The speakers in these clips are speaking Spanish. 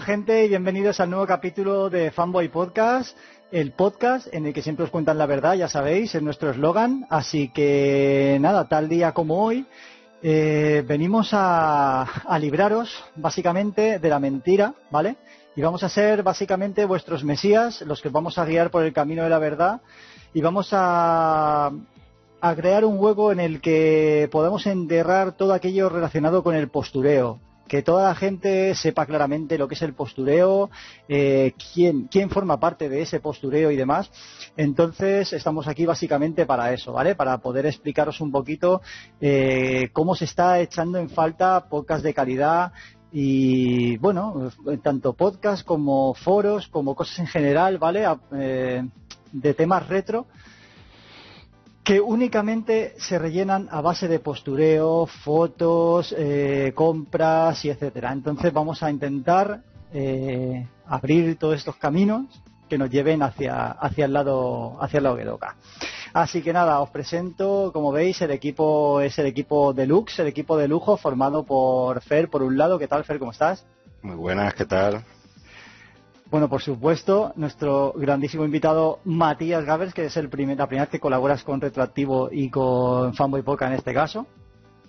gente y bienvenidos al nuevo capítulo de Fanboy Podcast, el podcast en el que siempre os cuentan la verdad, ya sabéis, es nuestro eslogan. Así que nada, tal día como hoy, eh, venimos a, libraros básicamente de la mentira, ¿vale? Y vamos a ser básicamente vuestros mesías, los que os vamos a guiar por el camino de la verdad y vamos a, crear un hueco en el que podamos enterrar todo aquello relacionado con el postureo, que toda la gente sepa claramente lo que es el postureo, eh, quién, quién forma parte de ese postureo y demás. Entonces, estamos aquí básicamente para eso, ¿vale? Para poder explicaros un poquito eh, cómo se está echando en falta podcast de calidad y, bueno, tanto podcast como foros, como cosas en general, ¿vale? Eh, de temas retro que únicamente se rellenan a base de postureo, fotos, eh, compras y etcétera. Entonces vamos a intentar eh, abrir todos estos caminos que nos lleven hacia, hacia el lado hacia el lado que toca. Así que nada, os presento, como veis, el equipo es el equipo deluxe, el equipo de lujo formado por Fer por un lado. ¿Qué tal, Fer? ¿Cómo estás? Muy buenas, ¿qué tal? Bueno, por supuesto, nuestro grandísimo invitado Matías Gavers, que es el primer, la primera vez que colaboras con Retroactivo y con Fanboy Poca en este caso.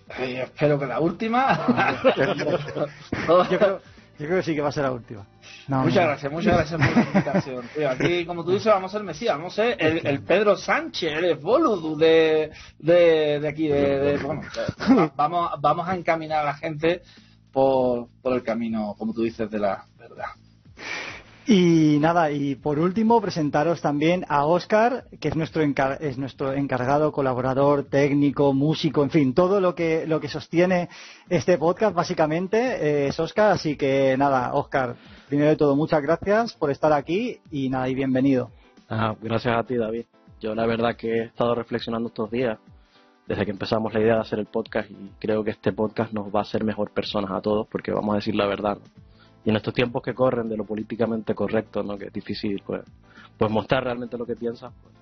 Ay, espero que la última. yo, creo, yo, creo, que sí que va a ser la última. No, muchas no. gracias, muchas gracias por la invitación. Tío, aquí, como tú dices, vamos a ser Mesías, vamos a ser el, el Pedro Sánchez, el Boludu de, de, de aquí, de, de bueno, vamos, vamos a encaminar a la gente por, por el camino, como tú dices, de la verdad. Y nada, y por último presentaros también a Oscar, que es nuestro, es nuestro encargado, colaborador, técnico, músico, en fin, todo lo que, lo que sostiene este podcast básicamente eh, es Oscar, así que nada, Oscar, primero de todo muchas gracias por estar aquí y nada, y bienvenido. Ah, gracias a ti David. Yo la verdad que he estado reflexionando estos días desde que empezamos la idea de hacer el podcast y creo que este podcast nos va a hacer mejor personas a todos porque vamos a decir la verdad. Y en estos tiempos que corren de lo políticamente correcto, ¿no? que es difícil pues, pues mostrar realmente lo que piensas, pues,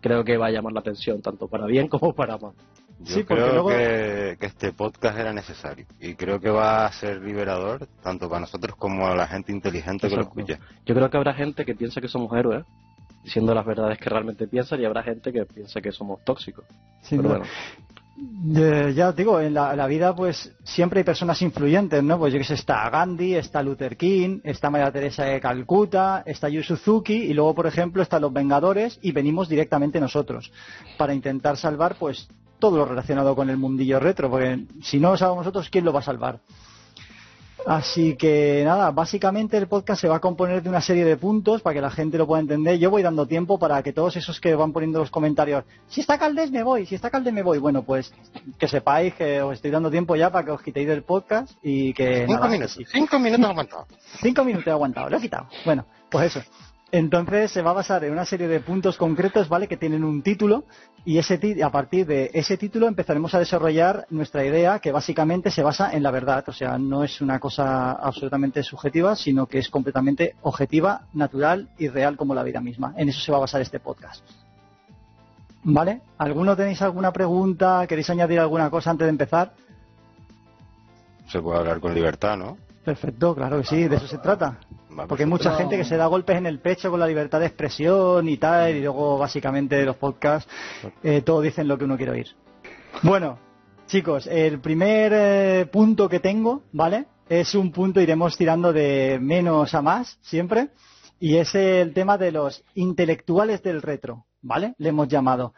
creo que va a llamar la atención tanto para bien como para mal. Yo sí, creo luego... que, que, este podcast era necesario y creo que va a ser liberador tanto para nosotros como a la gente inteligente Eso, que lo escucha. Yo creo que habrá gente que piensa que somos héroes diciendo las verdades que realmente piensan y habrá gente que piensa que somos tóxicos. Sí, Pero no. bueno. Eh, ya os digo, en la, vida pues siempre hay personas influyentes, ¿no? Pues yo que está Gandhi, está Luther King, está María Teresa de Calcuta, está Yu Suzuki y luego, por ejemplo, están los Vengadores y venimos directamente nosotros para intentar salvar pues todo lo relacionado con el mundillo retro, porque si no lo salvamos nosotros, ¿quién lo va a salvar? Así que nada, básicamente el podcast se va a componer de una serie de puntos para que la gente lo pueda entender. Yo voy dando tiempo para que todos esos que van poniendo los comentarios, si está Caldés me voy, si está Caldés me voy. Bueno, pues que sepáis que os estoy dando tiempo ya para que os quitéis del podcast y que... Cinco nada, minutos, sí. cinco minutos aguantado. Cinco minutos he aguantado, lo he quitado. Bueno, pues eso. Entonces se va a basar en una serie de puntos concretos, ¿vale? Que tienen un título y ese a partir de ese título empezaremos a desarrollar nuestra idea que básicamente se basa en la verdad. O sea, no es una cosa absolutamente subjetiva, sino que es completamente objetiva, natural y real como la vida misma. En eso se va a basar este podcast. ¿Vale? ¿Alguno tenéis alguna pregunta? ¿Queréis añadir alguna cosa antes de empezar? Se puede hablar con libertad, ¿no? Perfecto, claro que sí, de eso se trata. Porque hay mucha no. gente que se da golpes en el pecho con la libertad de expresión y tal, y luego básicamente los podcasts eh, todos dicen lo que uno quiere oír. Bueno, chicos, el primer eh, punto que tengo, ¿vale? Es un punto, iremos tirando de menos a más siempre, y es el tema de los intelectuales del retro, ¿vale? Le hemos llamado.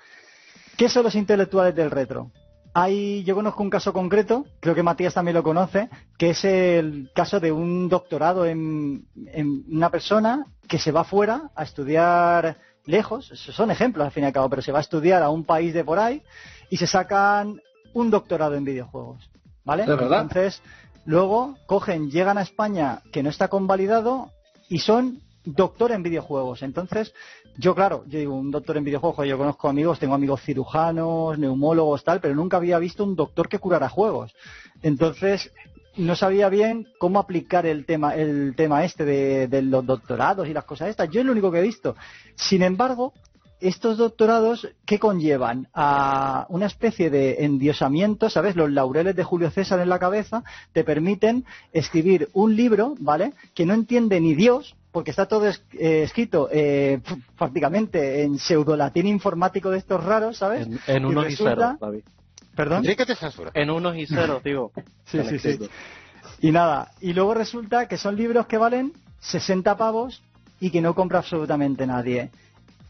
¿Qué son los intelectuales del retro? Hay, yo conozco un caso concreto, creo que Matías también lo conoce, que es el caso de un doctorado en, en una persona que se va fuera a estudiar lejos, son ejemplos al fin y al cabo, pero se va a estudiar a un país de por ahí y se sacan un doctorado en videojuegos, ¿vale? Entonces, luego cogen, llegan a España que no está convalidado y son doctor en videojuegos. Entonces, yo claro, yo digo, un doctor en videojuegos, yo conozco amigos, tengo amigos cirujanos, neumólogos, tal, pero nunca había visto un doctor que curara juegos. Entonces, no sabía bien cómo aplicar el tema, el tema este de, de los doctorados y las cosas estas. Yo es lo único que he visto. Sin embargo, estos doctorados, ¿qué conllevan? A una especie de endiosamiento, ¿sabes? Los laureles de Julio César en la cabeza te permiten escribir un libro, ¿vale? Que no entiende ni Dios, porque está todo eh, escrito eh, prácticamente en pseudolatín informático de estos raros, ¿sabes? En, unos y, ceros, David. ¿Perdón? que te censura? En unos y ceros, digo. sí, sí, sí. Y nada, y luego resulta que son libros que valen 60 pavos y que no compra absolutamente nadie.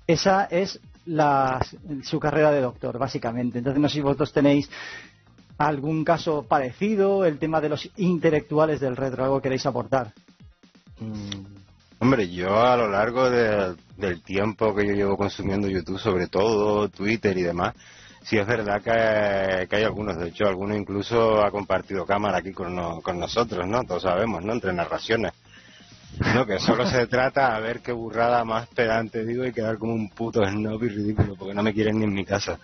Esa es la, su carrera de doctor, básicamente. Entonces, no sé si vosotros tenéis algún caso parecido, el tema de los intelectuales del retro, algo queréis aportar. Mm. Hombre, yo a lo largo del tiempo que yo llevo consumiendo YouTube, sobre todo Twitter y demás, sí es verdad que, hay algunos, de hecho, algunos incluso ha compartido cámara aquí con, con nosotros, ¿no? Todos sabemos, ¿no? Entre narraciones. No, que solo se trata a ver qué burrada más pedante digo y quedar como un puto snob y ridículo, porque no me quieren ni en mi casa.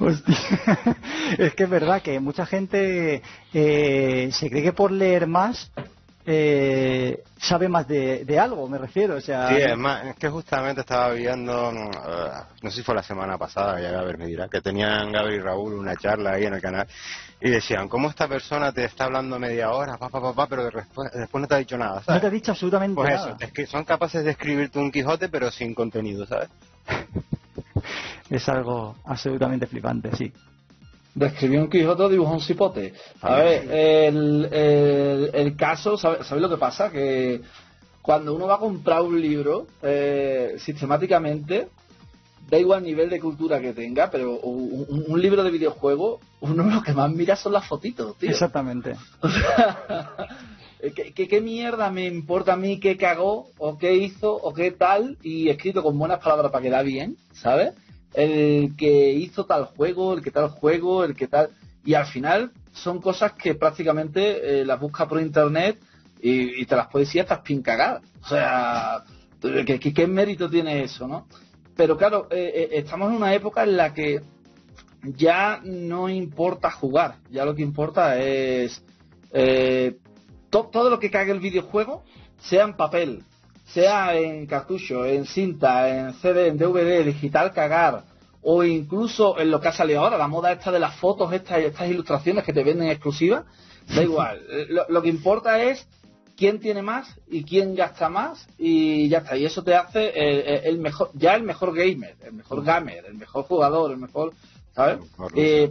Hostia. Es que es verdad que mucha gente eh, se cree que por leer más eh, sabe más de, algo, me refiero. O sea, sí, es, más, es que justamente estaba viendo, eh, no sé si fue la semana pasada, ya a ver, me dirá, que tenían Gabriel y Raúl una charla ahí en el canal y decían, ¿cómo esta persona te está hablando media hora, papá, papá, pero después, después no te ha dicho nada? No te ha dicho absolutamente pues nada. Eso, es que son capaces de escribirte un Quijote, pero sin contenido, ¿sabes? es algo absolutamente flipante, sí describió un Quijote dibujó un cipote. A ver, el, el, caso, ¿sabéis lo que pasa? Que cuando uno va a comprar un libro, eh, sistemáticamente, da igual el nivel de cultura que tenga, pero un, libro de videojuego, uno lo que más mira son las fotitos, tío. Exactamente. ¿qué, ¿qué, mierda me importa a mí qué cagó, o qué hizo, o qué tal, y escrito con buenas palabras para quedar bien, ¿sabes? El que hizo tal juego, el que tal juego, el que tal... Y al final son cosas que prácticamente eh, las buscas por internet y, te las puedes ir hasta pin cagar. O sea, ¿qué, mérito tiene eso, no? Pero claro, eh, eh, estamos en una época en la que ya no importa jugar, ya lo que importa es todo lo que cague el videojuego, sea en papel, sea en cartucho, en cinta, en CD, en DVD, digital cagar, o incluso en lo que ha salido ahora, la moda esta de las fotos, estas, estas ilustraciones que te venden exclusivas, da igual. Lo, que importa es quién tiene más y quién gasta más y ya está. Y eso te hace el, mejor, ya el mejor gamer, el mejor gamer, el mejor jugador, el mejor, ¿sabes? Eh,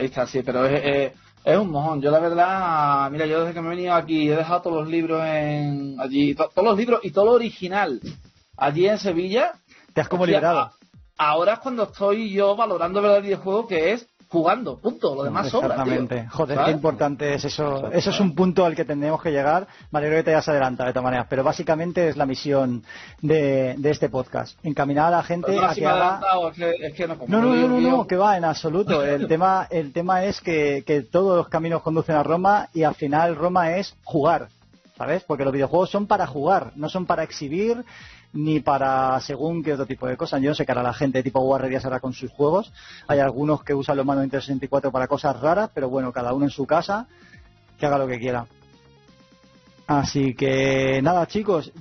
está, sí, pero es, es un mojón. Yo la verdad, mira, yo desde que me he venido aquí he dejado todos los libros en allí, todos los libros y todo lo original allí en Sevilla. Te has como liberado. Ahora es cuando estoy yo valorando el videojuego que es jugando, punto. Lo demás sobra. Exactamente. Joder, qué importante es eso. Eso es un punto al que tendremos que llegar. Vale, creo que te hayas adelantado de todas maneras, pero básicamente es la misión de, este podcast. Encaminar a la gente a que haga. no, no, no, no, que va en absoluto. El tema, el tema es que, que todos los caminos conducen a Roma y al final Roma es jugar. ¿Sabes? Porque los videojuegos son para jugar, no son para exhibir ni para según qué otro tipo de cosas. Yo no sé qué hará la gente tipo guarrerías ahora con sus juegos. Hay algunos que usan los manos de 64 para cosas raras, pero bueno, cada uno en su casa, que haga lo que quiera. Así que nada, chicos,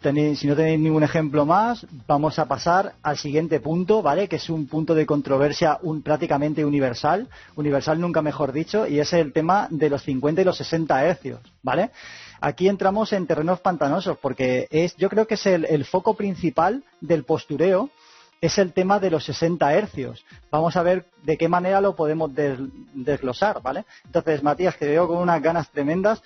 si no tenéis ningún ejemplo más, vamos a pasar al siguiente punto, ¿vale? Que es un punto de controversia un, prácticamente universal, universal nunca mejor dicho, y es el tema de los 50 y los 60 hercios, ¿vale? Aquí entramos en terrenos pantanosos porque es, yo creo que es el, foco principal del postureo es el tema de los 60 hercios. Vamos a ver de qué manera lo podemos desglosar, ¿vale? Entonces, Matías, te veo con unas ganas tremendas.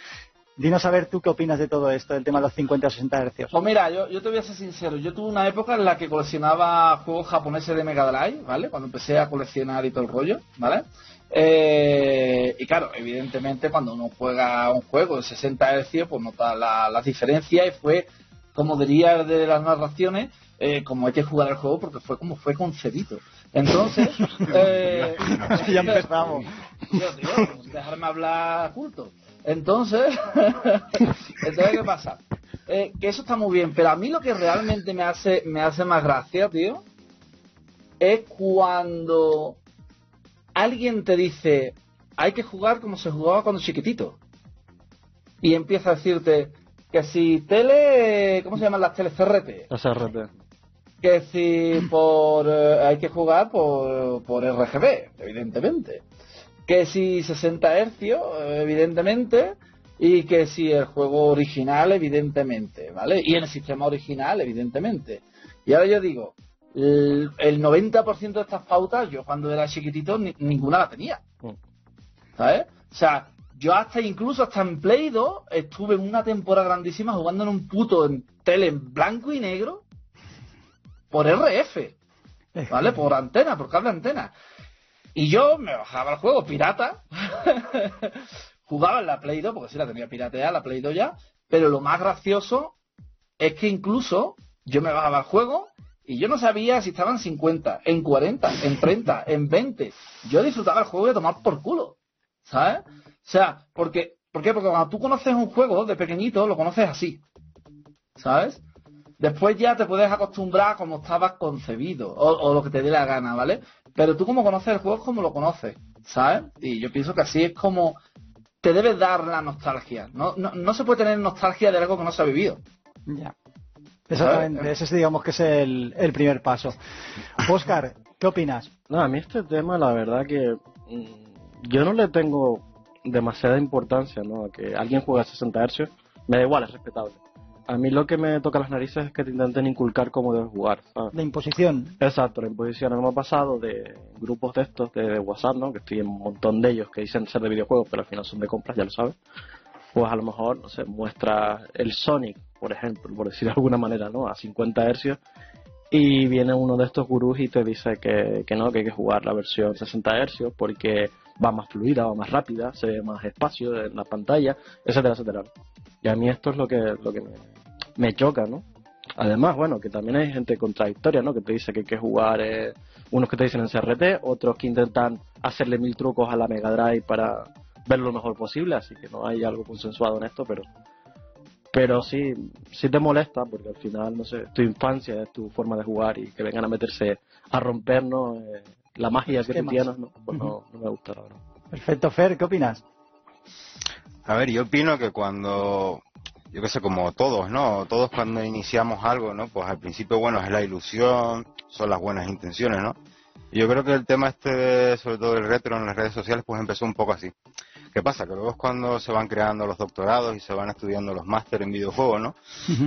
Dinos a ver tú qué opinas de todo esto, del tema de los 50 o 60 hercios. Pues mira, yo, yo, te voy a ser sincero. Yo tuve una época en la que coleccionaba juegos japoneses de Mega Drive, ¿vale? Cuando empecé a coleccionar y todo el rollo, ¿vale? Eh, y claro, evidentemente cuando uno juega un juego de 60 Hz, pues nota la, la diferencia y fue, como diría de las narraciones, eh, como hay que jugar el juego porque fue como fue concebido. Entonces, eh, ya empezamos. dejarme hablar culto. Entonces, entonces ¿qué pasa? que eso está muy bien, pero a mí lo que realmente me hace, me hace más gracia, tío, es cuando alguien te dice, hay que jugar como se jugaba cuando chiquitito. Y empieza a decirte que si tele, ¿cómo se llaman las teles? CRT. CRT. que si por eh, hay que jugar por, por RGB, evidentemente. Que si 60 hercios, evidentemente, y que si el juego original, evidentemente, ¿vale? Y en el sistema original, evidentemente. Y ahora yo digo, el, el 90% de estas pautas, yo cuando era chiquitito, ni- ninguna la tenía. Mm. ¿Sabes? O sea, yo hasta incluso hasta en Play 2 estuve en una temporada grandísima jugando en un puto en tele en blanco y negro por RF, ¿vale? Por antena, por cable antena. Y yo me bajaba el juego pirata, jugaba en la Play 2, porque sí la tenía pirateada, la Play 2 ya, pero lo más gracioso es que incluso yo me bajaba el juego y yo no sabía si estaban 50, en 40, en 30, en 20. Yo disfrutaba el juego de tomar por culo, ¿sabes? O sea, porque, ¿por qué? Porque cuando tú conoces un juego de pequeñito, lo conoces así, ¿sabes? Después ya te puedes acostumbrar a cómo estabas concebido, o, o lo que te dé la gana, ¿vale? Pero tú como conoces el juego es como lo conoces, ¿sabes? Y yo pienso que así es como te debe dar la nostalgia. No, no, no se puede tener nostalgia de algo que no se ha vivido. Ya. Exactamente, ese es, digamos que es el, el primer paso. Oscar, ¿qué opinas? No, a mí este tema, la verdad que mm, yo no le tengo demasiada importancia, ¿no? A que alguien juegue a 60 Hz, me da igual, es respetable. A mí lo que me toca las narices es que te intenten inculcar cómo debes jugar, ¿sabes? De imposición. Exacto, la imposición. Ha pasado de grupos de estos de WhatsApp, ¿no? Que estoy en un montón de ellos que dicen ser de videojuegos, pero al final son de compras, ya lo sabes. Pues a lo mejor, no sé, muestra el Sonic, por ejemplo, por decir de alguna manera, ¿no? A 50 hercios. Y viene uno de estos gurús y te dice que, que no, que hay que jugar la versión 60 hercios porque va más fluida, va más rápida, se ve más espacio en la pantalla, etcétera, etcétera. Y a mí esto es lo que, lo que me, me choca, ¿no? Además, bueno, que también hay gente contradictoria, ¿no? Que te dice que hay que jugar, eh, unos que te dicen en CRT, otros que intentan hacerle mil trucos a la Mega Drive para verlo lo mejor posible, así que no hay algo consensuado en esto, pero pero sí, sí te molesta porque al final, no sé, es tu infancia, es tu forma de jugar y que vengan a meterse a rompernos eh, la magia que tú tienes, no, pues no, no me gusta, la verdad. Perfecto, Fer, ¿qué opinas? A ver, yo opino que cuando, yo qué sé, como todos, ¿no? Todos cuando iniciamos algo, ¿no? Pues al principio, bueno, es la ilusión, son las buenas intenciones, ¿no? Yo creo que el tema este, de, sobre todo el retro en las redes sociales, pues empezó un poco así. ¿Qué pasa? Que luego es cuando se van creando los doctorados y se van estudiando los máster en videojuegos, ¿no?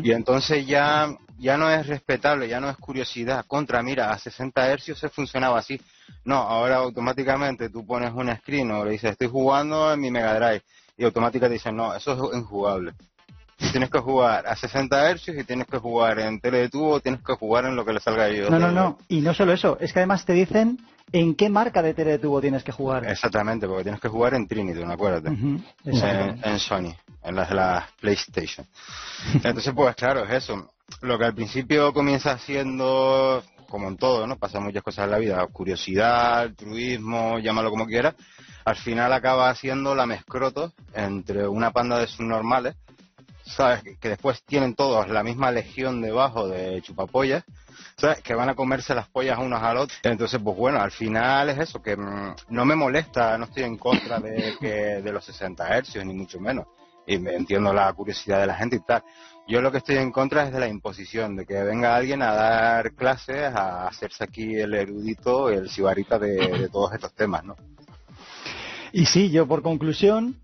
Y entonces ya, ya no es respetable, ya no es curiosidad. Contra, mira, a 60 hercios se funcionaba así. No, ahora automáticamente tú pones un screen o le dices, estoy jugando en mi Mega Drive. Y automáticamente te dicen, no, eso es injugable. Tienes que jugar a 60 hercios y tienes que jugar en tele de tubo, tienes que jugar en lo que le salga a ellos. No, no, no. Y no solo eso, es que además te dicen en qué marca de teletubo tienes que jugar. Exactamente, porque tienes que jugar en Trinity, ¿no? acuérdate. En, Sony, en las, las PlayStation. Entonces, pues claro, es eso. Lo que al principio comienza siendo, como en todo, ¿no? Pasan muchas cosas en la vida, curiosidad, altruismo, llámalo como quieras. Al final acaba siendo la mescroto entre una panda de subnormales, ¿sabes? Que, que después tienen todos la misma legión debajo de chupapollas, Que van a comerse las pollas unos al otro. Entonces, pues bueno, al final es eso, que mm, no me molesta, no estoy en contra de, que, de los 60 hercios, ni mucho menos. Y me entiendo la curiosidad de la gente y tal. Yo lo que estoy en contra es de la imposición, de que venga alguien a dar clases, a hacerse aquí el erudito, el sibarita de todos estos temas, ¿no? Y sí, yo por conclusión,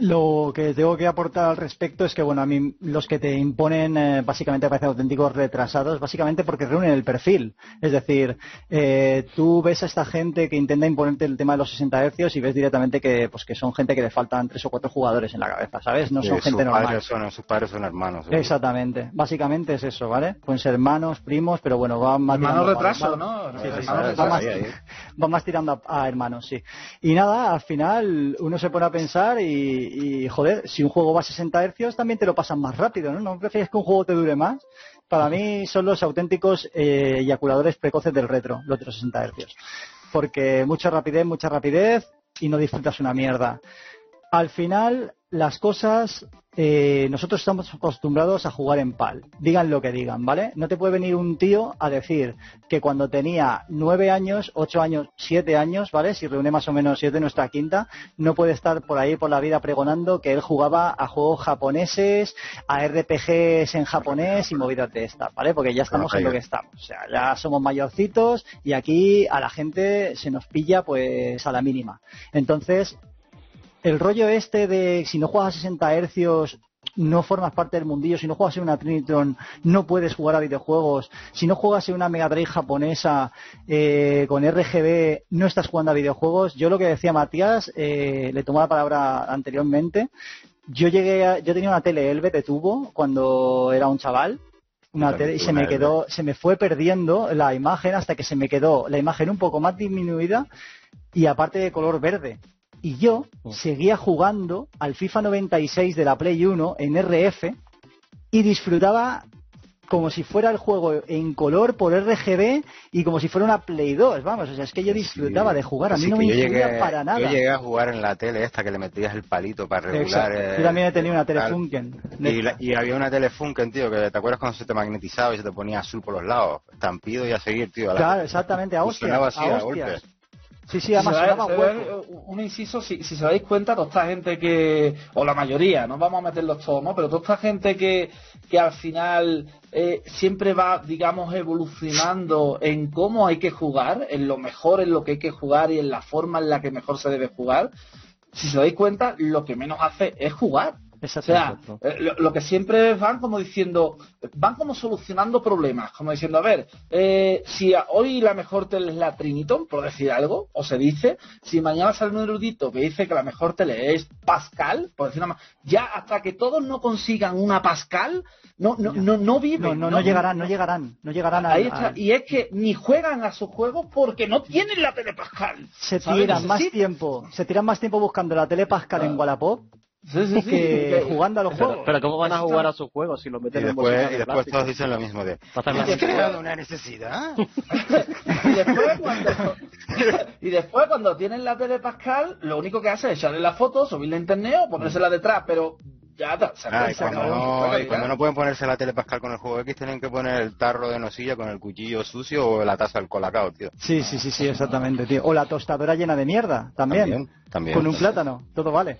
lo que tengo que aportar al respecto es que, bueno, a mí los que te imponen eh, básicamente parecen auténticos retrasados, básicamente porque reúnen el perfil. Es decir, eh, tú ves a esta gente que intenta imponerte el tema de los 60 hercios y ves directamente que, pues, que son gente que le faltan tres o cuatro jugadores en la cabeza, ¿sabes? No son Eh, gente normal. Padres son, sus padres son hermanos. seguro. Exactamente, básicamente es eso, ¿vale? Pueden ser hermanos, primos, pero bueno, van más tirando retraso, va más tirando a, a hermanos, sí. Y nada, al final uno se pone a pensar y, y, joder, si un juego va a 60 hercios también te lo pasan más rápido, ¿no? ¿No prefieres que un juego te dure más? Para mí son los auténticos eh, eyaculadores precoces del retro, los de los 60 hercios. Porque mucha rapidez, mucha rapidez y no disfrutas una mierda. Al final las cosas eh, nosotros estamos acostumbrados a jugar en PAL, digan lo que digan, ¿vale? No te puede venir un tío a decir que cuando tenía nueve años, ocho años, siete años, ¿vale? Si reúne más o menos siete nuestra quinta, no puede estar por ahí por la vida pregonando que él jugaba a juegos japoneses, a RPGs en japonés y movidas de esta, ¿vale? Porque ya estamos en lo que estamos, o sea, ya somos mayorcitos y aquí a la gente se nos pilla pues a la mínima. Entonces, el rollo este de si no juegas a 60 hercios no formas parte del mundillo, si no juegas en una Trinitron no puedes jugar a videojuegos, si no juegas en una Mega Drive japonesa eh, con RGB no estás jugando a videojuegos. Yo lo que decía Matías, eh, le tomó la palabra anteriormente, yo llegué yo tenía una tele Elbe de tubo cuando era un chaval una tele, y se me quedó, se me fue perdiendo la imagen hasta que se me quedó la imagen un poco más disminuida y aparte de color verde y yo mm. seguía jugando al FIFA 96 de la Play 1 en RF y disfrutaba como si fuera el juego en color por RGB y como si fuera una Play 2, vamos, o sea, es que yo disfrutaba de jugar, a mí no me influía para nada. Yo llegué a jugar en la tele esta que le metías el palito para regular... Eh, yo también he tenido una Telefunken. Y, y había una Telefunken, tío, que te acuerdas cuando se te magnetizaba y se te ponía azul por los lados, estampido y a seguir, tío. claro, exactamente, a hostias, a hostias. Sí, sí, además Un inciso, si, si se dais cuenta, toda esta gente que, o la mayoría, no vamos a meterlos todos, ¿no? Pero toda esta gente que, que al final eh, siempre va, digamos, evolucionando en cómo hay que jugar, en lo mejor en lo que hay que jugar y en la forma en la que mejor se debe jugar, si se dais cuenta, lo que menos hace es jugar. O sea, eh, lo, que siempre van como diciendo, van como solucionando problemas, como diciendo, a ver, eh, si hoy la mejor tele es la Triniton, por decir algo, o se dice, si mañana sale un erudito que dice que la mejor tele es Pascal, por decir nada más, ya hasta que todos no consigan una Pascal, no, no, no, no viven. No, no, llegarán, no llegarán, no llegarán a, Ahí Y es que ni juegan a su juego porque no tienen la tele Pascal. Se tiran más tiempo, se tiran más tiempo buscando la tele Pascal en ah. Wallapop Sí, sí, sí. jugando a los juegos. Pero ¿cómo van a jugar a sus juegos si lo meten y después, en Y después todos dicen lo mismo de... ¿Has creado una necesidad? y, después cuando, y después cuando tienen la tele Pascal, lo único que hace es echarle la foto, subirla a internet o ponérsela detrás, pero ya está. Ah, y cuando, no, y cuando no pueden ponerse la tele Pascal con el juego X, tienen que poner el tarro de nocilla con el cuchillo sucio o la taza del colacao, tío. Sí, sí, sí, sí, exactamente, tío. O la tostadora llena de mierda, también. También, también. Con un plátano, todo vale.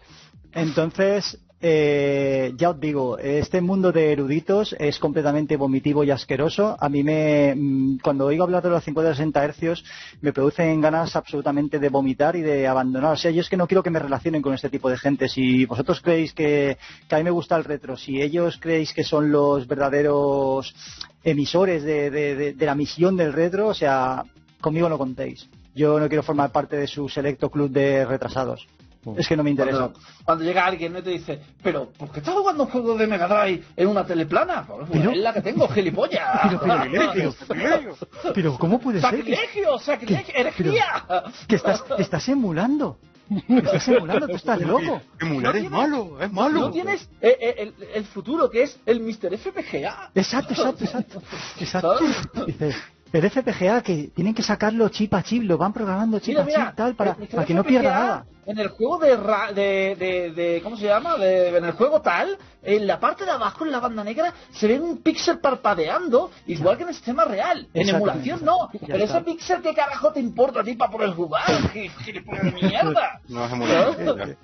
Entonces, eh, ya os digo, este mundo de eruditos es completamente vomitivo y asqueroso. A mí me, mm, cuando oigo hablar de los 50-60 hercios, me producen ganas absolutamente de vomitar y de abandonar. O sea, yo es que no quiero que me relacionen con este tipo de gente. Si vosotros creéis que, a mí me gusta el retro, si ellos creéis que son los verdaderos emisores de, de la misión del retro, o sea, conmigo no contéis. Yo no quiero formar parte de su selecto club de retrasados. Es que no me interesa. Cuando, llega alguien y te dice, pero ¿por qué estás jugando un juego de Mega Drive en una teleplana? Pues es la que tengo, gilipollas. Pero, pero, pero, ¿cómo puede ser? ¡Sacrilegio! ¡Sacrilegio! ¡Herejía! Que estás, estás emulando. Estás emulando, tú estás loco. Emular es malo, es malo. No tienes eh, eh, el, el, futuro que es el Mr. FPGA. Exacto, exacto, exacto. exacto. Dices, el FPGA que tienen que sacarlo chip a chip, lo van programando chip a chip tal para, para que no pierda nada en el juego de, de, de, ¿cómo se llama? De, en el juego tal, en la parte de abajo, en la banda negra, se ve un píxel parpadeando, igual que en el sistema real. En emulación no. Pero ese píxel, ¿qué carajo te importa a ti para poder jugar? ¡Gilipollas de mierda! No es emulación.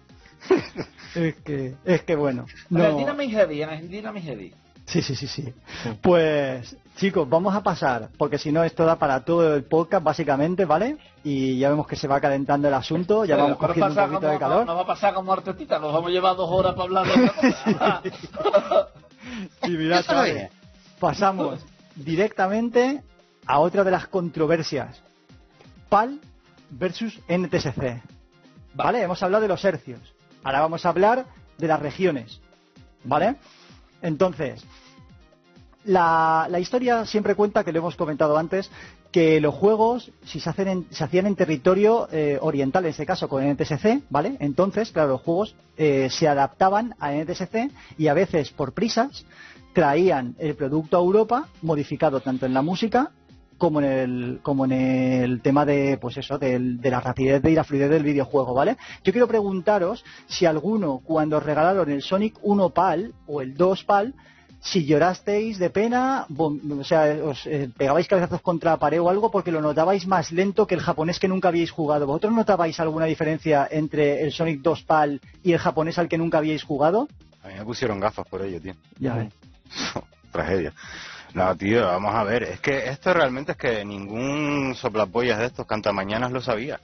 es que, es que bueno. No. En Dynamic Heavy, en Dynamic Heavy. Sí, sí, sí, sí. Pues chicos, vamos a pasar, porque si no esto da para todo el podcast básicamente, ¿vale? Y ya vemos que se va calentando el asunto, ya vamos cogiendo un poquito de calor. No, va a pasar como artetita, nos vamos a llevar dos horas para hablar de cosa. y mirad, pasamos directamente a otra de las controversias. PAL versus NTSC. ¿Vale? Hemos hablado de los hercios. Ahora vamos a hablar de las regiones. ¿Vale? Entonces, la, historia siempre cuenta, que lo hemos comentado antes, que los juegos, si se, hacen se hacían en territorio eh, oriental, en este caso con NTSC, ¿vale? Entonces, claro, los juegos eh, se adaptaban a NTSC y a veces por prisas traían el producto a Europa modificado tanto en la música como en el, como en el tema de, pues eso, del- de, la rapidez y la fluidez del videojuego, ¿vale? Yo quiero preguntaros si alguno, cuando regalaron el Sonic 1 PAL o el 2 PAL, si llorasteis de pena, o sea, os eh, pegabais cabezazos contra la pared o algo porque lo notabais más lento que el japonés que nunca habíais jugado. ¿Vosotros notabais alguna diferencia entre el Sonic 2 PAL y el japonés al que nunca habíais jugado? A mí me pusieron gafas por ello, tío. Ya ves. Tragedia. No, tío, vamos a ver. Es que esto realmente es que ningún soplapollas de estos cantamañanas lo sabía.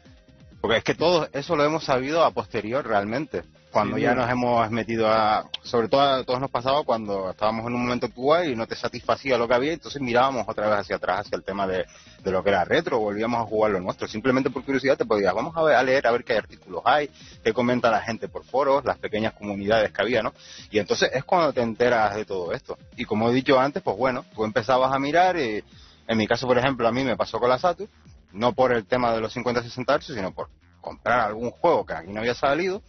Porque es que todo eso lo hemos sabido a posterior realmente. Cuando Sí, ya nos hemos metido a... Sobre todo a todos nos pasaba cuando estábamos en un momento actual y no te satisfacía lo que había, entonces mirábamos otra vez hacia atrás, hacia el tema de, de lo que era retro, volvíamos a jugar lo nuestro. Simplemente por curiosidad te podías, vamos a, ver, a leer, a ver qué artículos hay, qué comenta la gente por foros, las pequeñas comunidades que había, ¿no? Y entonces es cuando te enteras de todo esto. Y como he dicho antes, pues bueno, tú empezabas a mirar y en mi caso, por ejemplo, a mí me pasó con la Saturn, no por el tema de los 50-60 Hz, sino por comprar algún juego que aquí no había salido.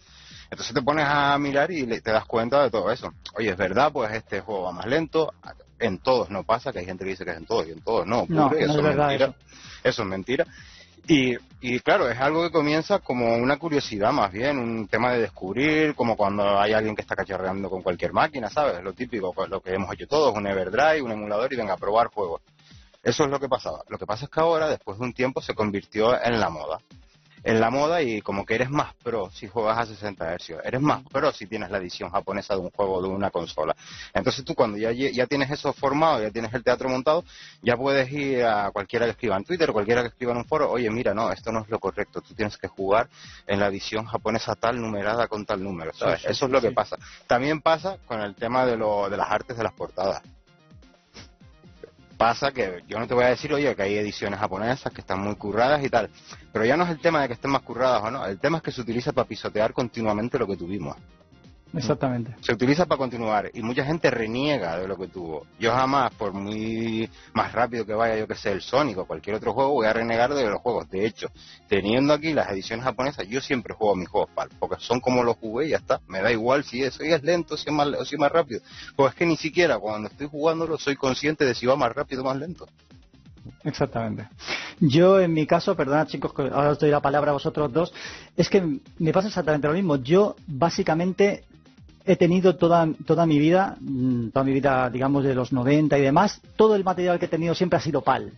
Entonces te pones a mirar y te das cuenta de todo eso. Oye, es verdad, pues este juego va más lento. En todos no pasa, que hay gente que dice que es en todos y en todos no. Ocurre, no eso es verdad mentira. eso. Eso es mentira. Y, y claro, es algo que comienza como una curiosidad más bien, un tema de descubrir, como cuando hay alguien que está cacharreando con cualquier máquina, ¿sabes? Lo típico, pues, lo que hemos hecho todos, un Everdrive, un emulador y venga a probar juegos. Eso es lo que pasaba. Lo que pasa es que ahora, después de un tiempo, se convirtió en la moda. En la moda y como que eres más pro si juegas a 60 Hz. Eres más pro si tienes la edición japonesa de un juego o de una consola. Entonces tú cuando ya, ya tienes eso formado, ya tienes el teatro montado, ya puedes ir a cualquiera que escriba en Twitter, cualquiera que escriba en un foro, oye, mira, no, esto no es lo correcto, tú tienes que jugar en la edición japonesa tal numerada con tal número, ¿sabes? Sí, sí, eso es sí, lo que pasa. También pasa con el tema de, lo, de las artes de las portadas. Pasa que yo no te voy a decir, oye, que hay ediciones japonesas que están muy curradas y tal, pero ya no es el tema de que estén más curradas o no, el tema es que se utiliza para pisotear continuamente lo que tuvimos. Exactamente. Se utiliza para continuar y mucha gente reniega de lo que tuvo. Yo jamás, por muy más rápido que vaya, yo que sé, el Sonic o cualquier otro juego, voy a renegar de los juegos. De hecho, teniendo aquí las ediciones japonesas, yo siempre juego mis juegos PAL, porque son como los jugué y ya está. Me da igual si es, si es lento, si es más, o si es más rápido. Pues es que ni siquiera cuando estoy jugándolo soy consciente de si va más rápido o más lento. Exactamente. Yo, en mi caso, perdona chicos, ahora os doy la palabra a vosotros dos, es que me pasa exactamente lo mismo. Yo, básicamente, he tenido toda, toda mi vida, mm, toda mi vida, digamos, de los 90 y demás, todo el material que he tenido siempre ha sido PAL.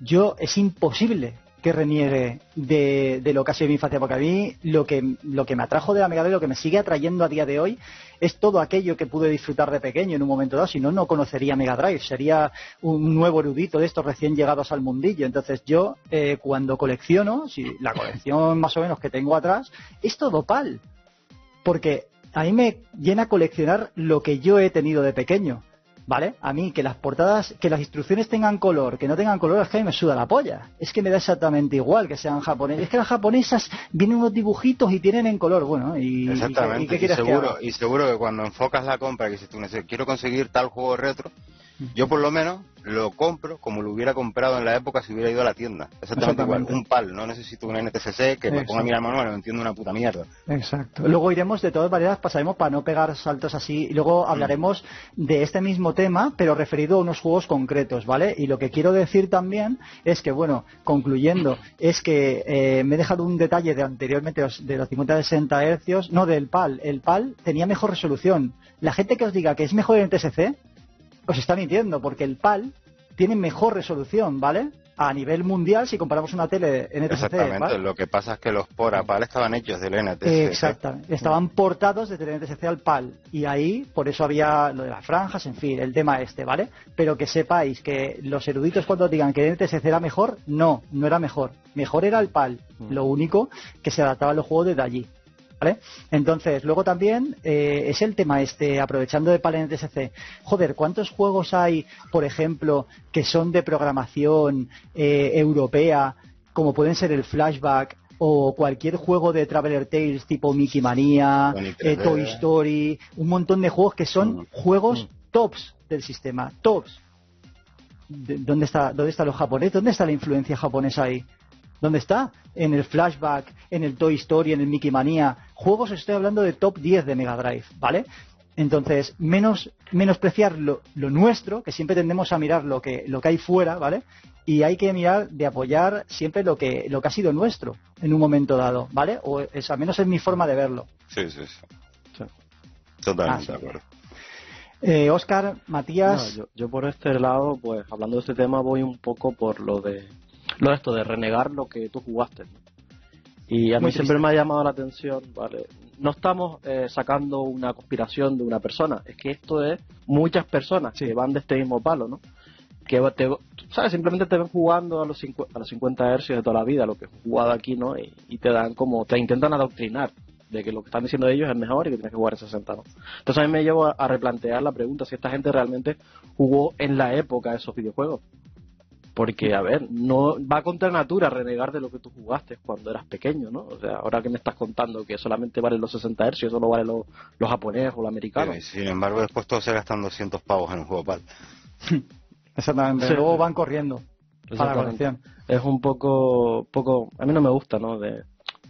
Yo, es imposible que reniegue de, lo que ha sido mi infancia, porque a mí lo que, lo que me atrajo de la Mega Drive, lo que me sigue atrayendo a día de hoy, es todo aquello que pude disfrutar de pequeño en un momento dado, si no, no conocería Mega Drive, sería un nuevo erudito de estos recién llegados al mundillo. Entonces yo, eh, cuando colecciono, la colección más o menos que tengo atrás, es todo PAL, porque a mí me llena coleccionar lo que yo he tenido de pequeño. ¿Vale? A mí que las portadas, que las instrucciones tengan color, que no tengan color, es que a mí me suda la polla. Es que me da exactamente igual que sean japoneses. Es que las japonesas vienen unos dibujitos y tienen en color. Bueno, y, Exactamente. y qué Y, quieres que seguro, haga? y seguro que cuando enfocas la compra y dices tú, "Nece- quiero conseguir tal juego retro, yo por lo menos lo compro como lo hubiera comprado en la época si hubiera ido a la tienda. Exactamente, igual. Un PAL, no necesito un NTCC que me ponga a mirar manual, no entiendo una puta mierda. Exacto. Luego iremos, de todas maneras, pasaremos para no pegar saltos así. Y luego hablaremos de este mismo tema, pero referido a unos juegos concretos, ¿vale? Y lo que quiero decir también es que, bueno, concluyendo, es que eh, me he dejado un detalle de anteriormente de los 50-60 hercios, no del PAL. El PAL tenía mejor resolución. La gente que os diga que es mejor en TSC, os está mintiendo, porque el PAL tiene mejor resolución, ¿vale? A nivel mundial, si comparamos una tele en NTSC, Exactamente. ¿vale? Lo que pasa es que los PORA PAL estaban hechos del NTCC. Exactamente. Estaban portados desde el NTSC al PAL. Y ahí, por eso había lo de las franjas, en fin, el tema este, ¿vale? Pero que sepáis que los eruditos cuando digan que el NTSC era mejor, no, no era mejor. Mejor era el PAL. Lo único que se adaptaba a los juegos desde allí. ¿Vale? Entonces, luego también eh, es el tema este, aprovechando de PAL en NTSC. Joder, ¿cuántos juegos hay, por ejemplo, que son de programación eh, europea, como pueden ser el Flashback o cualquier juego de Traveler Tales tipo Mickey Mania, eh, 3D. Toy Story, un montón de juegos que son Mm. juegos tops del sistema, tops. De- ¿Dónde está, ¿Dónde están los japoneses? ¿Dónde está la influencia japonesa ahí? ¿Dónde está? En el Flashback, en el Toy Story, en el Mickey Mania. Juegos, estoy hablando de top 10 de Mega Drive, ¿vale? Entonces, menos, menospreciar lo, lo nuestro, que siempre tendemos a mirar lo que, lo que hay fuera, ¿vale? y hay que mirar de apoyar siempre lo que, lo que ha sido nuestro en un momento dado, ¿vale? O es, al menos es mi forma de verlo. Sí, sí, sí. Totalmente Ah, de acuerdo. Eh, Oscar, Matías, No, yo, yo por este lado, pues hablando de este tema, voy un poco por lo de lo de esto de renegar lo que tú jugaste. ¿no? Y a mí Muy siempre triste. me ha llamado la atención, ¿vale? No estamos eh, sacando una conspiración de una persona, es que esto es muchas personas Sí. que van de este mismo palo, ¿no? Que te, ¿sabes? Simplemente te ven jugando a los, a los 50 hercios de toda la vida, lo que he jugado aquí, ¿no? Y, y te dan como, te intentan adoctrinar de que lo que están diciendo ellos es mejor y que tienes que jugar a 60, ¿no? Entonces a mí me llevo a, a replantear la pregunta si esta gente realmente jugó en la época de esos videojuegos. Porque, a ver, no va contra natura renegar de lo que tú jugaste cuando eras pequeño, ¿no? O sea, ahora que me estás contando que solamente valen los 60 Hz, solo valen los, los japoneses o los americanos. Sí, sin embargo, después todos se gastan 200 pavos en un juego PAL. exactamente, Sí. luego van corriendo para la Exactamente. colección. Es un poco, poco, a mí no me gusta, ¿no? De,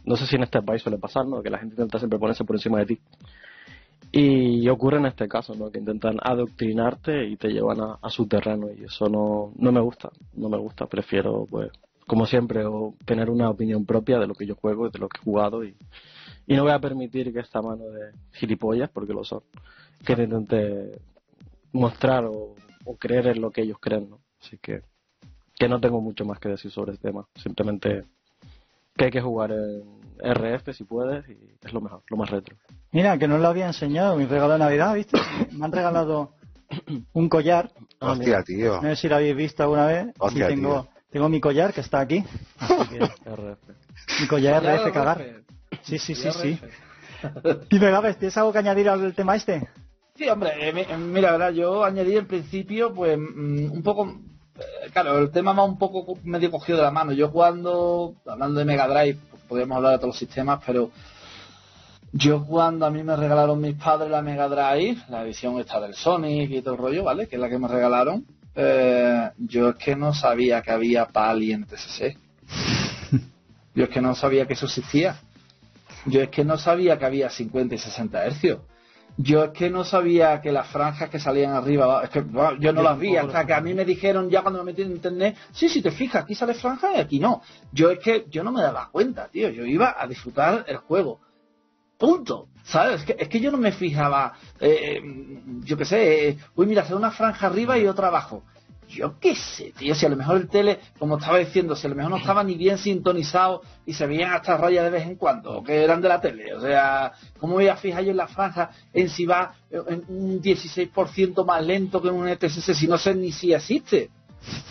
no sé si en este país suele pasar, ¿no? Que la gente intenta siempre ponerse por encima de ti. Y ocurre en este caso, ¿no? Que intentan adoctrinarte y te llevan a, a su terreno y eso no, no me gusta, no me gusta. Prefiero, pues, como siempre, o tener una opinión propia de lo que yo juego y de lo que he jugado y, y no voy a permitir que esta mano de gilipollas, porque lo son, que te intente mostrar o, creer en lo que ellos creen, ¿no? Así que que no tengo mucho más que decir sobre el tema. Simplemente que hay que jugar en RF si puedes y es lo mejor, lo más retro. Mira, que no lo había enseñado mi regalo de Navidad, ¿viste? Me han regalado un collar, Ah, Hostia, tío. no sé si lo habéis visto alguna vez. Sí, Hostia, tengo, tío. tengo mi collar que está aquí. Así que, RF. mi collar RF cagar. Sí, sí, sí, sí. Dime, ¿tienes algo que añadir al tema este? Sí, hombre, eh, mi- mira, verdad, yo añadí en principio, pues, mm, un poco, eh, claro, el tema va un poco co- medio cogido de la mano. Yo cuando, hablando de Mega Drive, podríamos hablar de todos los sistemas, pero yo cuando a mí me regalaron mis padres la Mega Drive, la edición esta del Sonic y todo el rollo, ¿vale? Que es la que me regalaron, eh, yo es que no sabía que había PAL y NTSC. Yo es que no sabía que eso existía. Yo es que no sabía que había 50 y 60 hercios. Yo es que no sabía que las franjas que salían arriba, es que bueno, yo no Yo las vi, hasta que a mí me dijeron ya cuando me metí en internet, sí, si te fijas, aquí sale franja y aquí no. Yo es que yo no me daba cuenta, tío, yo iba a disfrutar el juego. Punto. ¿Sabes? Es que, es que yo no me fijaba, eh, yo qué sé, eh, uy, mira, hacer una franja arriba y otra abajo. Yo qué sé, tío, si a lo mejor el tele, como estaba diciendo, si a lo mejor no estaba ni bien sintonizado y se veían hasta rayas de vez en cuando, o que eran de la tele. O sea, ¿cómo voy a fijar yo en la franja en si va en un 16% más lento que un ETSS si no sé ni si existe?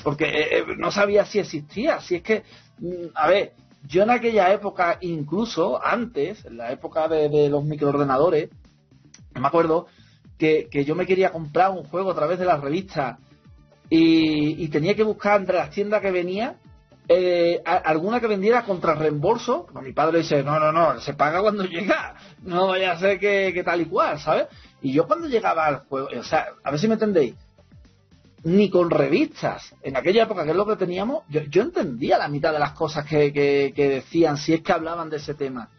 Porque eh, eh, no sabía si existía. Si es que, mm, a ver, yo en aquella época, incluso antes, en la época de, de los microordenadores, me acuerdo que, que yo me quería comprar un juego a través de las revistas y, y tenía que buscar entre las tiendas que venía eh, alguna que vendiera contra reembolso. Pues mi padre dice, no, no, no, se paga cuando llega, no vaya a ser que, que tal y cual, ¿sabes? Y yo cuando llegaba al juego, o sea, a ver si me entendéis, ni con revistas, en aquella época que es lo que teníamos, yo, yo entendía la mitad de las cosas que, que- que decían, si es que hablaban de ese tema.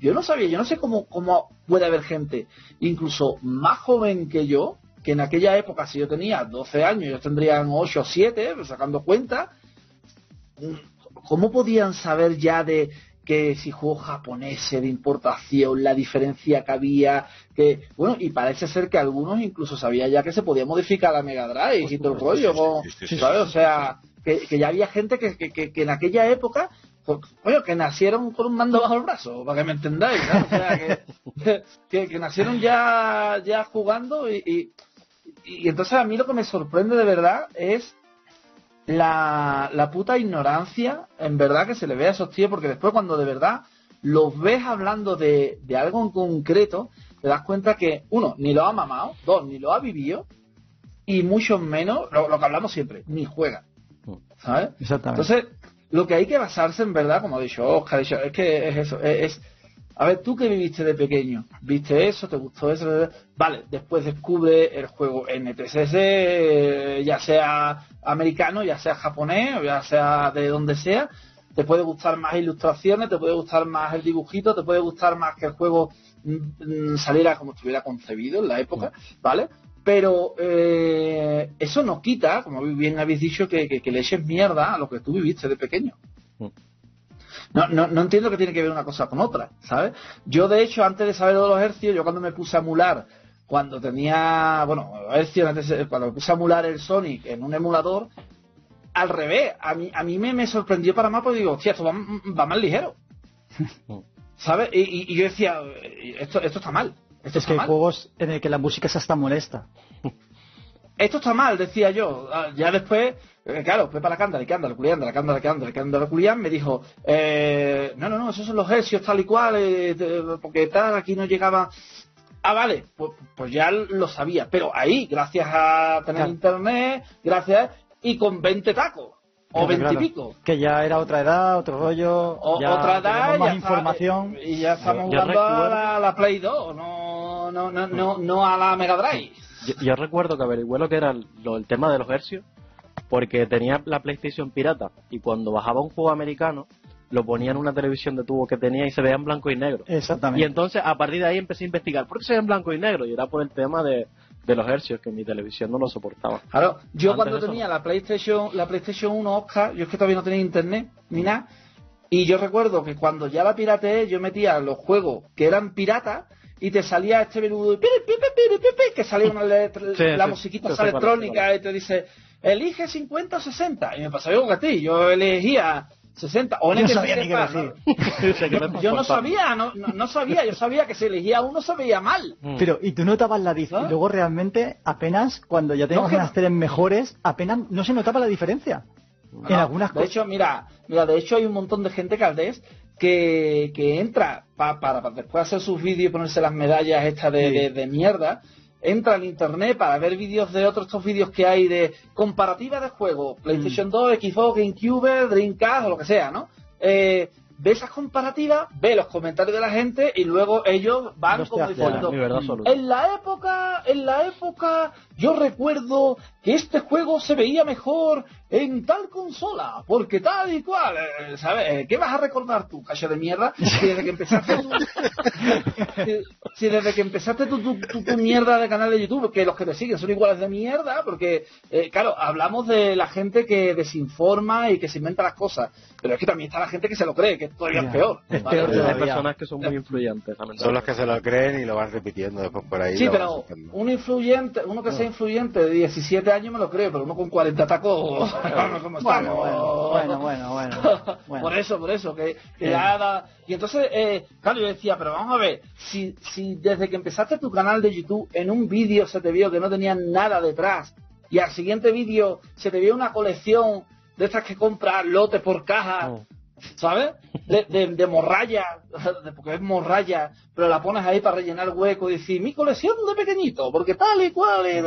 Yo no sabía, yo no sé cómo, cómo puede haber gente, incluso más joven que yo, que en aquella época, si yo tenía 12 años, ellos tendrían 8 o 7, pues, sacando cuenta, ¿cómo podían saber ya de que si juegos japoneses de importación, la diferencia que había, que bueno, y parece ser que algunos incluso sabían ya que se podía modificar la Mega Drive y todo el rollo, ¿sabes? O sea, que, que ya había gente que, que, que- que en aquella época, pues, coño, que nacieron con un mando bajo el brazo, para que me entendáis, ¿no? O sea, que, que, que nacieron ya, ya jugando y, y, y entonces a mí lo que me sorprende de verdad es la, la puta ignorancia, en verdad, que se le ve a esos tíos, porque después cuando de verdad los ves hablando de, de algo en concreto, te das cuenta que, uno, ni lo ha mamado, dos, ni lo ha vivido, y mucho menos, lo, lo que hablamos siempre, ni juega. ¿Sabes? Exactamente. Entonces, lo que hay que basarse en verdad, como ha dicho Oscar, es que es eso, es, es- a ver, tú que viviste de pequeño, viste eso, te gustó eso, vale, después descubre el juego NTSS, ya sea americano, ya sea japonés, ya sea de donde sea, te puede gustar más ilustraciones, te puede gustar más el dibujito, te puede gustar más que el juego mm, mm, saliera como estuviera concebido en la época, ¿vale? Pero eh, eso no quita, como bien habéis dicho, que, que, que, le eches mierda a lo que tú viviste de pequeño. Mm. No, no, no entiendo que tiene que ver una cosa con otra, ¿sabes? Yo, de hecho, antes de saber de los hercios, yo cuando me puse a emular, cuando tenía, bueno, hercios, cuando me puse a emular el Sonic en un emulador, al revés, a mí, a mí me, me sorprendió para más porque digo, hostia, esto va, va más ligero. ¿Sabes? Y, y, y, yo decía, esto, esto está mal. Esto es está que hay juegos en el que la música es hasta molesta. Esto está mal, decía yo. Ah, Ya después, eh, claro, Pepa la canta, que anda, la culianda, la canta, la canta, la canta, la culián, me dijo, eh, no, no, no, esos son los hercios tal y cual, eh, porque tal, aquí no llegaba. Ah, vale, pues, pues ya lo sabía. Pero ahí, gracias a tener Claro. internet, gracias, y con 20 tacos, o Claro, 20 claro. y pico. Que ya era otra edad, otro rollo. O- ya otra edad más ya está- información. y ya estamos yo jugando a la, la Play 2, no, no, no, no, no a la Mega Drive. Yo, yo recuerdo que averigué lo que era el, lo- el tema de los hercios, porque tenía la PlayStation pirata y cuando bajaba un juego americano, lo ponía en una televisión de tubo que tenía y se veía en blanco y negro. Exactamente. Y entonces a partir de ahí empecé a investigar por qué se ve en blanco y negro y era por el tema de, de los hercios que mi televisión no lo soportaba. Claro, yo Antes cuando eso, tenía la PlayStation, la PlayStation 1 Oscar, yo es que todavía no tenía internet ni nada, y yo recuerdo que cuando ya la pirateé, yo metía los juegos que eran piratas y te salía este menú de pi, pi, pi, pi, pi, pi, que salía una letra- Sí, la sí, musiquita sí, electrónica y te dice elige 50 o 60 y me pasaba igual que a ti, yo elegía 60 o en Yo el no sabía que ni ¿no? yo no sabía, no, no, no sabía, yo sabía que si elegía uno se veía mal. Mm. Pero, y tú notabas la diferencia. ¿Ah? Y luego realmente, apenas, cuando ya teníamos No, que unas teles mejores, apenas no se notaba la diferencia. En algunas de cosas. hecho, mira, mira, de hecho hay un montón de gente caldés que, que entra pa- para, para después hacer sus vídeos y ponerse las medallas estas de, Sí. de- de mierda. Entra en internet para ver vídeos de otros estos vídeos que hay de comparativa de juegos, Mm. PlayStation 2, Xbox, GameCube, Dreamcast o lo que sea, ¿no? Eh, ve esas comparativas, ve los comentarios de la gente y luego ellos van te como diciendo, en la época, en la época, yo recuerdo que este juego se veía mejor en tal consola, porque tal y cual, eh, ¿sabes? Eh, ¿Qué vas a recordar tú, cacho de mierda? Si desde que empezaste tú, si, desde que empezaste tu, tu, tu- tu mierda de canal de YouTube, que los que te siguen son iguales de mierda, porque, eh, claro, hablamos de la gente que desinforma y que se inventa las cosas, pero es que también está la gente que se lo cree, que es todavía Ya, peor. es ¿vale? peor Hay personas que son muy influyentes, Son los que se lo creen y lo van repitiendo después por ahí. Sí, pero un influyente, uno que sea influyente de 17 años me lo creo, pero uno con 40 tacos, ¿cómo Bueno, bueno, bueno, bueno, bueno, bueno. Por eso, por eso, que, que Eh. ya da- Y entonces, eh, claro, yo decía, pero vamos a ver, si, si desde que empezaste tu canal de YouTube en un vídeo se te vio que no tenía nada detrás, y al siguiente vídeo se te vio una colección de estas que compras lotes por caja, Oh. ¿Sabes? De, de, de morralla, de- porque es morralla, pero la pones ahí para rellenar hueco y decir, mi colección de pequeñito, porque tal y cual. Y...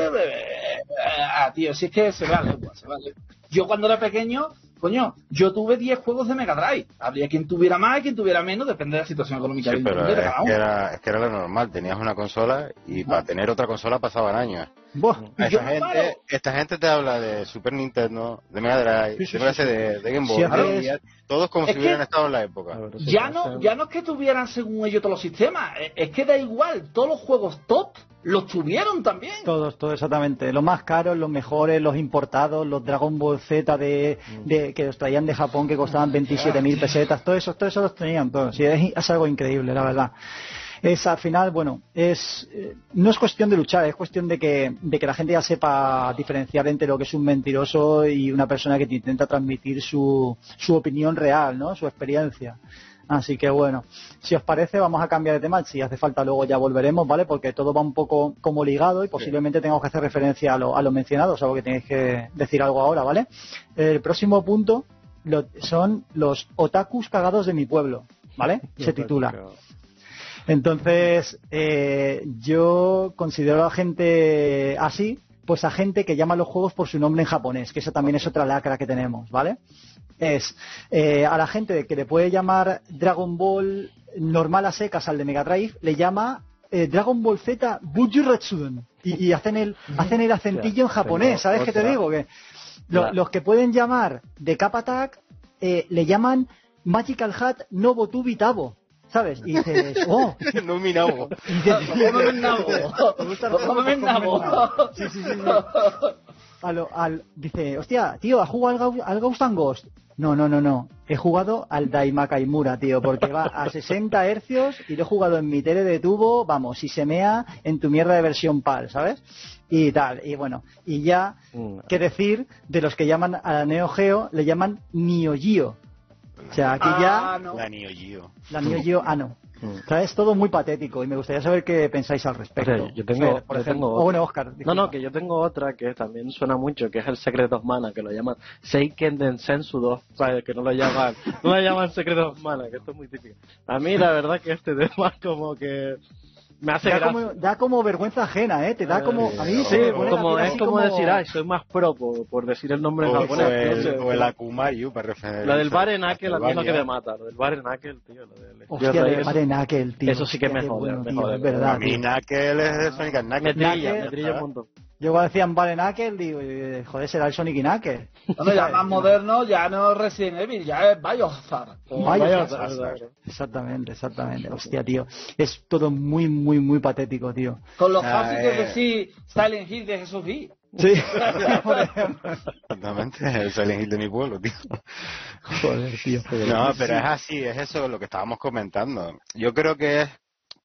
Ah, tío, si es que se va lengua, se va lengua. Yo cuando era pequeño, coño, yo tuve 10 juegos de Mega Drive. Habría quien tuviera más y quien tuviera menos, depende de la situación económica Sí, pero es que, era, es que era lo normal. Tenías una consola y para tener otra consola pasaban años. Buah. Esta Yo, gente, esta gente te habla de Super Nintendo, de Mega Drive, Sí, sí, de sí, MSD, de Game Boy, todos como Es si hubieran que- estado en la época. A ver, si Ya no, ya no es que tuvieran según ellos todos los sistemas, es- es que da igual, todos los juegos top los tuvieron también. Todos, todos exactamente. Los más caros, los mejores, los importados, los Dragon Ball Z de, de- que los traían de Japón que costaban 27.000 pesetas, todo eso, todo eso los tenían todos. Sí, es, es algo increíble, la verdad. Es al final, bueno, es eh, no es cuestión de luchar, es cuestión de que, de que la gente ya sepa diferenciar entre lo que es un mentiroso y una persona que te intenta transmitir su, su opinión real, ¿no? Su experiencia. Así que bueno, si os parece vamos a cambiar de tema, si hace falta luego ya volveremos, ¿vale? Porque todo va un poco como ligado y posiblemente tengamos que hacer referencia a lo, a lo mencionado, salvo que tenéis que decir algo ahora, ¿vale? El próximo punto lo- son los otakus cagados de mi pueblo, ¿vale? Se titula. Entonces, eh, yo considero a gente así, pues a gente que llama a los juegos por su nombre en japonés, que eso también es otra lacra que tenemos, ¿vale? Es eh, a la gente que le puede llamar Dragon Ball normal a secas al de Mega Drive, le llama eh, Dragon Ball Z Buju Retsuden. Y, y hacen el hacen el acentillo en japonés, ¿sabes qué te digo? Que lo- los que pueden llamar de Cap Attack eh, le llaman Magical Hat no Botubi Tabo. ¿Sabes? Y dices, oh, no mi nabo. y dices, Cómeme el nabo. Cómeme el nabo. Sí, sí, sí, sí. A lo- al, dice, hostia, tío, ¿has jugado al, al Ghost and Ghost? No, no, no, no. He jugado al Daimakaimura, tío, porque va a 60 hercios y lo he jugado en mi tele de tubo, vamos, y se mea en tu mierda de versión PAL, ¿sabes? Y tal, y bueno, y ya, Mm. qué decir de los que llaman a la Neo Geo, le llaman Neo Geo. O sea, aquí ya Ah, no. La Neo Geo. la Neo Geo, ah, no. Mm. O sea, es todo muy patético y me gustaría saber qué pensáis al respecto. O sea, yo tengo- Fer, por yo ejemplo. tengo O bueno, Oscar. No, no, que yo tengo otra que también suena mucho, que es el Secret of Mana, que lo llaman Seiken Densensu 2, ¿sabes? que no lo llaman, no lo llaman Secret of Mana, que esto es muy típico. A mí la verdad que este tema como que me hace Da como, da como vergüenza ajena, ¿eh? Te da como... A mí sí, se me como, es así como, decir, ay, soy más pro por, por decir el nombre en japonés. o no el, sé, o el Akumayu para referir. lo del Barenakel a mí es lo que me mata, lo del Barenakel, tío, lo del Hostia, Yo de eso- Barenakel, tío. eso sí que me jode, bueno, me tío, jode, es me verdad, A mí. Knuckle es de Sonic and Me trilla, me trilla un montón. Yo cuando decían Barenakel, digo, eh, joder, será el Sonic y Knuckle. Bueno, ya más moderno, ya no es Resident Evil, ya es Biohazard. Biohazard. Exactamente, exactamente. Hostia, tío. Es todo muy, muy, muy patético, tío. Con lo Ah, que es eh. decir Silent Hill de Jesús V. Sí. Exactamente, el Silent Hill de mi pueblo, tío. Joder, tío. No, pero es así, es eso lo que estábamos comentando. Yo creo que es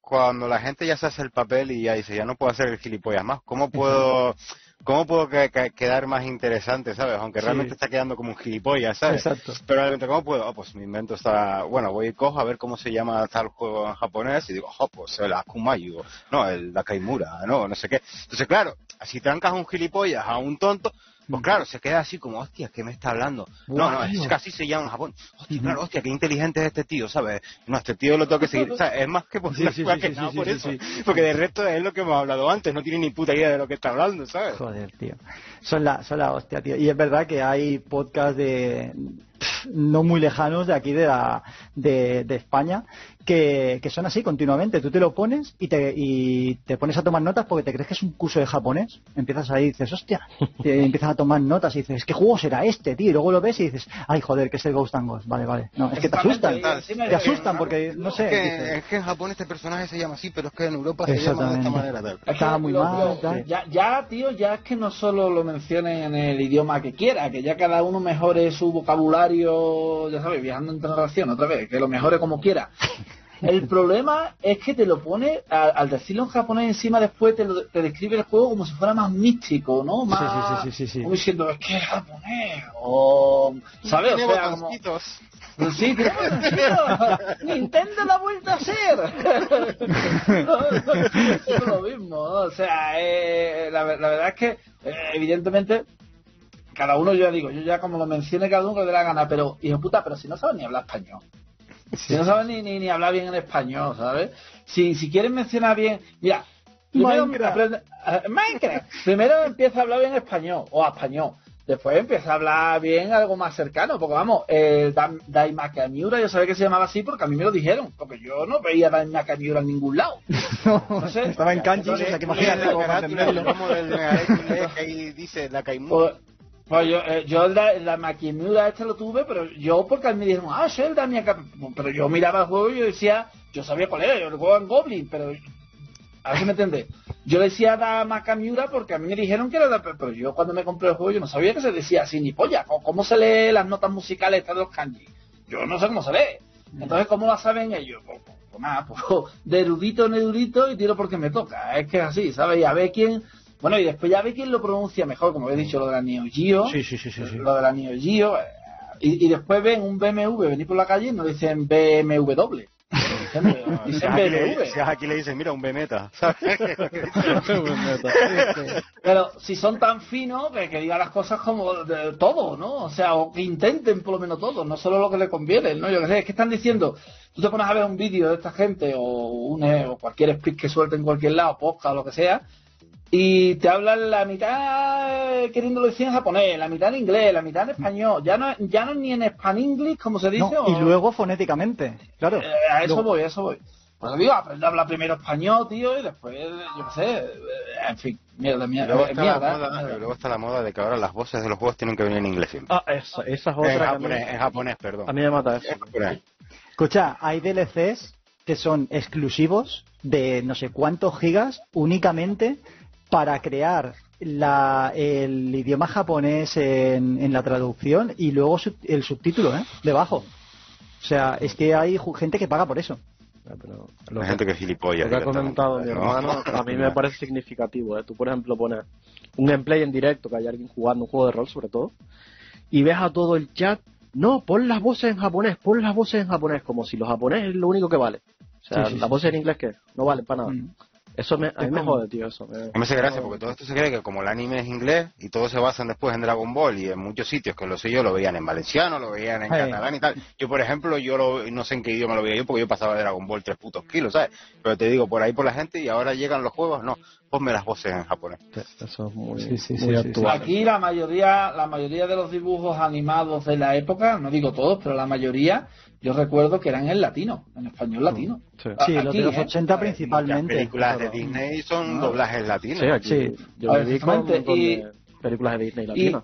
cuando la gente ya se hace el papel y ya dice, ya no puedo hacer el gilipollas más, ¿cómo puedo, cómo puedo que- que- quedar más interesante, sabes? Aunque Sí. realmente está quedando como un gilipollas, ¿sabes? Exacto. Pero realmente, ¿cómo puedo? Oh, pues me invento esta, bueno, voy y cojo a ver cómo se llama tal juego en japonés y digo, oh, pues el Akumayu, no, el Dakaimura, no, no sé qué. Entonces, claro, si trancas a un gilipollas a un tonto, pues claro, se queda así como, hostia, ¿qué me está hablando? No, no, es que así se llama en Japón. Hostia, claro, hostia, qué inteligente es este tío, ¿sabes? No, este tío lo tengo que seguir. O sea, es más que por Sí, sí, que por eso. Porque de resto es lo que hemos hablado antes, no tiene ni puta idea de lo que está hablando, ¿sabes? Joder, tío. Son la, son la hostia, tío. Y es verdad que hay podcasts de no muy lejanos de aquí de, la, de, de España que, que son así continuamente. Tú te lo pones y te, y te pones a tomar notas porque te crees que es un curso de japonés. Empiezas ahí y dices, hostia. Te empiezas a tomar notas y dices, ¿qué juego será este, tío? Y luego lo ves y dices, ay, joder, que es el Ghost and Ghost. Vale, vale. No, es que te asustan. Te asustan porque, no sé. Es que, dices, es que en Japón este personaje se llama así, pero es que en Europa se llama de esta manera. Tal. Es que Estaba muy lo- mal, lo- tal. Ya, ya, tío, ya es que no solo lo mencionen en el idioma que quiera, que ya cada uno mejore su vocabulario, ya sabes, viajando en relación otra vez, que lo mejore como quiera. El problema es que te lo pone, al decirlo en japonés encima después te, lo- te describe el juego como si fuera más místico, ¿no? Más, sí, sí, sí, sí, sí. Como diciendo, es que es japonés, o... ¿Sabes? O sea, como... Sí, botoncitos. Nintendo la ha vuelto a hacer. es lo mismo, ¿no? o sea, eh, la, la verdad es que eh, evidentemente cada uno, yo ya digo, yo ya como lo mencione cada uno que le dé la gana, pero hijo puta, pero si no saben ni hablar español. Si no saben ni, ni, ni hablar bien en español, ¿sabes? Si, si quieren mencionar bien, mira, primero Minecraft. aprende- eh, Minecraft. Primero empieza a hablar bien español, o a español. Después empieza a hablar bien algo más cercano, porque vamos, el Dam- Daimakamiura yo sabía que se llamaba así porque a mí me lo dijeron, porque yo no veía Daimakamiura en ningún lado. No sé. Estaba en kanji, o sea, que imagínate cómo para entenderlo. como del Mega X, que ahí dice la Kaimura. Pues, yo, eh, yo la, la Makimura esta lo tuve, pero yo porque a mí me dijeron, ah, el Daimakamiura. Pero yo miraba el juego y yo decía, yo sabía cuál era, yo el juego en Goblin, pero a ver si me entiendes. Yo decía Daimakamiura porque a mí me dijeron que era de, pero yo cuando me compré el juego yo no sabía que se decía así ni polla. ¿Cómo, cómo se lee las notas musicales estas de los kanji? Yo no sé cómo se lee. Entonces, ¿cómo la saben ellos? Pues, pues, pues nada, pues, de erudito en erudito y tiro porque me toca. Es que es así, ¿sabes? Y a ver quién... Bueno, y después ya ve quién lo pronuncia mejor, como he dicho, lo de la Neo Geo. Sí, sí, sí, sí, sí. Lo de la Neo Geo. eh, Y, y después ven un BMW venir por la calle y no dicen BMW. Dicen, Si dicen aquí, le, BMW. si aquí le dicen, mira, un Bemeta. Pero si son tan finos, que, que digan las cosas como de todo, ¿no? O sea, o que intenten por lo menos todo, no solo lo que les conviene, ¿no? Yo que sé, es que están diciendo, tú te pones a ver un vídeo de esta gente o, un, eh, o cualquier speak que suelte en cualquier lado, podcast o lo que sea, y te hablan la mitad eh, queriéndolo decir en japonés, la mitad en inglés, la mitad en español, ya no, ya no ni en span como se dice, No, o- y luego fonéticamente, claro. eh, a eso Luego- voy, a eso voy. Pues digo, aprende a hablar primero español, tío, y después, yo qué sé, eh, en fin, mierda, Y mierda, luego, eh, está mierda, la moda, mierda. y luego está la moda de que ahora las voces de los juegos tienen que venir en inglés siempre. Ah, esa, esa es en, otra japonés, en japonés, perdón. a mí me mata eso. Escucha, hay DLCs que son exclusivos de no sé cuántos gigas únicamente para crear la- el idioma japonés en, en la traducción y luego sub- el subtítulo, ¿eh? Debajo. O sea, es que hay gente que paga por eso. Pero lo Hay que- gente que es gilipollas. Lo que ha comentado mi ¿no? hermano, a mí me parece significativo. ¿eh? Tú, por ejemplo, pones un gameplay en directo, que hay alguien jugando un juego de rol, sobre todo, y ves a todo el chat, no, pon las voces en japonés, pon las voces en japonés, como si los japonés es lo único que vale. O sea, Sí, sí, las sí. voces en inglés, ¿qué? No valen para nada. Mm. Eso me, a mí Es me jode, tío, eso. me- hace gracia porque todo esto se cree que como el anime es inglés y todos se basan después en Dragon Ball y en muchos sitios que lo sé yo lo veían en valenciano, lo veían en Sí. catalán y tal. Yo, por ejemplo, yo lo, no sé en qué idioma lo veía yo porque yo pasaba de Dragon Ball tres putos kilos, ¿sabes? Pero te digo, por ahí por la gente y ahora llegan los juegos, no, ponme las voces en japonés. Eso es muy, Sí, sí, muy sí, sí, actual. Aquí la mayoría, la mayoría de los dibujos animados de la época, no digo todos, pero la mayoría, yo recuerdo que eran en latino, en español latino. Sí. Sí, los aquí, de los ¿eh? 80 Las principalmente. películas de Disney son Ah. doblajes latinos. Sí, aquí Sí. yo A ver, y- de películas de Disney latinas.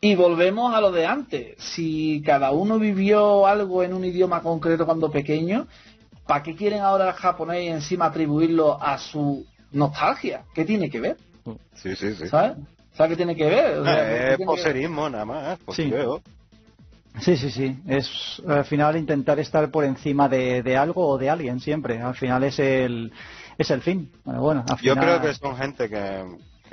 y volvemos a lo de antes. Si cada uno vivió algo en un idioma concreto cuando pequeño, ¿para qué quieren ahora el japonés y encima atribuirlo a su nostalgia? ¿Qué tiene que ver? Sí, sí, sí. ¿Sabes? ¿Sabes qué tiene que ver? O sea, ¿qué Eh, es que ver? poserismo nada más, pues Sí. veo. Sí, sí, sí. Es al final intentar estar por encima de, de algo o de alguien siempre. Al final es el es el fin. Bueno, bueno, al Yo creo que son gente que...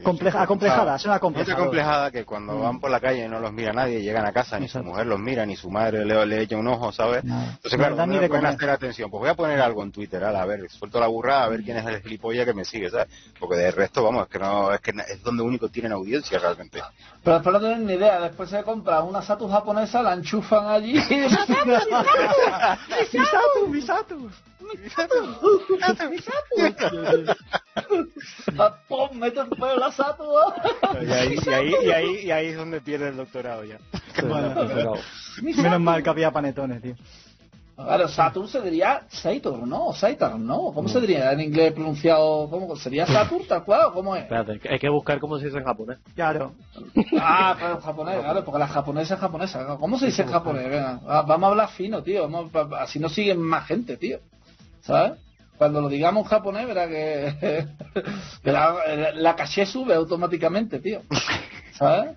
Compleja- acomplejada, son Gente acomplejados. acomplejada que cuando Mm. van por la calle no los mira nadie, llegan a casa, ni Exacto. su mujer los mira, ni su madre le, le echa un ojo, ¿sabes? Entonces, claro, no de pueden hacer atención. Pues voy a poner algo en Twitter, ala, a ver, suelto la burrada, a ver quién es el gilipollas que me sigue, ¿sabes? Porque de resto, vamos, es que no, es que es donde único tienen audiencia realmente. Pero después no tienen ni idea. Después se compra una Saturn japonesa, la enchufan allí. Misato, Misato. ¡Pum! Mete el pelo la Saturn. Y ahí, y ahí, y ahí, y ahí es donde pierde el doctorado ya. Bueno, menos mal que había panetones, tío. Claro, Saturn se diría Saturn, ¿no? O Saturn, ¿no? ¿Cómo se diría en inglés pronunciado? ¿Cómo sería Saturn tal cual o cómo es? Espérate, hay que buscar cómo se dice en japonés. Claro. Ah, pero en japonés, claro, porque la japonesa es japonesa. ¿Cómo se dice en japonés? Venga, ah, vamos a hablar fino, tío. Vamos, así no siguen más gente, tío. ¿Sabes? Cuando lo digamos en japonés, verá que, que la, la caché sube automáticamente, tío. ¿Sabes?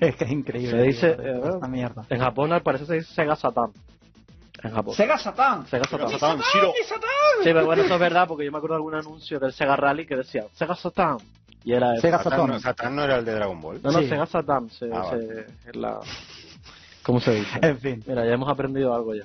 Es que es increíble. Se dice, tío, esta mierda. En Japón al parecer se dice Sega Satan. En Japón. Sega Satan. Sega Satan. Sega Satan, ¡Mi Shiro. Satan! Sí, pero bueno, eso es verdad porque yo me acuerdo de algún anuncio del Sega Rally que decía Sega Satan. Y era eso. Sega Satán Satón. no, Satán no era el de Dragon Ball. No, no, Sí. Sega Satan. Se, Ah, se- la... ¿Cómo se dice? En fin. Mira, ya hemos aprendido algo ya.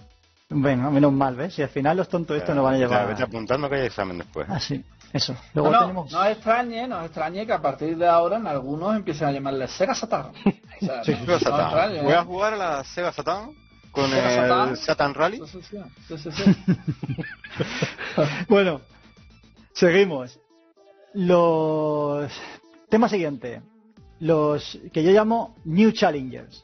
Bueno, menos mal, ¿ves? Si al final los tontos estos no van a Ya, llevar. Vete apuntando que hay examen después. Ah, sí. Eso. No, Luego no, tenemos. no os extrañe, no extrañe que a partir de ahora en algunos empiecen a llamarle Sega Satan. O sea, Sí, no- Sega no Satán. extrañe, Voy ¿eh? a jugar a la Sega Satán con Sega el Satán. Satan Rally. Sí, sí. Bueno, seguimos. Los. Tema siguiente. Los que yo llamo New Challengers.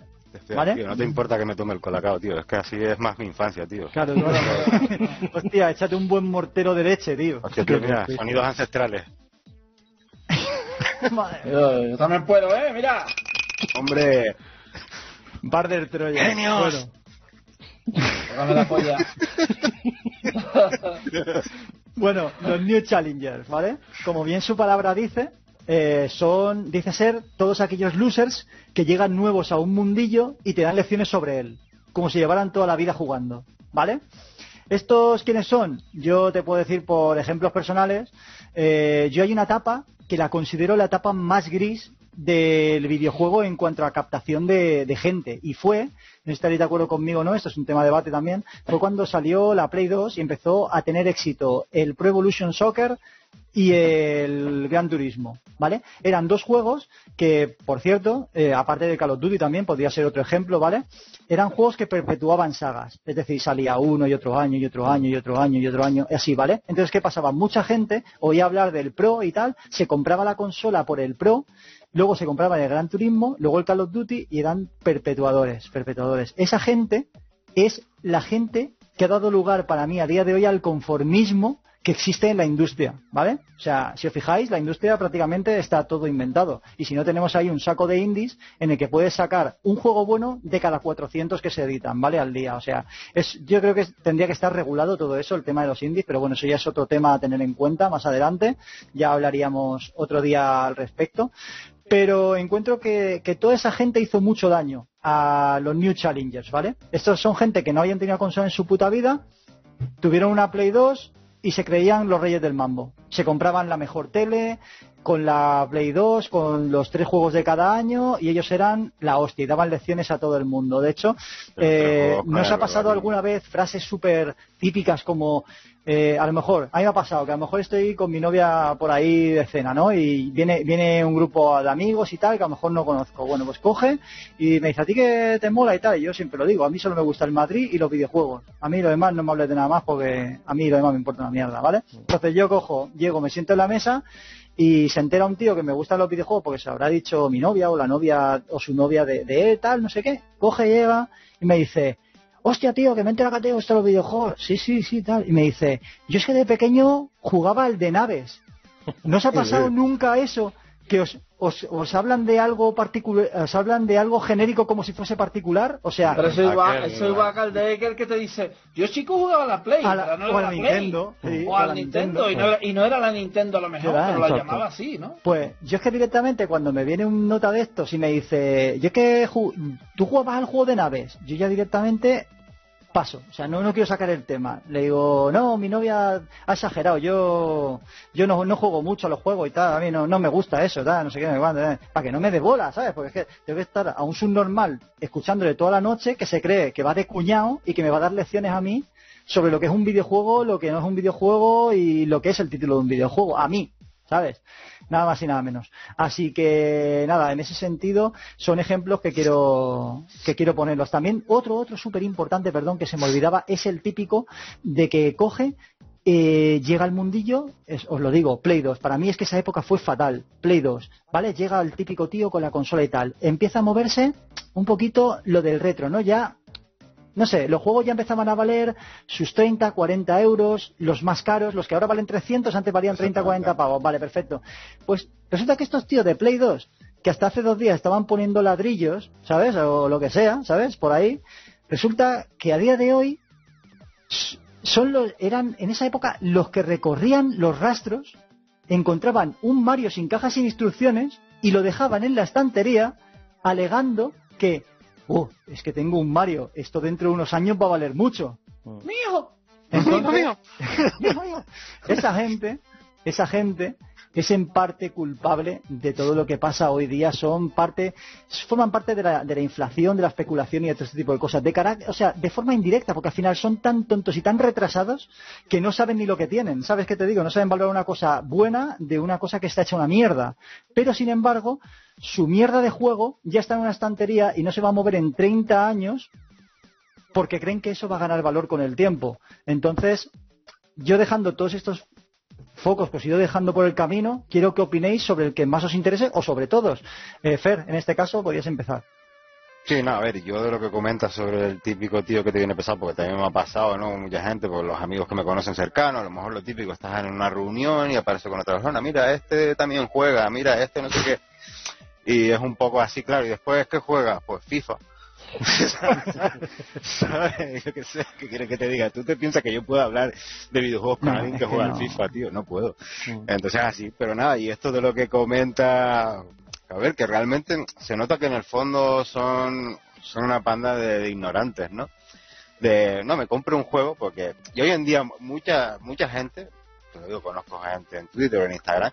¿Vale? tío, no te importa que me tome el colacao, tío. Es que así es más mi infancia, tío. Claro, claro. Hostia, échate un buen mortero de leche, tío. Hostia, tío, mira, sonidos ancestrales. Madre. Yo, yo también puedo, ¿eh? Mira. Hombre, Barder Troya. ¡Genios! Bueno. Tócame la polla. Bueno, los New Challengers, ¿vale? Como bien su palabra dice, eh, son, dice ser, todos aquellos losers que llegan nuevos a un mundillo y te dan lecciones sobre él, como si llevaran toda la vida jugando, ¿vale? ¿Estos quiénes son? Yo te puedo decir por ejemplos personales, eh, yo hay una etapa que la considero la etapa más gris del videojuego en cuanto a captación de, gente. Y fue, no estaréis de acuerdo conmigo no, esto es un tema de debate también, fue cuando salió la Play 2 y empezó a tener éxito el Pro Evolution Soccer y el Gran Turismo, ¿vale? Eran dos juegos que, por cierto, eh, aparte de Call of Duty también, podría ser otro ejemplo, ¿vale? Eran juegos que perpetuaban sagas, es decir, salía uno y otro año y otro año y otro año y otro año, y así, ¿vale? Entonces, ¿qué pasaba? Mucha gente oía hablar del Pro y tal, se compraba la consola por el Pro, luego se compraba el Gran Turismo, luego el Call of Duty y eran perpetuadores, perpetuadores. Esa gente es la gente que ha dado lugar para mí a día de hoy al conformismo que existe en la industria, ¿vale? O sea, si os fijáis, la industria prácticamente está todo inventado. Y si no, tenemos ahí un saco de indies en el que puedes sacar un juego bueno de cada 400 que se editan, ¿vale? Al día. O sea, es, yo creo que tendría que estar regulado todo eso, el tema de los indies, pero bueno, eso ya es otro tema a tener en cuenta más adelante. Ya hablaríamos otro día al respecto. Pero encuentro que, que toda esa gente hizo mucho daño a los New Challengers, ¿vale? Estos son gente que no habían tenido consola en su puta vida, tuvieron una Play 2 y se creían los reyes del mambo. Se compraban la mejor tele, con la Play 2, con los tres juegos de cada año, y ellos eran la hostia y daban lecciones a todo el mundo. De hecho, eh, ¿nos ha pasado alguna vez frases súper típicas como eh, a lo mejor, a mí me ha pasado que a lo mejor estoy con mi novia por ahí de cena, ¿no? Y viene, viene un grupo de amigos y tal, que a lo mejor no conozco. Bueno, pues coge y me dice, ¿a ti que te mola y tal? Y yo siempre lo digo, a mí solo me gusta el Madrid y los videojuegos. A mí lo demás no me hables de nada más porque a mí lo demás me importa una mierda, ¿vale? Entonces yo cojo, llego, me siento en la mesa y se entera un tío que me gustan los videojuegos porque se habrá dicho mi novia o la novia o su novia de, de él, tal, no sé qué. Coge, lleva y me dice, hostia, tío, que me entera que te gustan los videojuegos. Sí, sí, sí, tal. Y me dice, yo es que de pequeño jugaba al de naves. ¿No os ha pasado nunca eso? Que os, os, os hablan de algo particular, os hablan de algo genérico como si fuese particular, o sea, Pero eso es igual, Aquel, eso es igual que el de Eker que te dice, yo chico jugaba a la Play, A la- pero no o era a la Play. Nintendo, sí, o y, no era, y no era la Nintendo a lo mejor, Claro, pero la exacto. llamaba así, ¿no? Pues yo es que directamente cuando me viene un nota de estos y me dice, yo es que ju- tú jugabas al juego de naves, yo ya directamente paso, o sea, no, no quiero sacar el tema. Le digo, no, mi novia ha exagerado, yo yo no, no juego mucho a los juegos y tal, a mí no, no me gusta eso, tal, no sé qué, eh, para que no me dé bola, ¿sabes? Porque es que tengo que estar a un subnormal escuchándole toda la noche que se cree que va de cuñado y que me va a dar lecciones a mí sobre lo que es un videojuego, lo que no es un videojuego y lo que es el título de un videojuego, a mí, ¿sabes? Nada más y nada menos. Así que nada, en ese sentido son ejemplos que quiero que quiero ponerlos. También otro otro súper importante, perdón, que se me olvidaba es el típico de que coge eh, llega al mundillo, os lo digo, Play 2. Para mí es que esa época fue fatal. Play 2, ¿vale? Llega el típico tío con la consola y tal. Empieza a moverse un poquito lo del retro, ¿no? Ya no sé, los juegos ya empezaban a valer sus 30, 40 euros, los más caros, los que ahora valen 300, antes valían 30, 40 pavos. Vale, perfecto. Pues resulta que estos tíos de Play 2, que hasta hace dos días estaban poniendo ladrillos, ¿sabes? O lo que sea, ¿sabes? Por ahí, resulta que a día de hoy son los, eran en esa época los que recorrían los rastros, encontraban un Mario sin cajas sin instrucciones y lo dejaban en la estantería alegando que Oh, es que tengo un Mario, esto dentro de unos años va a valer mucho. ¡Mijo! Entonces, esa gente, esa gente es en parte culpable de todo lo que pasa hoy día, son parte, forman parte de la, de la inflación, de la especulación y de todo este tipo de cosas, de carácter, o sea, de forma indirecta, porque al final son tan tontos y tan retrasados que no saben ni lo que tienen. ¿Sabes qué te digo? No saben valorar una cosa buena de una cosa que está hecha una mierda. Pero sin embargo, su mierda de juego ya está en una estantería y no se va a mover en 30 años porque creen que eso va a ganar valor con el tiempo. Entonces, yo dejando todos estos focos que os he ido dejando por el camino, quiero que opinéis sobre el que más os interese o sobre todos. Eh, Fer, en este caso podrías empezar. Sí, no, a ver, yo de lo que comentas sobre el típico tío que te viene pesado, porque también me ha pasado, ¿no? Mucha gente, por los amigos que me conocen cercanos, a lo mejor lo típico, estás en una reunión y aparece con otra persona, mira, este también juega, mira, este no sé qué. Y es un poco así, claro, y después, ¿qué juega? Pues FIFA. ¿Sabes? Yo qué sé, ¿qué quieres que te diga? ¿Tú te piensas que yo puedo hablar de videojuegos con No, alguien que que juega no. al FIFA, tío? No puedo. Entonces así, pero nada, y esto de lo que comenta, a ver, que realmente se nota que en el fondo son, son una panda de, de ignorantes, ¿no? De, no, me compro un juego porque, y hoy en día mucha, mucha gente, te lo digo, conozco gente en Twitter o en Instagram,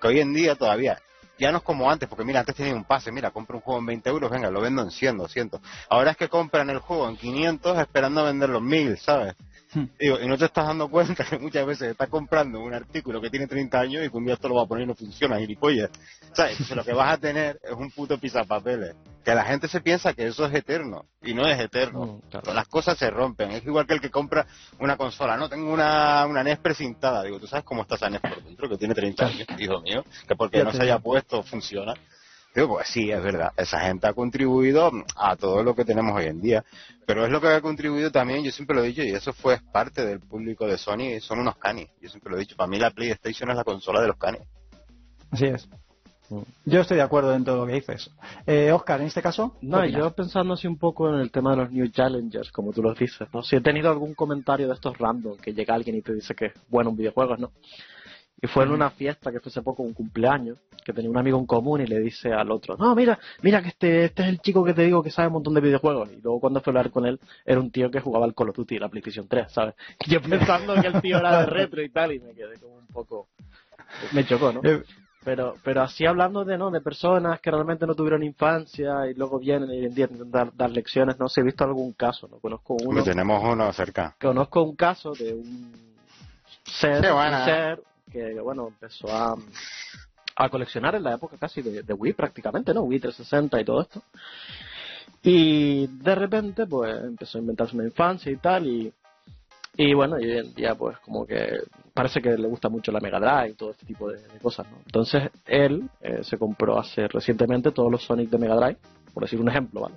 que hoy en día todavía, ya no es como antes, porque mira, antes tenía un pase, mira, compro un juego en 20 euros, venga, lo vendo en 100, 200. Ahora es que compran el juego en 500 esperando venderlo en 1000, ¿sabes? Hmm. Digo, y no te estás dando cuenta que muchas veces estás comprando un artículo que tiene 30 años y que un día esto lo va a poner y no funciona, gilipollas. ¿Sabes? Entonces lo que vas a tener es un puto pisapapeles. Que la gente se piensa que eso es eterno. Y no es eterno. Claro. Las cosas se rompen. Es igual que el que compra una consola. No, tengo una, una NES precintada. Digo, ¿tú sabes cómo está esa NES por dentro? Que tiene 30 años, hijo mío. Que porque no se haya puesto funciona. Digo, pues sí, es verdad, esa gente ha contribuido a todo lo que tenemos hoy en día, pero es lo que ha contribuido también, yo siempre lo he dicho, y eso fue parte del público de Sony, son unos canis, yo siempre lo he dicho, para mí la PlayStation es la consola de los canis. Así es. Yo estoy de acuerdo en todo lo que dices. Eh, Oscar, en este caso. No, yo pensando así un poco en el tema de los New Challengers, como tú lo dices, ¿no? Si he tenido algún comentario de estos random, que llega alguien y te dice que es bueno un videojuego, ¿no? Y fue en una fiesta que fue hace poco, un cumpleaños, que tenía un amigo en común y le dice al otro, no, mira, mira que este, este es el chico que te digo que sabe un montón de videojuegos. Y luego cuando fue a hablar con él, era un tío que jugaba al Call of Duty, la PlayStation 3, ¿sabes? Y yo pensando que el tío era de retro y tal, y me quedé como un poco... Me chocó, ¿no? Eh, Pero, pero así hablando de, ¿no? de personas que realmente no tuvieron infancia y luego vienen y hoy en día intentan dar, dar lecciones, no sé, he visto algún caso, ¿no? Conozco uno, tenemos uno cerca. conozco un caso de un ser, un ser que, bueno, empezó a, a coleccionar en la época casi de, Wii prácticamente, ¿no? Wii 360 y todo esto. Y de repente, pues, empezó a inventarse una infancia y tal, y, y bueno, y hoy en día, pues, como que parece que le gusta mucho la Mega Drive y todo este tipo de, cosas, ¿no? Entonces, él eh, se compró hace recientemente todos los Sonic de Mega Drive, por decir un ejemplo, ¿vale?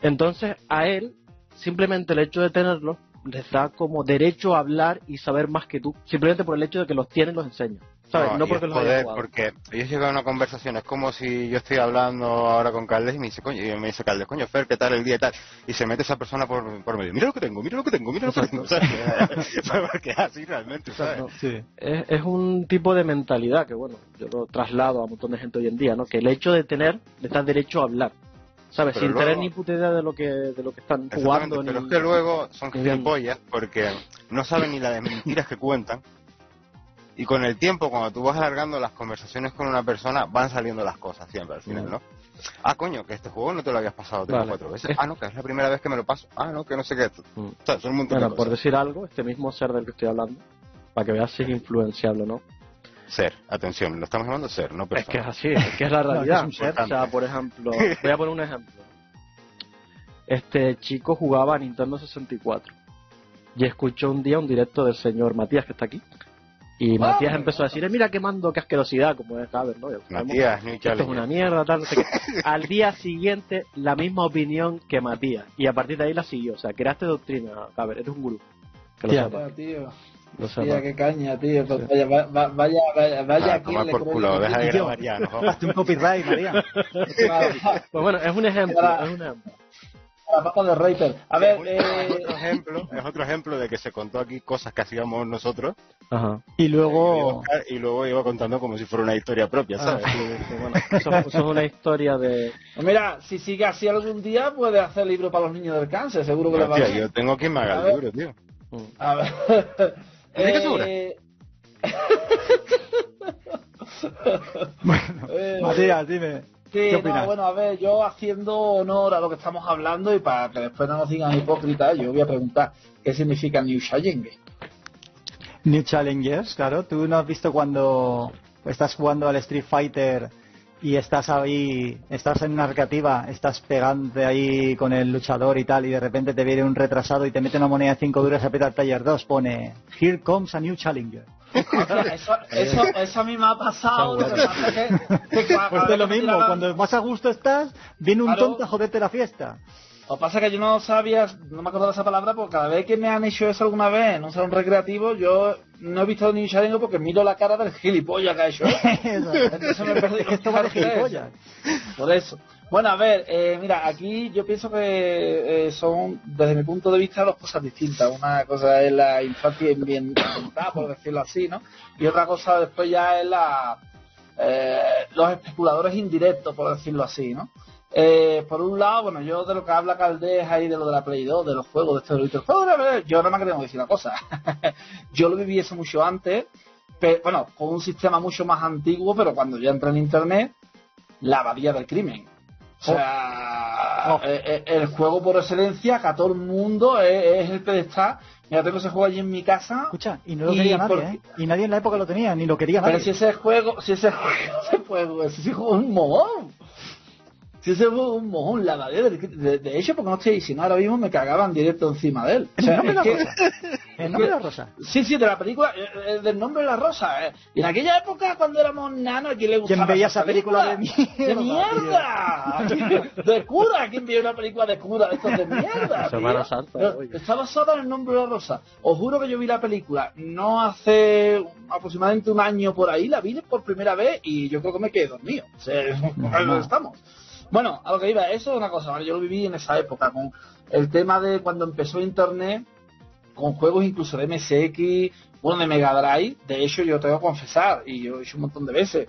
Entonces, a él, simplemente el hecho de tenerlos, les da como derecho a hablar y saber más que tú, simplemente por el hecho de que los tienen, los enseña. ¿Sabes? No, porque es los poder, porque ellos llegan a una conversación, es como si yo estoy hablando ahora con Caldes y me dice, coño, y me dice Caldes, coño, Fer, ¿qué tal el día y tal? Y se mete esa persona por, por medio, mira lo que tengo, mira lo que tengo, mira lo que tengo, ¿sabes? porque así realmente, ¿sabes? Exacto. sí. es, es un tipo de mentalidad que, bueno, yo lo traslado a un montón de gente hoy en día, ¿no? Que el hecho de tener, le da derecho a hablar, ¿sabes? Pero Sin luego- tener ni puta idea de lo que, de lo que están jugando. pero ni- es que luego son gilipollas porque no saben ni la de mentiras que cuentan. Y con el tiempo, cuando tú vas alargando las conversaciones con una persona, van saliendo las cosas siempre al final, Mm. ¿no? Ah, coño, que este juego no te lo habías pasado tres o cuatro veces. Es- Ah, no, que es la primera vez que me lo paso. Ah, no, que no sé qué. Mm. O sea, son un montón Bueno, de por cosas. decir algo, este mismo ser del que estoy hablando, para que veas si es influenciable o no. Ser, atención, lo estamos llamando ser, no Es que es persona. así, es que es la No, es que realidad. ser. o sea, por ejemplo, voy a poner un ejemplo. Este chico jugaba a Nintendo 64 y escuchó un día un directo del señor Matías que está aquí. Y Matías empezó a decir, "Eh, mira qué mando, qué asquerosidad, como es Caber, ¿no? Matías, New esto es una mierda, tal, no sé qué. Al día siguiente, la misma opinión que Matías. Y a partir de ahí la siguió. O sea, creaste doctrina, Caber, eres un gurú. Que lo sepas, tío. Lo Tía, sepas. qué caña, tío. Pues Vaya, va- va- vaya, vaya, vaya. Ah, toma le por culo, que- deja de grabar ya, no un copyright, María. Pues bueno, es un ejemplo, es un ejemplo. La papa de Reaper. A ver, es, eh, otro ejemplo, es otro ejemplo de que se contó aquí cosas que hacíamos nosotros Ajá. Y luego. y luego iba contando como si fuera una historia propia, Ah, ¿sabes? sí, sí, bueno, eso, eso es una historia de... pues mira, si sigue así algún día, puede hacer libro para los niños del cáncer. Seguro que le va a yo tengo quien me haga el libro, tío. A ver. Eh, Bueno, Eh, Matías, dime. Sí, ¿Qué no, opinas? bueno, a ver, yo haciendo honor a lo que estamos hablando y para que después no nos digan hipócritas, yo voy a preguntar qué significa New Challenge. New Challengers, claro. Tú no has visto cuando estás jugando al Street Fighter y estás ahí, estás en una recreativa, estás pegando ahí con el luchador y tal, y de repente te viene un retrasado y te mete una moneda de 5 duros, aprieta el player 2, pone Here comes a new challenger. Eso, eso, eso a mí me ha pasado. Lo que pasa es que, que cua- Pues es lo mismo, cuando más a gusto estás, viene un Claro. tonto a joderte la fiesta. Lo que pasa es que yo no sabía, no me acordaba de esa palabra, porque cada vez que me han hecho eso alguna vez en un salón recreativo, yo no he visto ni un challenge porque miro la cara del gilipollas que ha hecho. Eso. Entonces me perdí que esto va de gilipollas. Por eso. Bueno, a ver, eh, mira, aquí yo pienso que eh, son, desde mi punto de vista, dos cosas distintas. Una cosa es la infancia ambiental, por decirlo así, ¿no? Y otra cosa después ya es la, eh, los especuladores indirectos, por decirlo así, ¿no? Eh, por un lado, bueno, yo de lo que habla Caldeja y de lo de la Play 2, de los juegos, de este de ver, yo no me queremos decir una cosa. yo lo viví eso mucho antes, pero, bueno, con un sistema mucho más antiguo, pero cuando yo entré en Internet, la abadía del crimen. O sea, Oh. eh, eh, el juego por excelencia, que a todo el mundo es, es el pedestal. Mira, tengo ese juego allí en mi casa. Escucha, y no lo Y quería nadie, por- ¿eh? Y nadie en la época lo tenía, ni lo quería Pero nadie. si ese juego, si ese juego, ese juego, ese juego es un mogón. Si ese fue un mojón, la de, de, de, hecho, porque no estoy diciendo, ahora mismo me cagaban directo encima de él. O sea, ¿El nombre de la es que- rosa? ¿El nombre de la rosa? Sí, sí, de la película, eh, eh, del nombre de la rosa. eh. Y en aquella época, cuando éramos nanos, ¿a quién le gustaba ¿Quién veía esa película de ¡De mierda, mierda! De cura, ¿quién veía una película de cura de estos de mierda? Está basada en el nombre de la rosa. Os juro que yo vi la película no hace aproximadamente un año por ahí, la vi por primera vez y yo creo que me quedé dormido. O sea, no. estamos. Bueno, a lo que iba, eso es una cosa, ¿vale? yo lo viví en esa época, con el tema de cuando empezó Internet, con juegos incluso de MSX, bueno, de Mega Drive, de hecho yo tengo que confesar, y yo he hecho un montón de veces,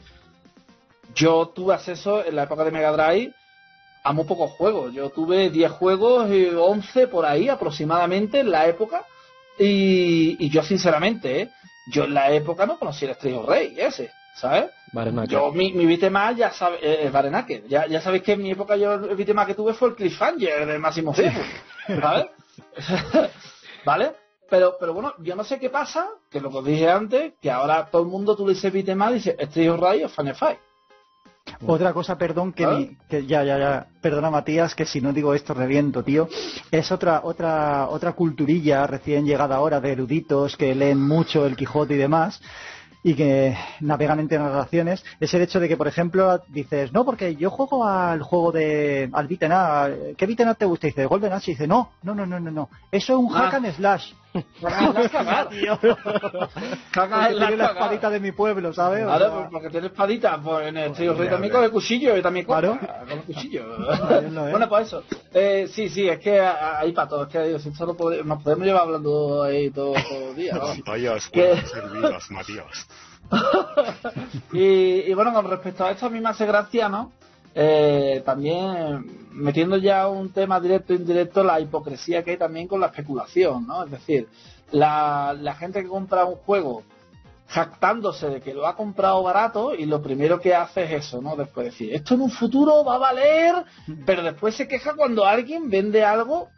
yo tuve acceso en la época de Mega Drive a muy pocos juegos, yo tuve 10 juegos, y 11 por ahí aproximadamente en la época, y, yo sinceramente, ¿eh? yo en la época no conocía el Estrella Rey ese, ¿sabes? Yo, mi, mi beat'em ya sabe, eh, eh. Ya, ya sabéis que en mi época yo el beat'em up que tuve fue el Cliffhanger de Máximo ¿sabes? ¿Vale? Pero, pero bueno, yo no sé qué pasa, que lo que os dije antes, que ahora todo el mundo tú le dices beat'em up y dice Street of Rage o Final Fight. Otra cosa, perdón, que, ¿Ah? mi- que ya, ya, ya, perdona Matías, que si no digo esto reviento, tío. Es otra, otra, otra culturilla recién llegada ahora de eruditos que leen mucho el Quijote y demás y que navegan entre narraciones, es el hecho de que, por ejemplo, dices, no, porque yo juego al juego de, al beat'em ¿qué beat'em te gusta? Y dice, Golden Axe, y dice, no, no, no, no, no, no, eso es un Ah. hack and slash. Tío. Cagas en la la espadita de mi pueblo, ¿sabes? O Ahora, sea, pues, porque tiene espadita, pues en el Rage ya también el cuchillo y también con, Claro. con el cuchillo. Bueno, pues eso. Eh, sí, sí, es que hay para todo. Es que digo, si esto lo podemos- nos podemos llevar hablando ahí todo, todo el día. ¿no? Matías. y, y bueno, con respecto a esto, a mí me hace gracia, ¿no? Eh, también metiendo ya un tema directo e indirecto, la hipocresía que hay también con la especulación, ¿no? Es decir, la, la gente que compra un juego jactándose de que lo ha comprado barato y lo primero que hace es eso, ¿no? Después decir, esto en un futuro va a valer, pero después se queja cuando alguien vende algo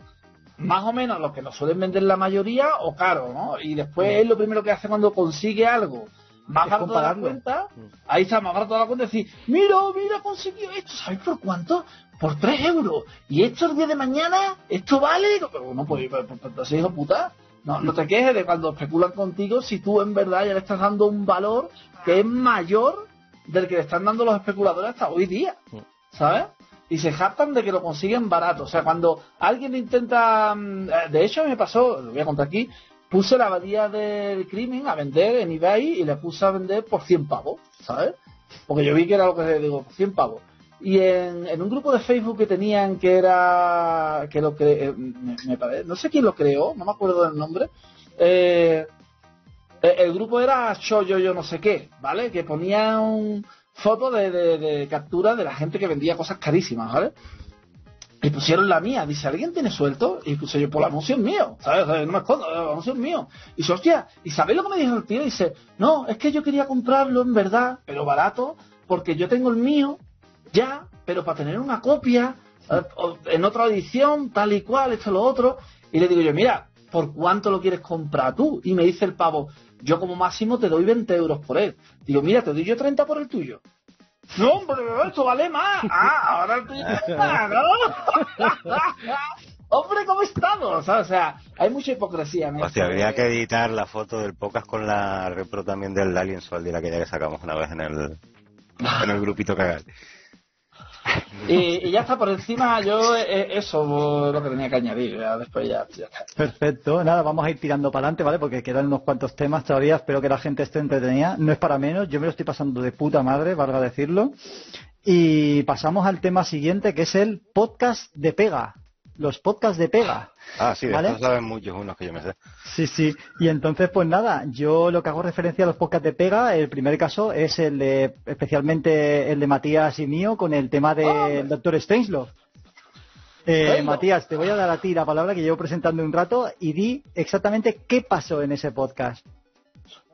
más o menos lo que lo suelen vender la mayoría o caro, ¿no? Y después es lo primero que hace cuando consigue algo barato de la cuenta, ahí está más barato de la cuenta, decir, mira, mira, consiguió esto, ¿sabéis por cuánto? Por 3 euros. Y esto el día de mañana, esto vale, pero no, pues, pues, hijo puta, no, no te quejes de cuando especulan contigo si tú en verdad ya le estás dando un valor que es mayor del que le están dando los especuladores hasta hoy día, ¿sabes? Y se jactan de que lo consiguen barato. O sea, cuando alguien intenta... mm, eh, De hecho, me pasó, lo voy a contar aquí, puse la abadía del crimen a vender en eBay y le puse a vender por 100 pavos, ¿sabes? Porque yo vi que era lo que digo, 100 pavos. Y en, un grupo de Facebook que tenían que era, que lo cre- eh, me, me no sé quién lo creó, no me acuerdo del nombre, eh, el grupo era Yo Yo Yo no sé qué, ¿vale? Que ponían fotos de, de, de captura de la gente que vendía cosas carísimas, ¿vale? Y pusieron la mía, dice, ¿alguien tiene suelto? Y puse yo, por la anuncio es mío, ¿sabes? No me escondo, el anuncio es mío. Y dice, hostia, ¿y sabéis lo que me dijo el tío? Dice, no, es que yo quería comprarlo en verdad, pero barato, porque yo tengo el mío, ya, pero para tener una copia, eh, en otra edición, tal y cual, esto lo otro. Y le digo yo, mira, ¿por cuánto lo quieres comprar tú? Y me dice el pavo, yo como máximo te doy 20 euros por él. Digo, mira, te doy yo 30 por el tuyo. No, hombre, esto vale más. Ah, ahora el tuyo ¿no? hombre, ¿cómo estamos? O sea, hay mucha hipocresía en. Hostia, habría que editar la foto del podcast con la repro también del Alien Soul de la que ya que sacamos una vez en el, en el grupito cagal. Y, ya está por encima, yo eh, eso es lo que tenía que añadir. ya después ya. Perfecto, nada, vamos a ir tirando para adelante, ¿vale? Porque quedan unos cuantos temas todavía, espero que la gente esté entretenida. No es para menos, yo me lo estoy pasando de puta madre, valga decirlo. Y pasamos al tema siguiente, que es el podcast de pega. Los podcasts de pega. Ah, sí, de ¿Vale? saben muchos unos que yo me sé. Sí, sí. Y entonces, pues nada, yo lo que hago referencia a los podcasts de pega, el primer caso es el de, especialmente el de Matías y mío, con el tema del Doctor Strangelove. Eh. Matías, te voy a dar a ti la palabra que llevo presentando un rato y di exactamente qué pasó en ese podcast.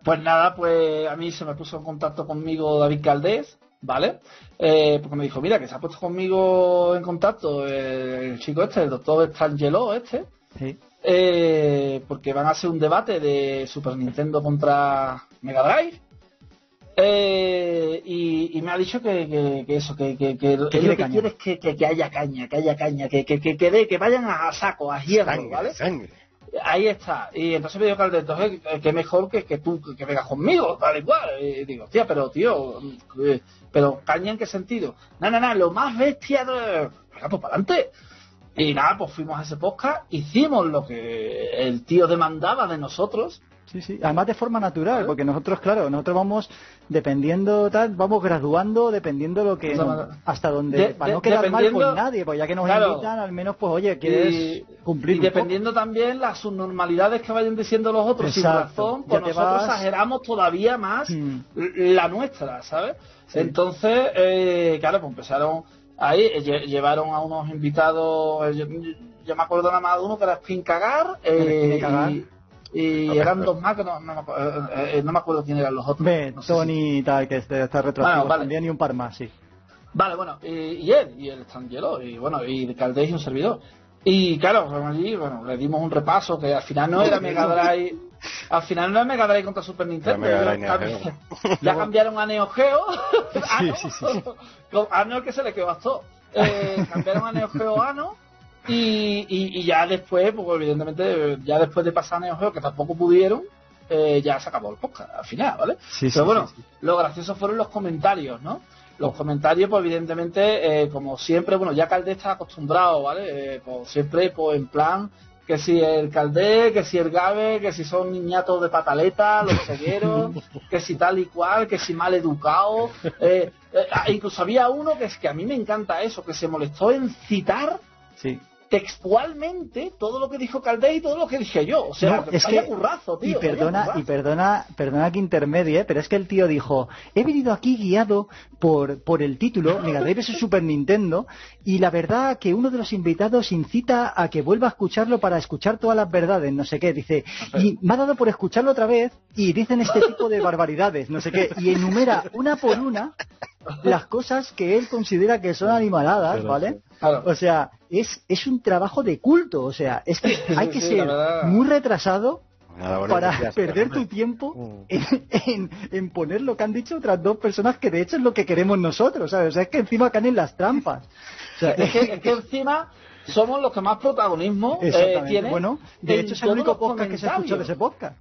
Pues nada, pues a mí se me puso en contacto conmigo David Caldés, ¿vale? Eh, porque me dijo, mira, que se ha puesto conmigo en contacto el chico este, el doctor Strangelo este, Sí. eh, porque van a hacer un debate de Super Nintendo contra Mega Drive. Eh, y, y me ha dicho que, que, que eso, que, que, que él lo que quiere es que, que, que haya caña, que haya caña, que, que, que, que, vayan a saco, a hierro, Sangre, ¿vale? sangre. Ahí está. Y entonces me dijo Calde, entonces, eh, que mejor que, que tú, que vengas conmigo, tal y cual. Y digo, tía, pero tío, eh, pero caña en qué sentido. No, no, no, lo más bestia de... Venga, pues para adelante. Y nada, pues fuimos a ese podcast, hicimos lo que el tío demandaba de nosotros. Sí, sí. Además de forma natural, porque nosotros, claro, nosotros vamos dependiendo tal, vamos graduando dependiendo lo que O sea, nos- hasta donde de- para de- no quedar mal con nadie, pues ya que nos Claro. invitan, al menos pues oye, quieres Y, cumplir y poco. dependiendo también las subnormalidades que vayan diciendo los otros sin razón, pues nosotros vas- exageramos todavía más Mm. la nuestra, ¿sabes? Sí. Entonces, eh, claro, pues empezaron ahí, eh, lle- llevaron a unos invitados, eh, yo, yo me acuerdo nada más de uno que era Spin Cagar, eh, Cagar. y, y eran dos más que no, no me, acu- eh, eh, no me acuerdo quién eran los otros. Ve, No sé si- Tony y tal, que este- está retroactivo Bueno, vale. también y un par más, sí. Vale, bueno, y, y él, y el Stangelo, y bueno, y Caldés y un servidor. Y claro, allí, bueno, le dimos un repaso que al final no era Mega Drive, al final no era Mega Drive contra Super Nintendo. Ya, cambiaron a Neo Geo. Ah, no. sí, Neo que se le quedó bastó. Eh, cambiaron a Neo Geo Ano. Y, y, y ya después, pues evidentemente, ya después de pasar a Neo Geo, que tampoco pudieron, eh, ya se acabó el podcast al final, ¿vale? Sí, Pero bueno, lo gracioso fueron los comentarios, ¿no? Los comentarios, pues evidentemente, eh, como siempre, bueno, ya Caldé está acostumbrado, ¿vale? Eh, pues siempre, pues en plan, que si el Caldé, que si el Gabe, que si son niñatos de pataleta, los cegueros, que si tal y cual, que si mal educado. Eh, eh, ah, incluso había uno que es que a mí me encanta eso, que se molestó en citar Sí. Textualmente todo lo que dijo Caldé y todo lo que dije yo. O sea, No, es que- currazo, tío. y perdona, currazo. y perdona, perdona que intermedie, pero es que el tío dijo, he venido aquí guiado por, por el título, Mega Drive vs Super Nintendo, y la verdad que uno de los invitados incita a que vuelva a escucharlo para escuchar todas las verdades, no sé qué, dice, y me ha dado por escucharlo otra vez, y dicen este tipo de barbaridades, no sé qué, y enumera una por una las cosas que él considera que son animaladas, ¿vale? Claro. O sea, es, es un trabajo de culto, o sea, es que hay que ser muy retrasado para perder tu tiempo Mm. en, en- en poner lo que han dicho otras dos personas que de hecho es lo que queremos nosotros, ¿sabes? O sea, es que encima caen en las trampas. O sea, Es que, es que encima somos los que más protagonismo eh, tienen. bueno, de hecho es el único podcast que se escuchó de ese podcast.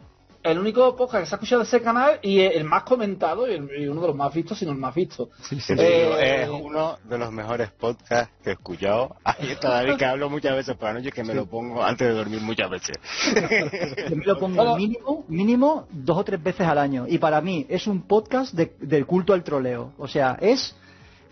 El único podcast que se ha escuchado de ese canal y el más comentado y, el- y uno de los más vistos, si no el más visto. Sí, digo, Eh, es uno de los mejores podcasts que he escuchado. Ahí está David, que hablo muchas veces por la noche, que me lo pongo antes de dormir muchas veces. Yo me lo pongo mínimo, mínimo dos o tres veces al año. Y para mí es un podcast de- del culto al troleo. O sea, es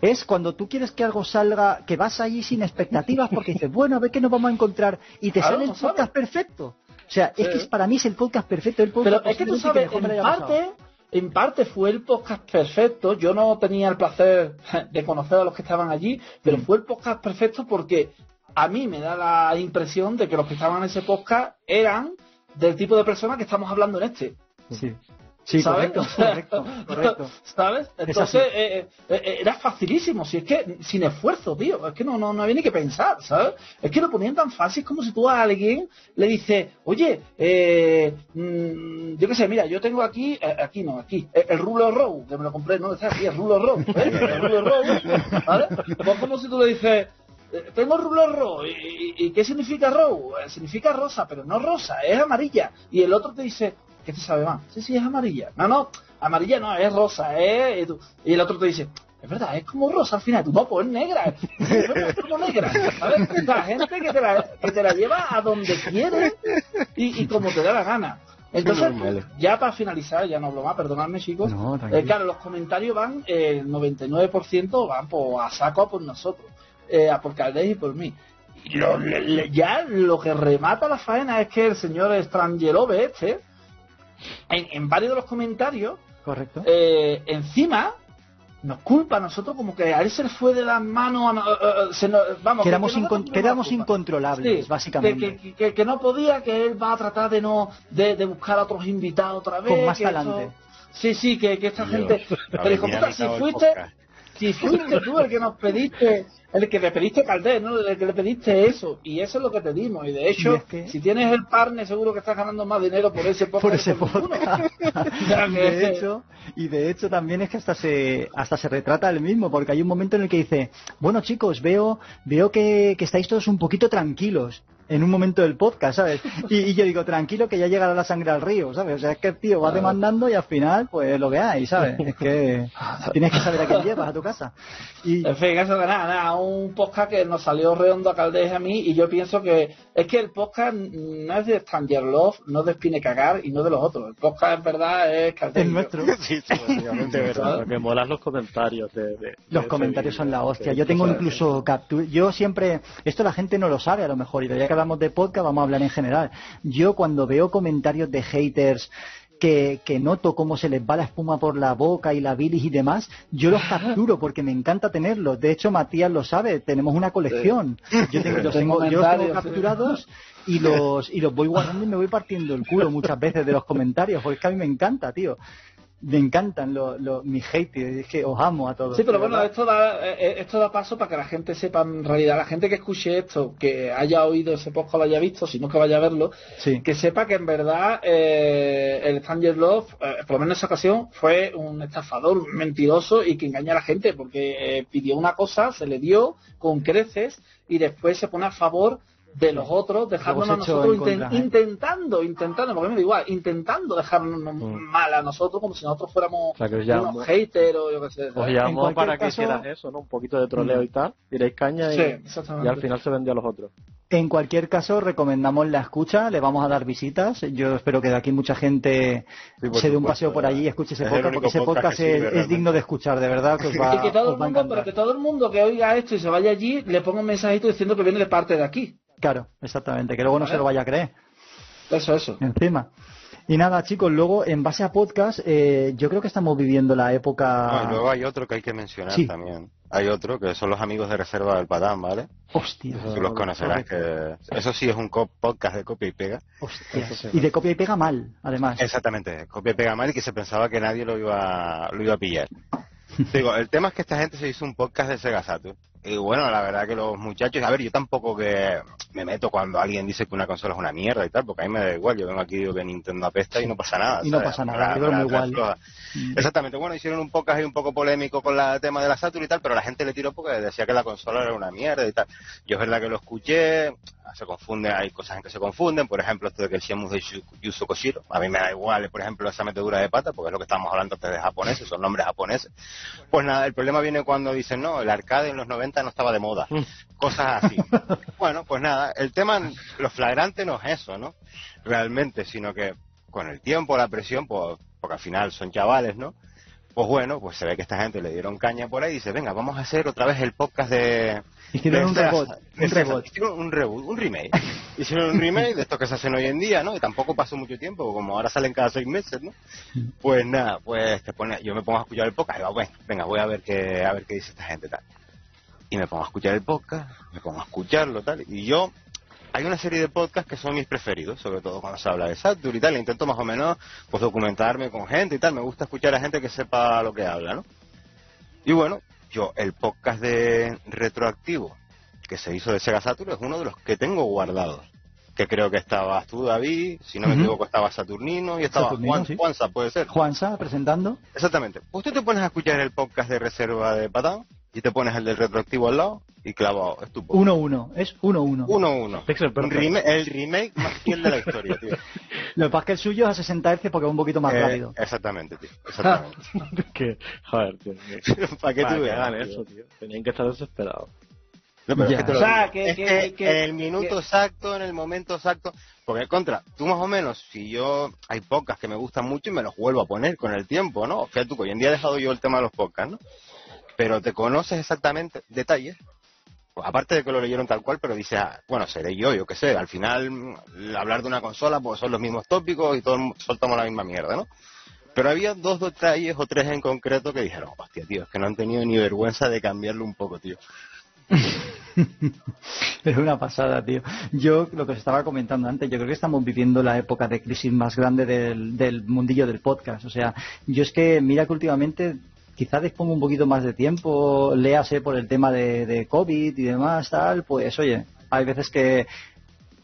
es cuando tú quieres que algo salga, que vas allí sin expectativas porque dices, bueno, a ver qué nos vamos a encontrar y te Claro, sale el podcast perfecto. O sea, es que es- para mí es el podcast perfecto, el podcast Pero es que tú sabes, me en parte, en parte fue el podcast perfecto. Yo no tenía el placer de conocer a los que estaban allí, pero Mm. fue el podcast perfecto porque a mí me da la impresión de que los que estaban en ese podcast eran del tipo de personas que estamos hablando en este. Sí, sí ¿sabes? correcto, correcto, correcto. ¿Sabes? Es Entonces eh, eh, eh, era facilísimo, si es que sin esfuerzo, tío, es que no, no, no había ni que pensar, ¿sabes? Es que lo ponían tan fácil como si tú a alguien le dices, oye, eh, mm, yo qué sé, mira, yo tengo aquí, aquí no, aquí, el Rulo Row, que me lo compré, no está aquí, el Rulo Row, el Rulo Row, ¿vale? Pues como si tú le dices, tengo Rulo Row, ¿y, y- qué significa Row? Eh, significa rosa, pero no rosa, es amarilla. Y el otro te dice, ¿qué te sabe más? Sí, sí, es amarilla. No, no, amarilla no, es rosa, ¿eh? Y, tú- y el otro te dice, es verdad, es como rosa al final. Tú, no, pues es negra. Es como negra. ¿sabes? Sea, gente que te, la, que te la lleva a donde quiere y, y como te da la gana. Entonces, ya para finalizar, ya no hablo más, perdonadme chicos. No. Eh, claro, los comentarios van, eh, el 99% van por, a saco a por nosotros, eh, a por Caldés y por mí. Y lo- le- le- ya lo que remata la faena es que el señor Strangelove este, en, en varios de los comentarios, Correcto. eh, encima nos culpa a nosotros como que a él se le fue de las manos, se nos- vamos, que éramos, que incon- no que éramos nos culpa. incontrolables, Sí, básicamente. Que, que- que- que no podía, que él va a tratar de no de, de buscar a otros invitados otra vez. Con más talante. Sí, sí, que, que esta Dios, gente. Pero hijo puta, si fuiste, podcast. Si fuiste tú el que nos pediste, el que le pediste Caldés, ¿no? El que le pediste eso, y eso es lo que te dimos. Y de hecho, si tienes el partner, seguro que estás ganando más dinero por ese podcast. Por ese podcast. y, de hecho, y de hecho también es que hasta se, hasta se retrata el mismo, porque hay un momento en el que dice, bueno chicos, veo, veo que, que estáis todos un poquito tranquilos en un momento del podcast, ¿sabes? Y, yo digo, tranquilo que ya llegará la sangre al río, ¿sabes? O sea, es que el tío va demandando y al final, pues lo que hay, ¿sabes? Es que tienes que saber a quién llevas a tu casa. Y... En fin, eso de nada, nada, un podcast que nos salió redondo a Caldés a mí y yo pienso que es que el podcast no es de Stranger Love, no es de Spine Cagar y no de los otros. El podcast en verdad es Caldés. Es nuestro. sí, sí, obviamente verdad. Lo que molan los comentarios. De, de, los comentarios son la hostia. Yo tengo incluso captura. Yo siempre, esto la gente no lo sabe a lo mejor y ya que hablamos de podcast, vamos a hablar en general. Yo cuando veo comentarios de haters que, que, noto cómo se les va la espuma por la boca y la bilis y demás, yo los capturo porque me encanta tenerlos. De hecho, Matías lo sabe, tenemos una colección. Yo tengo, los tengo, yo los tengo capturados y los, y los voy guardando y me voy partiendo el culo muchas veces de los comentarios, porque es que a mí me encanta, tío me encantan los, los, mis haters, es que os amo a todos. Sí, pero bueno, esto da, eh, eh, esto da paso para que la gente sepa en realidad, la gente que escuche esto, que haya oído ese podcast, lo haya visto, si no que vaya a verlo, que sepa que en verdad eh, el Stranger Love, por lo menos en esa ocasión, fue un estafador, un mentiroso y que engaña a la gente, porque pidió una cosa, se le dio con creces y después se pone a favor de los otros, dejándonos a nosotros ¿eh? intentando, intentando, porque me da igual, intentando dejarnos mm. mal a nosotros como si nosotros fuéramos unos haters o yo qué sé. Os llamó para que hicieras eso, ¿no? Un poquito de troleo y tal, diréis caña y, y al final se vendió a los otros. En cualquier caso, recomendamos la escucha, le vamos a dar visitas. Yo espero que de aquí mucha gente se dé un paseo por allí y escuche ese podcast, porque ese podcast, es, digno de escuchar, de verdad. Que y que todo el mundo, pero que todo el mundo que oiga esto y se vaya allí, le ponga un mensajito diciendo que viene de parte de aquí. Claro, exactamente, que luego no se lo vaya a creer. Eso, eso. Encima. Y nada, chicos, luego en base a podcast, eh, yo creo que estamos viviendo la época. luego hay otro que hay que mencionar también. Hay otro que son los amigos de reserva del Padán, ¿vale? Hostia. Tú los conocerás, que eso sí es un podcast de copia y pega. Hostia. Y de copia y pega mal, además. Exactamente, copia y pega mal y que se pensaba que nadie lo iba, lo iba a pillar. Digo, el tema es que esta gente se hizo un podcast de Sega Saturn. Y bueno, la verdad que los muchachos, a ver, yo tampoco que me meto cuando alguien dice que una consola es una mierda y tal, porque a mí me da igual, yo vengo aquí y digo que Nintendo apesta y no pasa nada. Y no pasa nada, igual. Mm. Exactamente, bueno, hicieron un podcast ahí un poco polémico con el tema de la Saturn y tal, pero la gente le tiró porque decía que la consola era una mierda y tal. Yo es verdad que lo escuché, se confunde, hay cosas en que se confunden, por ejemplo, esto de que el Shemus de Yuzo Koshiro, a mí me da igual, por ejemplo, esa metedura de pata, porque es lo que estamos hablando antes de japoneses, son nombres japoneses. Pues nada, el problema viene cuando dicen, no, el arcade en los 90 no estaba de moda, mm. cosas así. bueno, pues nada, el tema, lo flagrante no es eso, ¿no? Realmente, sino que con el tiempo, la presión, pues, porque al final son chavales, ¿no? Pues bueno, pues se ve que esta gente le dieron caña por ahí y dice, venga, vamos a hacer otra vez el podcast de... Hicieron un reboot, un reboot. Hicieron un reboot, un remake. Hicieron un remake de estos que se hacen hoy en día, ¿no? Y tampoco pasó mucho tiempo, como ahora salen cada seis meses, ¿no? Pues nada, pues te pone, yo me pongo a escuchar el podcast y digo, bueno, venga, voy a ver qué, a ver qué dice esta gente, tal. Y me pongo a escuchar el podcast, me pongo a escucharlo, tal. Y yo hay una serie de podcasts que son mis preferidos, sobre todo cuando se habla de Saturn y tal. Intento más o menos pues documentarme con gente y tal. Me gusta escuchar a gente que sepa lo que habla, ¿no? Y bueno, yo el podcast de retroactivo que se hizo de Sega Saturn es uno de los que tengo guardados. Que creo que estabas tú, David, si no me equivoco estaba Saturnino y estaba Juan, Juanza, puede ser. Juanza presentando. Exactamente. Pues tú te pones a escuchar el podcast de reserva de Patán y te pones el del retroactivo al lado y clavado. Es 1-1, es 1-1. 1-1. El remake más fiel de la historia, tío. Lo que pasa es que el suyo es a 60 Hz porque es un poquito más eh, rápido. Exactamente, tío. Exactamente. que, joder, tío. ¿Para qué tú veas? eso, tío? Tenían que estar desesperados. No, pero es que, o sea, que, es que, que, en el minuto exacto, en el momento exacto, porque contra, tú más o menos, si yo, hay pocas que me gustan mucho y me los vuelvo a poner con el tiempo, ¿no? Fíjate tú, hoy en día he dejado yo el tema de los podcasts, ¿no? Pero te conoces exactamente detalles, pues aparte de que lo leyeron tal cual, pero dices, ah, bueno, seré yo, yo qué sé, al final mm, hablar de una consola pues son los mismos tópicos y todos soltamos la misma mierda, ¿no? Pero había dos detalles o tres en concreto que dijeron, hostia, tío, es que no han tenido ni vergüenza de cambiarlo un poco, tío. es una pasada, tío. Yo, lo que os estaba comentando antes, yo creo que estamos viviendo la época de crisis más grande del mundillo del podcast. O sea, yo es que, mira que últimamente quizá dispongo un poquito más de tiempo, léase por el tema de, de COVID y demás, tal, pues oye, hay veces que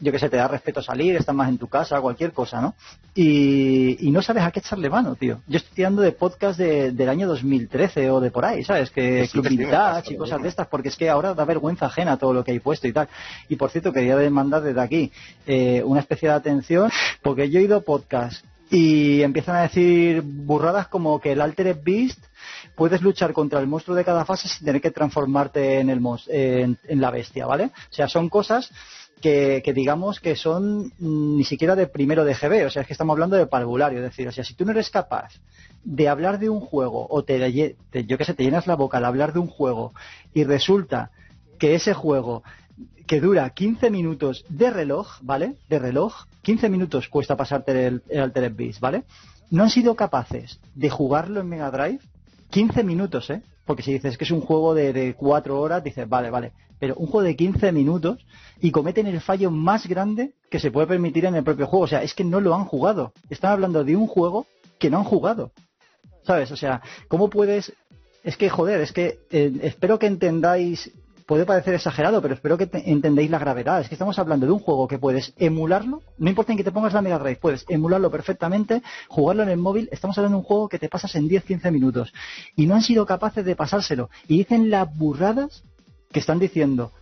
yo que sé, te da respeto salir, estás más en tu casa, cualquier cosa, ¿no? Y, no sabes a qué echarle mano, tío. Yo estoy tirando de podcast del año 2013 o de por ahí, ¿sabes? Que Club Vintage y cosas de estas, porque es que ahora da vergüenza ajena todo lo que hay puesto y tal. Y por cierto, quería demandar desde aquí eh, una especie de atención, porque yo he ido podcast y empiezan a decir burradas como que el Altered Beast puedes luchar contra el monstruo de cada fase sin tener que transformarte en el en, en la bestia, ¿vale? O sea, son cosas que, digamos que son mm, ni siquiera de primero de GB, o sea, es que estamos hablando de parvulario, es decir, o sea, si tú no eres capaz de hablar de un juego o te, yo que sé, te llenas la boca al hablar de un juego y resulta que ese juego que dura 15 minutos de reloj, ¿vale? De reloj, 15 minutos cuesta pasarte el, el Altered Beast, ¿vale? No han sido capaces de jugarlo en Mega Drive 15 minutos, ¿eh? Porque si dices que es un juego de, de 4 horas, dices, vale, vale. Pero un juego de 15 minutos y cometen el fallo más grande que se puede permitir en el propio juego. O sea, es que no lo han jugado. Están hablando de un juego que no han jugado. ¿Sabes? O sea, ¿cómo puedes...? Es que, joder, es que eh, espero que entendáis puede parecer exagerado, pero espero que entendéis la gravedad. Es que estamos hablando de un juego que puedes emularlo, no importa en que te pongas la Mega Drive, puedes emularlo perfectamente, jugarlo en el móvil. Estamos hablando de un juego que te pasas en 10-15 minutos. Y no han sido capaces de pasárselo. Y dicen las burradas que están diciendo,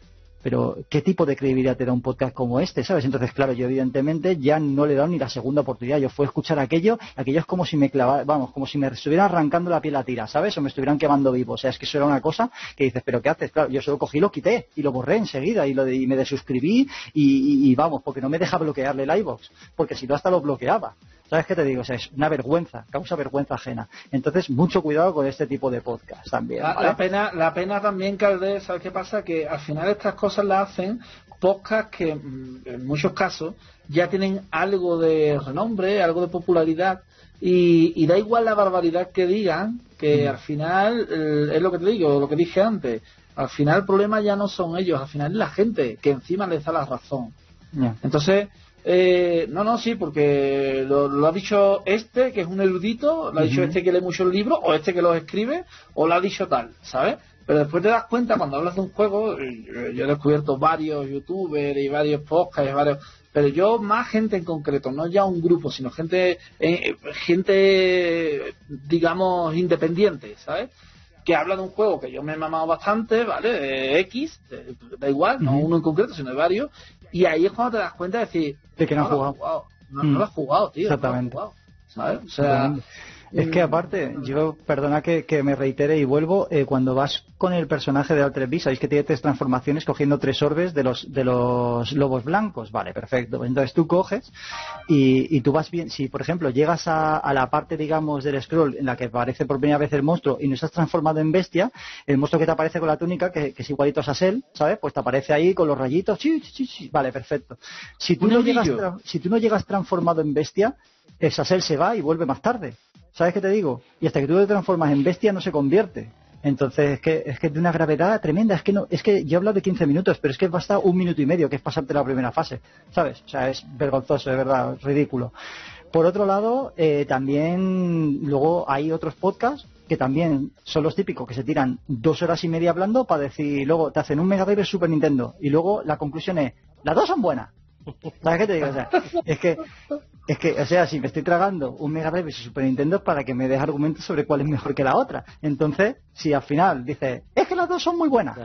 pero ¿qué tipo de credibilidad te da un podcast como este? ¿Sabes? Entonces, claro, yo evidentemente ya no le he dado ni la segunda oportunidad. Yo fui a escuchar aquello, aquello es como si me clavara, vamos, como si me estuvieran arrancando la piel a tira, ¿sabes? O me estuvieran quemando vivo. O sea, es que eso era una cosa que dices, ¿pero qué haces? Claro, yo solo cogí, lo quité y lo borré enseguida y, lo y me desuscribí y, y, vamos, porque no me deja bloquearle el iBox, porque si no hasta lo bloqueaba. ¿Sabes qué te digo? O sea, es una vergüenza, causa vergüenza ajena. Entonces, mucho cuidado con este tipo de podcast también. La, pena, la pena también, Calde, ¿sabes qué pasa? Que al final estas cosas las hacen podcasts que mm, en muchos casos ya tienen algo de renombre, algo de popularidad y, da igual la barbaridad que digan, que mm. al final eh, es lo que te digo, lo que dije antes. Al final el problema ya no son ellos, al final es la gente que encima les da la razón. Entonces, eh, no, no, sí, porque lo, ha dicho este, que es un erudito, lo ha dicho este que lee muchos libros, o este que los escribe, o lo ha dicho tal, ¿sabes? Pero después te das cuenta cuando hablas de un juego, eh, yo he descubierto varios youtubers y varios podcasts, varios, pero yo más gente en concreto, no ya un grupo, sino gente, eh, gente, digamos, independiente, ¿sabes? que habla de un juego que yo me he mamado bastante, ¿vale? X, da igual, no uno en concreto, sino de varios, y ahí es cuando te das cuenta de decir, de que no, has jugado. No, lo has jugado, tío. Exactamente. ¿Sabes? O sea, es que aparte, yo, perdona que, me reitere y vuelvo, eh, cuando vas con el personaje de Altered Beast, sabéis que tiene tres transformaciones cogiendo tres orbes de los, de los lobos blancos. Vale, perfecto. Entonces tú coges y, tú vas bien. Si, por ejemplo, llegas a, la parte, digamos, del scroll en la que aparece por primera vez el monstruo y no estás transformado en bestia, el monstruo que te aparece con la túnica, que, es igualito a Sassel, ¿sabes? Pues te aparece ahí con los rayitos. Sí, sí, sí. Vale, perfecto. Si tú, no llegas, si tú no llegas transformado en bestia, el Sassel se va y vuelve más tarde. ¿Sabes qué te digo? Y hasta que tú te transformas en bestia no se convierte. Entonces es que es que de una gravedad tremenda. Es que no, es que yo he hablado de 15 minutos, pero es que basta un minuto y medio, que es pasarte la primera fase, ¿sabes? O sea, es vergonzoso, de verdad, ridículo. Por otro lado, eh, también luego hay otros podcasts que también son los típicos que se tiran dos horas y media hablando para decir, luego te hacen un Mega Drive Super Nintendo y luego la conclusión es, las dos son buenas. ¿Sabes qué te digo? O sea, es que es que, o sea, si me estoy tragando un Mega Drive y Super Nintendo para que me deje argumentos sobre cuál es mejor que la otra. Entonces, si al final dice, es que las dos son muy buenas,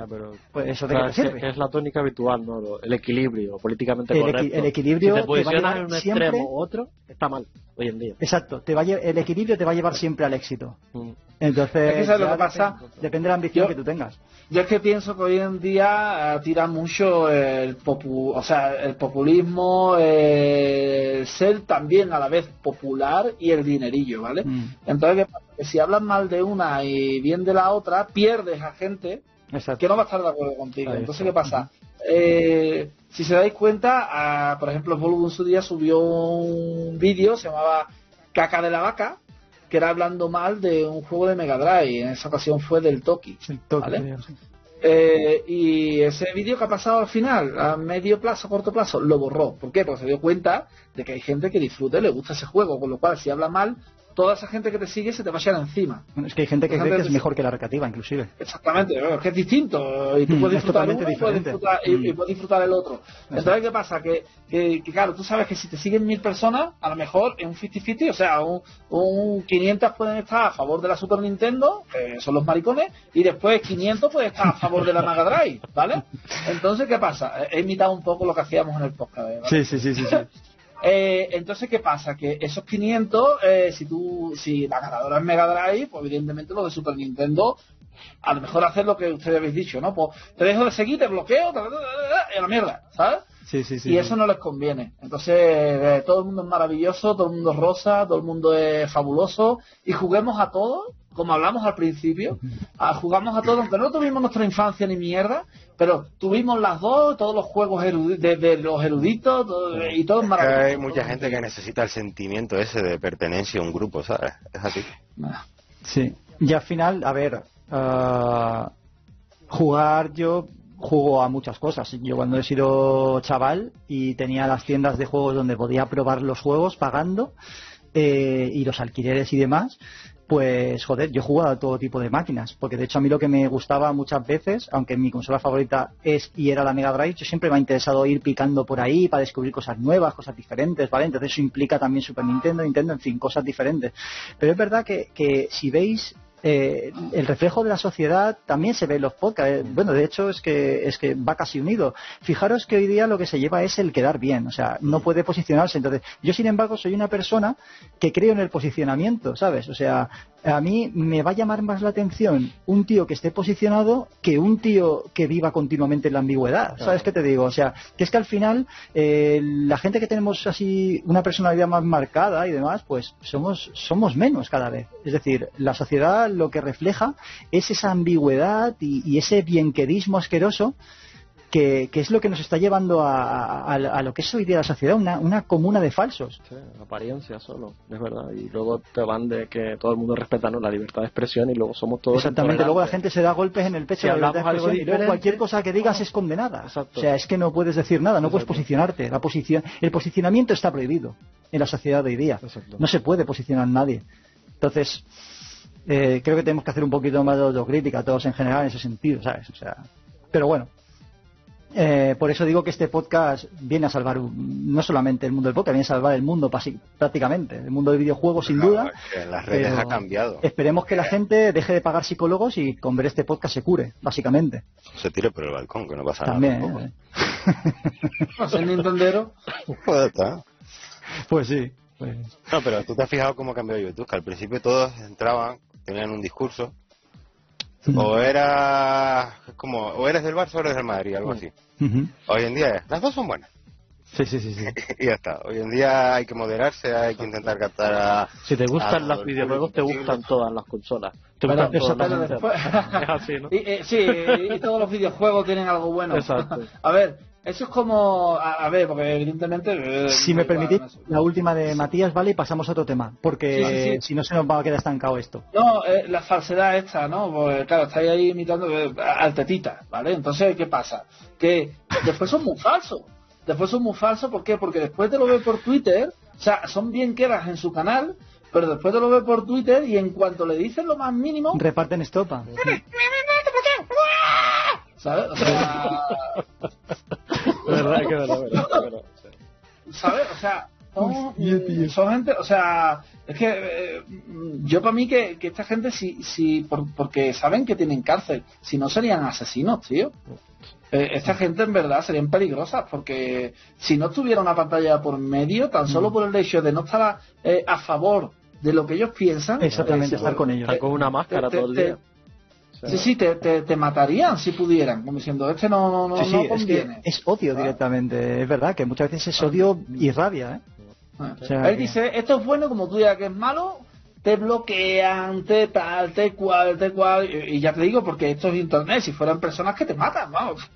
pues eso de qué sirve. es la tónica habitual, ¿no? El equilibrio, políticamente el correcto. el equilibrio si te posicionas en un extremo u otro, está mal hoy en día. Exacto, te va el equilibrio te va a llevar siempre al éxito. Mm. Entonces, lo que pasa? Depende, de la ambición que tú tengas. Yo es que pienso que hoy en día eh, tira mucho el, popu, o sea, el populismo, el ser también a la vez popular y el dinerillo, ¿vale? Mm. Entonces, si hablas mal de una y bien de la otra, pierdes a gente que no va a estar de acuerdo contigo. Entonces, ¿qué pasa? Eh, si se dais cuenta, por ejemplo, Volvo en su día subió un vídeo, se llamaba Caca de la Vaca, que era hablando mal de un juego de Mega Drive. En esa ocasión fue del Toki. Eh, y ese vídeo que ha pasado al final, a medio plazo, corto plazo, lo borró. ¿Por qué? Porque se dio cuenta de que hay gente que disfruta y le gusta ese juego. Con lo cual, si habla mal, toda esa gente que te sigue se te va a echar encima. Bueno, es que hay gente que cree que es mejor que la recreativa, inclusive. Exactamente, es que es distinto. Y tú Mm, puedes es disfrutar uno y puedes diferente. disfrutar, y, y Mm. puedes disfrutar el otro. Entonces, ¿qué pasa? Que, que, que, claro, tú sabes que si te siguen mil personas, a lo mejor en un 50-50, o sea, un, un 500 pueden estar a favor de la Super Nintendo, que son los maricones, y después 500 pueden estar a favor de la Mega Drive, ¿vale? Entonces, ¿qué pasa? He imitado un poco lo que hacíamos en el podcast, ¿vale? Sí, sí, sí, sí. sí. Eh, entonces, ¿qué pasa? Que esos 500, eh, si tú, si la ganadora es Mega Drive, pues evidentemente los de Super Nintendo, a lo mejor hacer lo que ustedes habéis dicho, ¿no? Pues te dejo de seguir, te bloqueo, y la mierda, ¿sabes? Sí, sí, sí. y eso no les conviene. Entonces, eh, todo el mundo es maravilloso, todo el mundo es rosa, todo el mundo es fabuloso, y juguemos a todos, como hablamos al principio, a, jugamos a todos, aunque no tuvimos nuestra infancia ni mierda, pero tuvimos las dos, todos los juegos de, de los eruditos, todo- y todo es maravilloso. hay mucha gente que necesita el sentimiento ese de pertenencia a un grupo, ¿sabes? Es así. Sí. Y al final, a ver, ah, jugar yo juego a muchas cosas. Yo cuando he sido chaval y tenía las tiendas de juegos donde podía probar los juegos pagando eh, y los alquileres y demás, pues joder, yo jugaba a todo tipo de máquinas, porque de hecho a mí lo que me gustaba muchas veces, aunque mi consola favorita es y era la Mega Drive, yo siempre me ha interesado ir picando por ahí para descubrir cosas nuevas, cosas diferentes, ¿vale? Entonces eso implica también Super Nintendo, Nintendo, en fin, cosas diferentes. Pero es verdad que, que si veis eh, el reflejo de la sociedad también se ve en los podcasts. Eh, Bueno, de hecho es que es que va casi unido. Fijaros que hoy día lo que se lleva es el quedar bien, o sea, no puede posicionarse. Entonces, yo sin embargo soy una persona que creo en el posicionamiento, ¿sabes? O sea, a mí me va a llamar más la atención un tío que esté posicionado que un tío que viva continuamente en la ambigüedad. ¿Sabes qué te digo? O sea, que es que al final eh, la gente que tenemos así una personalidad más marcada y demás, pues somos somos menos cada vez. Es decir, la sociedad lo que refleja es esa ambigüedad y, y ese bienquedismo asqueroso que, que es lo que nos está llevando a, a- a lo que es hoy día la sociedad, una, una comuna de falsos. Sí, apariencia solo, es verdad. Y luego te van de que todo el mundo respeta ¿no? la libertad de expresión y luego somos todos. Exactamente, luego la gente se da golpes en el pecho Si la libertad de algo expresión y luego cualquier cosa que digas es condenada. Exacto. O sea, es que no puedes decir nada, no puedes Exacto. posicionarte. La posición, el posicionamiento está prohibido en la sociedad de hoy día. Exacto. No se puede posicionar nadie. Entonces, eh, creo que tenemos que hacer un poquito más de autocrítica todos en general en ese sentido, ¿sabes? O sea, pero bueno. Eh, por eso digo que este podcast viene a salvar un- no solamente el mundo del podcast, viene a salvar el mundo prácticamente, el mundo del videojuego sin Claro, duda. es que en las redes ha cambiado. Esperemos que la gente deje de pagar psicólogos y con ver este podcast se cure, básicamente. Se tire por el balcón, que no pasa También, nada. ¿eh? No ser Nintendero. Pues está. Pues sí. pues- No, pero tú te has fijado cómo cambió YouTube, que al principio todos entraban, tenían un discurso, o era como, o eres del Barça o eres del Madrid, algo así. Hoy en día es, las dos son buenas. Sí, sí, sí, sí. y ya está. Hoy en día hay que moderarse, hay que intentar captar a... Si te gustan a los videojuegos, te gustan todas las consolas. Te gustan todas las. Es así, ¿no? Y, eh, sí, y todos los videojuegos tienen algo bueno. Exacto. A ver, eso es como. A, a ver, porque evidentemente. eh, Si me permitís, la última de Matías, ¿vale? Y pasamos a otro tema, porque Sí, sí, sí. si no se nos va a quedar estancado esto. No, eh, la falsedad esta, ¿no? Porque, claro, estáis ahí imitando eh, al tetita, ¿vale? Entonces, ¿qué pasa? Que después son muy falsos. Después son muy falsos, ¿por qué? Porque después te lo ve por Twitter, o sea, son bien quedas en su canal, pero después te lo ve por Twitter y en cuanto le dicen lo más mínimo, Reparten estopa. ¿sabes? O sea, De verdad que de verdad, verdad. ¿sabes? O sea, son, tío. son gente, o sea, es que eh, yo para mí que, que esta gente si, si por- porque saben que tienen cárcel, si no serían asesinos, tío. Eh, esta gente en verdad serían peligrosas porque si no tuviera una pantalla por medio, tan Mm. solo por el hecho de no estar a, eh, a favor de lo que ellos piensan, Exactamente, eh, estar con ellos. Están con una máscara te- todo el te- día. O sea, Sí, sí, te, te, te matarían si pudieran, como diciendo, este no, no, no, Sí, sí, no es, que conviene. es odio Ah. directamente. Es verdad que muchas veces es odio y rabia, ¿eh? Ah. O sea Él que- dice, esto es bueno, como tú digas que es malo, te bloquean, te tal, te cual, te cual, y, y ya te digo, porque esto es internet, si fueran personas que te matan, vamos.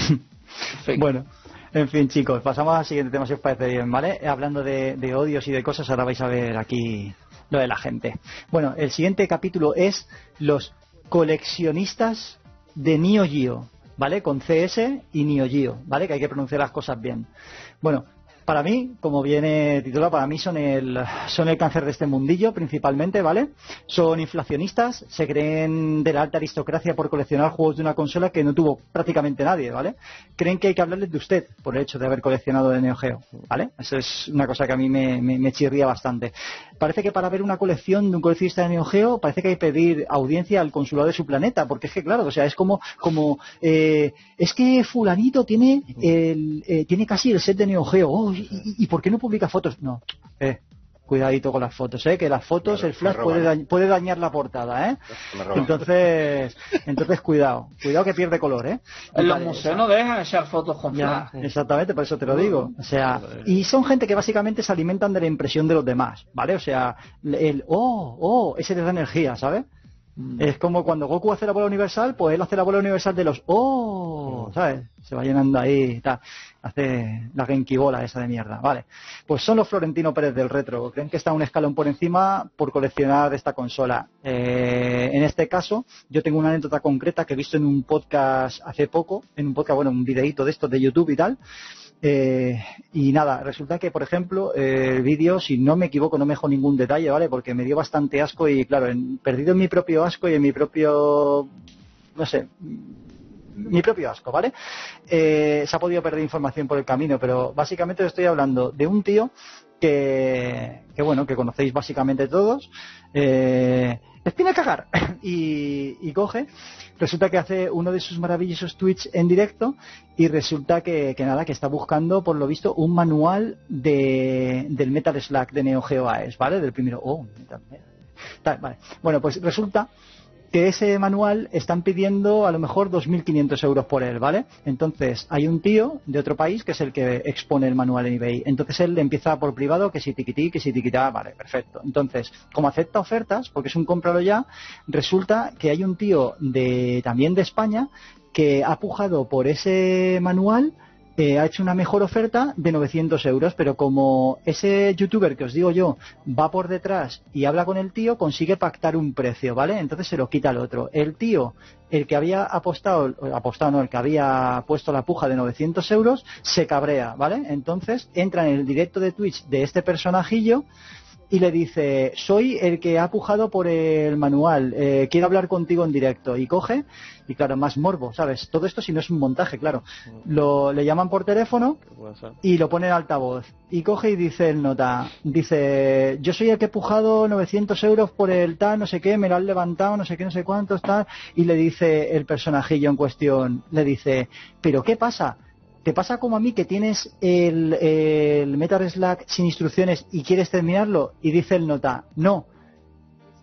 En fin. Bueno, en fin, chicos, pasamos al siguiente tema si os parece bien, ¿vale? Hablando de, de odios y de cosas, ahora vais a ver aquí lo de la gente. Bueno, el siguiente capítulo es los coleccionistas de Neo Geo, ¿vale? Con CS y Neo Geo, ¿vale? Que hay que pronunciar las cosas bien. Bueno, para mí, como viene titulado, para mí son el, son el cáncer de este mundillo principalmente, ¿vale? Son inflacionistas, se creen de la alta aristocracia por coleccionar juegos de una consola que no tuvo prácticamente nadie, ¿vale? Creen que hay que hablarles de usted por el hecho de haber coleccionado de Neo Geo, ¿vale? Eso es una cosa que a mí me, me, chirría bastante. Parece que para ver una colección de un coleccionista de Neo Geo, parece que hay que pedir audiencia al consulado de su planeta, porque es que, claro, o sea, es como, como eh, es que fulanito tiene, el, eh, tiene casi el set de Neo Geo, oh, ¿y, por qué no publica fotos? No, eh, cuidadito con las fotos, ¿eh? que las fotos, el flash puede, puede, dañar la portada, ¿eh? Entonces, entonces cuidado, cuidado que pierde color, ¿eh? En los museos no dejan echar fotos con flash. Exactamente, por eso te lo digo. O sea, y son gente que básicamente se alimentan de la impresión de los demás, ¿vale? O sea, el, oh, oh, ese les da energía, ¿sabes? Mm. Es como cuando Goku hace la bola universal, pues él hace la bola universal de los ¡Oh! ¿Sabes? Se va llenando ahí, tal. Hace la Genki bola esa de mierda. Vale. Pues son los Florentino Pérez del retro. Creen que está un escalón por encima por coleccionar esta consola. Eh, en este caso, yo tengo una anécdota concreta que he visto en un podcast hace poco, en un podcast, bueno, un videíto de estos de YouTube y tal. Eh, y nada, resulta que, por ejemplo, el vídeo, si no me equivoco, no me dejó ningún detalle, ¿vale? Porque me dio bastante asco y, claro, perdido en mi propio asco y en mi propio, no sé, mi propio asco, ¿vale? Eh, se ha podido perder información por el camino, pero básicamente estoy hablando de un tío que, que bueno, que conocéis básicamente todos, eh, espina cagar y, y, coge resulta que hace uno de sus maravillosos tweets en directo y resulta que, nada, que está buscando, por lo visto, un manual de, del Metal Slack de Neo Geo AES, ¿vale? Del primero. Oh, vale. Bueno, pues resulta que ese manual están pidiendo a lo mejor 2.500 euros por él, ¿vale? Entonces, hay un tío de otro país que es el que expone el manual en eBay. Entonces, él empieza por privado que si tiquití, que si tiquitá, vale, perfecto. Entonces, como acepta ofertas, porque es un cómpralo ya, resulta que hay un tío de también de España que ha pujado por ese manual ha hecho una mejor oferta de 900 euros, pero como ese youtuber que os digo yo va por detrás y habla con el tío, consigue pactar un precio, ¿vale? Entonces se lo quita al otro. El tío, el que había apostado, apostado no, el que había puesto la puja de 900 euros, se cabrea, ¿vale? Entonces entra en el directo de Twitch de este personajillo y le dice, soy el que ha pujado por el manual, eh, quiero hablar contigo en directo. Y coge, y claro, más morbo, ¿sabes? Todo esto si no es un montaje, claro. Lo, le llaman por teléfono y lo pone en altavoz. Y coge y dice el nota, dice, yo soy el que he pujado 900 euros por el tal, no sé qué, me lo han levantado, no sé qué, no sé cuántos, tal. Y le dice el personajillo en cuestión, le dice, pero ¿qué pasa? ¿Te pasa como a mí que tienes el, el Metal Slack sin instrucciones y quieres terminarlo? Y dice el nota, no,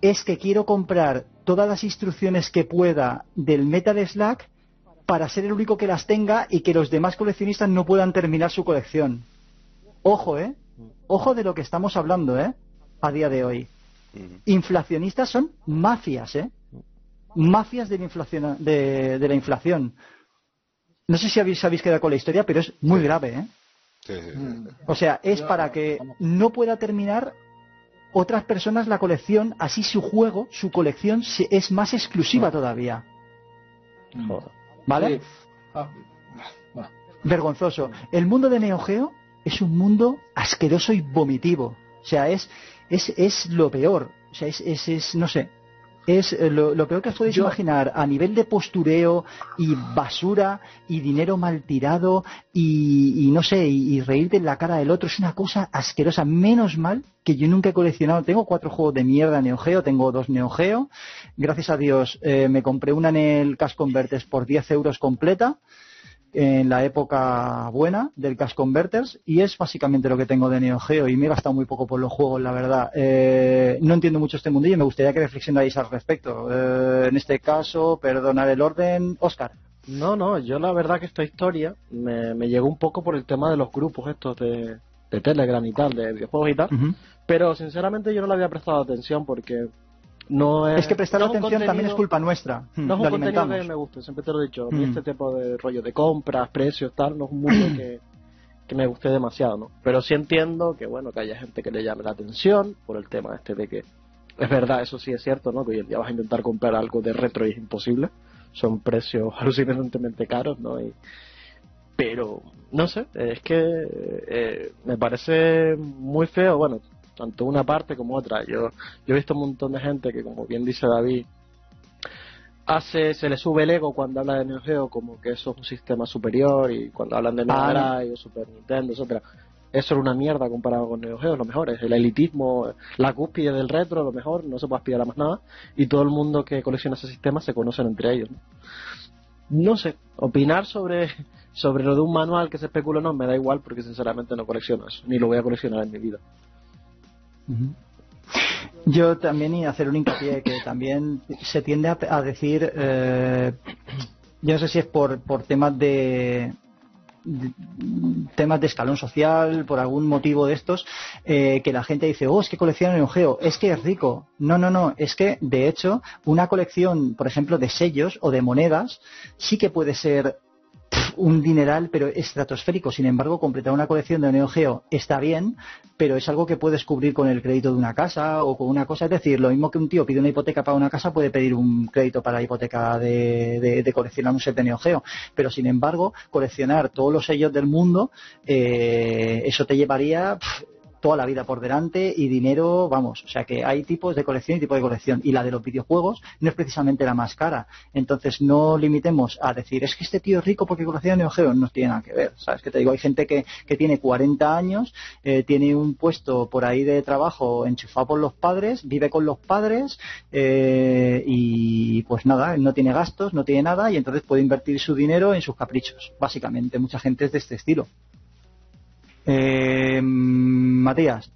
es que quiero comprar todas las instrucciones que pueda del Metal Slack para ser el único que las tenga y que los demás coleccionistas no puedan terminar su colección. Ojo, ¿eh? Ojo de lo que estamos hablando, ¿eh? A día de hoy. Inflacionistas son mafias, ¿eh? Mafias de la inflación. De, de la inflación. No sé si habéis, habéis quedado con la historia, pero es muy grave, ¿eh? O sea, es para que no pueda terminar otras personas la colección, así su juego, su colección es más exclusiva todavía. ¿Vale? Ah, Vergonzoso. El mundo de Neo Geo es un mundo asqueroso y vomitivo. O sea, es, es, es lo peor. O sea, es, es, es no sé, es eh, lo, peor que os podéis imaginar a nivel de postureo y basura y dinero mal tirado y, no sé, y, reírte en la cara del otro. Es una cosa asquerosa. Menos mal que yo nunca he coleccionado. Tengo cuatro juegos de mierda Neo Geo, tengo dos Neo Geo. Gracias a Dios eh, me compré una en el Cash Converters por 10 euros completa en la época buena del Cash Converters y es básicamente lo que tengo de Neo Geo y me he gastado muy poco por los juegos, la verdad. Eh, no entiendo mucho este mundillo y me gustaría que reflexionáis al respecto. Eh, en este caso, perdonar el orden. Oscar. No, no, yo la verdad que esta historia me, llegó un poco por el tema de los grupos estos de, Telegram y tal, de videojuegos y tal, pero sinceramente yo no le había prestado atención porque no es, que prestar atención también es culpa nuestra. No es un contenido que me guste, siempre te lo he dicho. Mm. Este tipo de rollo de compras, precios, tal, no es un mundo que, me guste demasiado, ¿no? Pero sí entiendo que, bueno, que haya gente que le llame la atención por el tema este de que es verdad, eso sí es cierto, ¿no? Que hoy en día vas a intentar comprar algo de retro y es imposible. Son precios alucinantemente caros, ¿no? Y, Pero, no sé, es que eh, me parece muy feo, bueno, tanto una parte como otra. Yo, yo he visto un montón de gente que, como bien dice David, hace, se le sube el ego cuando habla de Neo Geo, como que eso es un sistema superior, y cuando hablan de Mega Ah. Drive o Super Nintendo, etcétera eso era una mierda comparado con Neo Geo, lo mejor es el elitismo, la cúspide del retro, lo mejor, no se puede aspirar a más nada, y todo el mundo que colecciona ese sistema se conocen entre ellos. ¿no? No sé, opinar sobre, sobre lo de un manual que se especula no me da igual porque sinceramente no colecciono eso, ni lo voy a coleccionar en mi vida. Yo también y hacer un hincapié que también se tiende a, decir, eh, yo no sé si es por, por temas de, temas de escalón social, por algún motivo de estos, eh, que la gente dice, oh, es que colecciona Neo Geo, es que es rico. No, no, no, es que de hecho una colección, por ejemplo, de sellos o de monedas, sí que puede ser un dineral, pero estratosférico. Sin embargo, completar una colección de Neo Geo está bien, pero es algo que puedes cubrir con el crédito de una casa o con una cosa. Es decir, lo mismo que un tío pide una hipoteca para una casa, puede pedir un crédito para la hipoteca de, de- coleccionar un set de Neo Geo. Pero sin embargo, coleccionar todos los sellos del mundo, eh, eso te llevaría toda la vida por delante y dinero, vamos, o sea que hay tipos de colección y tipo de colección y la de los videojuegos no es precisamente la más cara. Entonces no limitemos a decir, es que este tío es rico porque colecciona Neo Geo, no tiene nada que ver, ¿sabes? Que te digo, hay gente que, que tiene 40 años, eh, tiene un puesto por ahí de trabajo enchufado por los padres, vive con los padres eh, y pues nada, no tiene gastos, no tiene nada y entonces puede invertir su dinero en sus caprichos, básicamente. Mucha gente es de este estilo. Eh, Matías.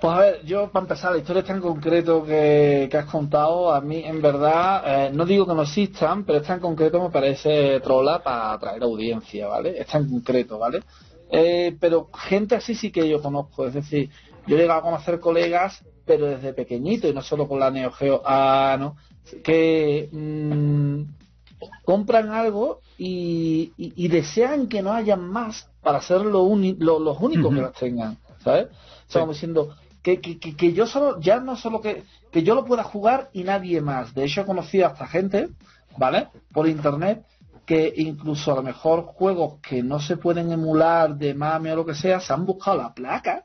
Pues a ver, yo para empezar, la historia tan concreto que, que has contado, a mí en verdad, eh, no digo que no existan, pero esta en concreto me parece trola para atraer audiencia, ¿vale? Esta en concreto, ¿vale? Eh, pero gente así sí que yo conozco, es decir, yo he llegado a conocer colegas, pero desde pequeñito, y no solo con la Neo Geo, ah, no, que mm, compran algo y, y- y desean que no haya más para ser lo uni- lo- los únicos que las tengan, ¿sabes? O sea, como diciendo que, que, que, que yo solo, ya no solo que, que yo lo pueda jugar y nadie más. De hecho, he conocido a esta gente, ¿vale? Por internet, que incluso a lo mejor juegos que no se pueden emular de mame o lo que sea, se han buscado la placa.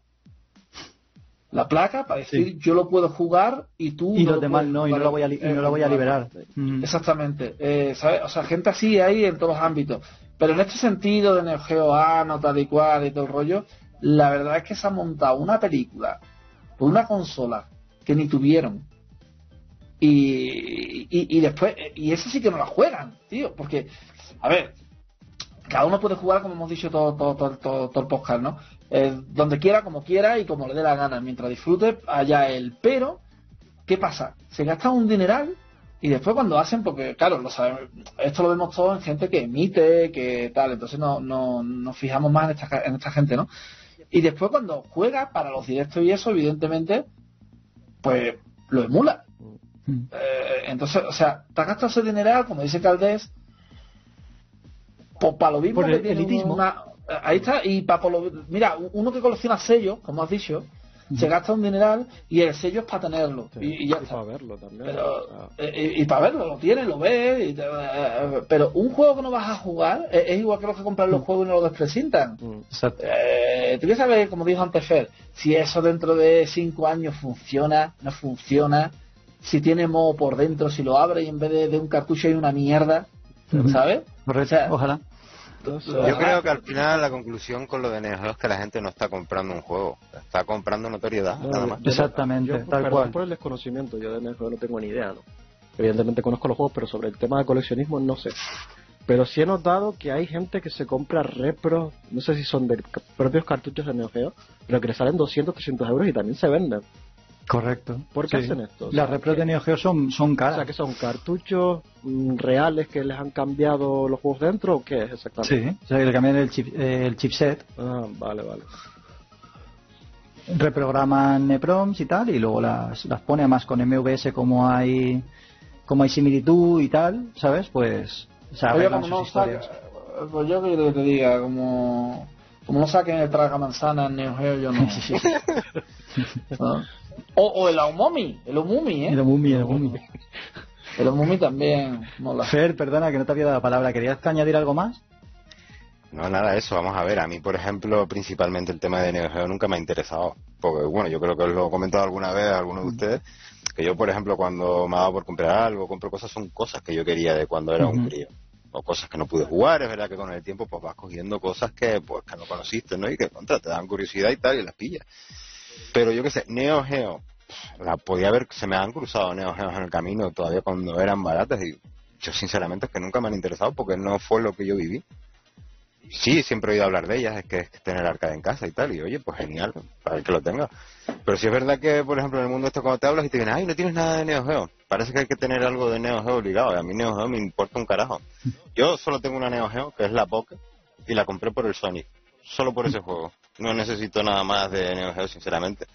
La placa para decir yo lo puedo jugar y tú Y no los demás no, y no lo voy a, li- y no lo voy a liberar. Mm. Exactamente. Eh, ¿sabes? O sea, gente así hay en todos los ámbitos. Pero en este sentido de Neo Geo Ano, tal y cual y todo el rollo, la verdad es que se ha montado una película por una consola que ni tuvieron. Y, y, y después, y eso sí que no la juegan, tío, porque, a ver, cada uno puede jugar como hemos dicho todo, todo, todo, todo, todo el podcast, ¿no? Eh, donde quiera, como quiera y como le dé la gana, mientras disfrute, allá él. Pero, ¿qué pasa? Se gasta un dineral y después cuando hacen, porque claro, lo sabemos, esto lo vemos todo en gente que emite, que tal, entonces no, no nos fijamos más en esta, en esta gente, ¿no? Y después cuando juega para los directos y eso, evidentemente, pues lo emula. Mm. Eh, entonces, o sea, te has gastado ese dineral, como dice Caldés, pues para lo mismo Por que el tiene elitismo. una- ahí está, y para lo, mira, uno que colecciona sellos, como has dicho, se gasta un dineral y el sello es para tenerlo. Sí, y, y ya y está. para verlo también. Pero, o sea, eh, y, y para verlo, lo tienes, lo ves. y te- eh, pero un juego que no vas a jugar eh, es igual que los que compran los juegos y no los desprecintan. mm, Exacto. Eh, tú quieres saber, como dijo antes Fer, si eso dentro de cinco años funciona, no funciona, si tiene modo por dentro, si lo abre y en vez de, de un cartucho hay una mierda. ¿sabes? Correcto, O sea, ojalá. Entonces, Yo creo que al final la conclusión con lo de Neo Geo es que la gente no está comprando un juego, está comprando notoriedad, no, nada más. yo Exactamente, yo, tal perdón cual. por el desconocimiento, yo de Neo Geo no tengo ni idea, ¿no? Evidentemente conozco los juegos, pero sobre el tema de coleccionismo no sé. Pero sí he notado que hay gente que se compra repros, no sé si son de propios cartuchos de Neo Geo, pero que le salen 200, 300 euros y también se venden. Correcto. ¿Por qué Sí. hacen esto? O Las sea, repros de Neo Geo son, son O caras. sea, que son cartuchos mm, reales que les han cambiado los juegos dentro o qué es exactamente? Sí, o sea, que le cambian el, chip, eh, el chipset, Ah, vale, vale. reprograman EPROMs y tal, y luego las, las pone además con MVS como hay como hay similitud y tal, ¿sabes? Pues se Oye, arreglan no sus saque- historias. pues yo que te diga, como, como no saquen el traga manzana en Neo Geo, yo no. ¿No? O, o el Aomomi, el Omumi, ¿eh? El Mumi, el Mumi. El Omumi también mola. Fer, perdona que no te había dado la palabra. ¿Querías añadir algo más? No, nada de eso, vamos a ver. A mí, por ejemplo, principalmente el tema de Neo Geo nunca me ha interesado. Porque, bueno, yo creo que os lo he comentado alguna vez a alguno de ustedes, que yo, por ejemplo, cuando me daba por comprar algo, compro cosas, son cosas que yo quería de cuando era un crío. O cosas que no pude jugar, es verdad que con el tiempo pues vas cogiendo cosas que pues que no conociste, ¿no? Y que contra, te dan curiosidad y tal, y las pillas. Pero yo qué sé, Neo Geo, la podía haber, se me han cruzado Neo Geos en el camino todavía cuando eran baratas y yo sinceramente es que nunca me han interesado porque no fue lo que yo viví. Sí, siempre he oído hablar de ellas, es que es tener arcade en casa y tal, y oye, pues genial, para el que lo tenga. Pero sí es verdad que, por ejemplo, en el mundo esto cuando te hablas y te dicen, ay, no tienes nada de Neo Geo, parece que hay que tener algo de Neo Geo obligado, y a mí Neo Geo me importa un carajo. Yo solo tengo una Neo Geo, que es la Pocket, y la compré por el Sonic, solo por ese juego. No necesito nada más de Neo Geo, sinceramente.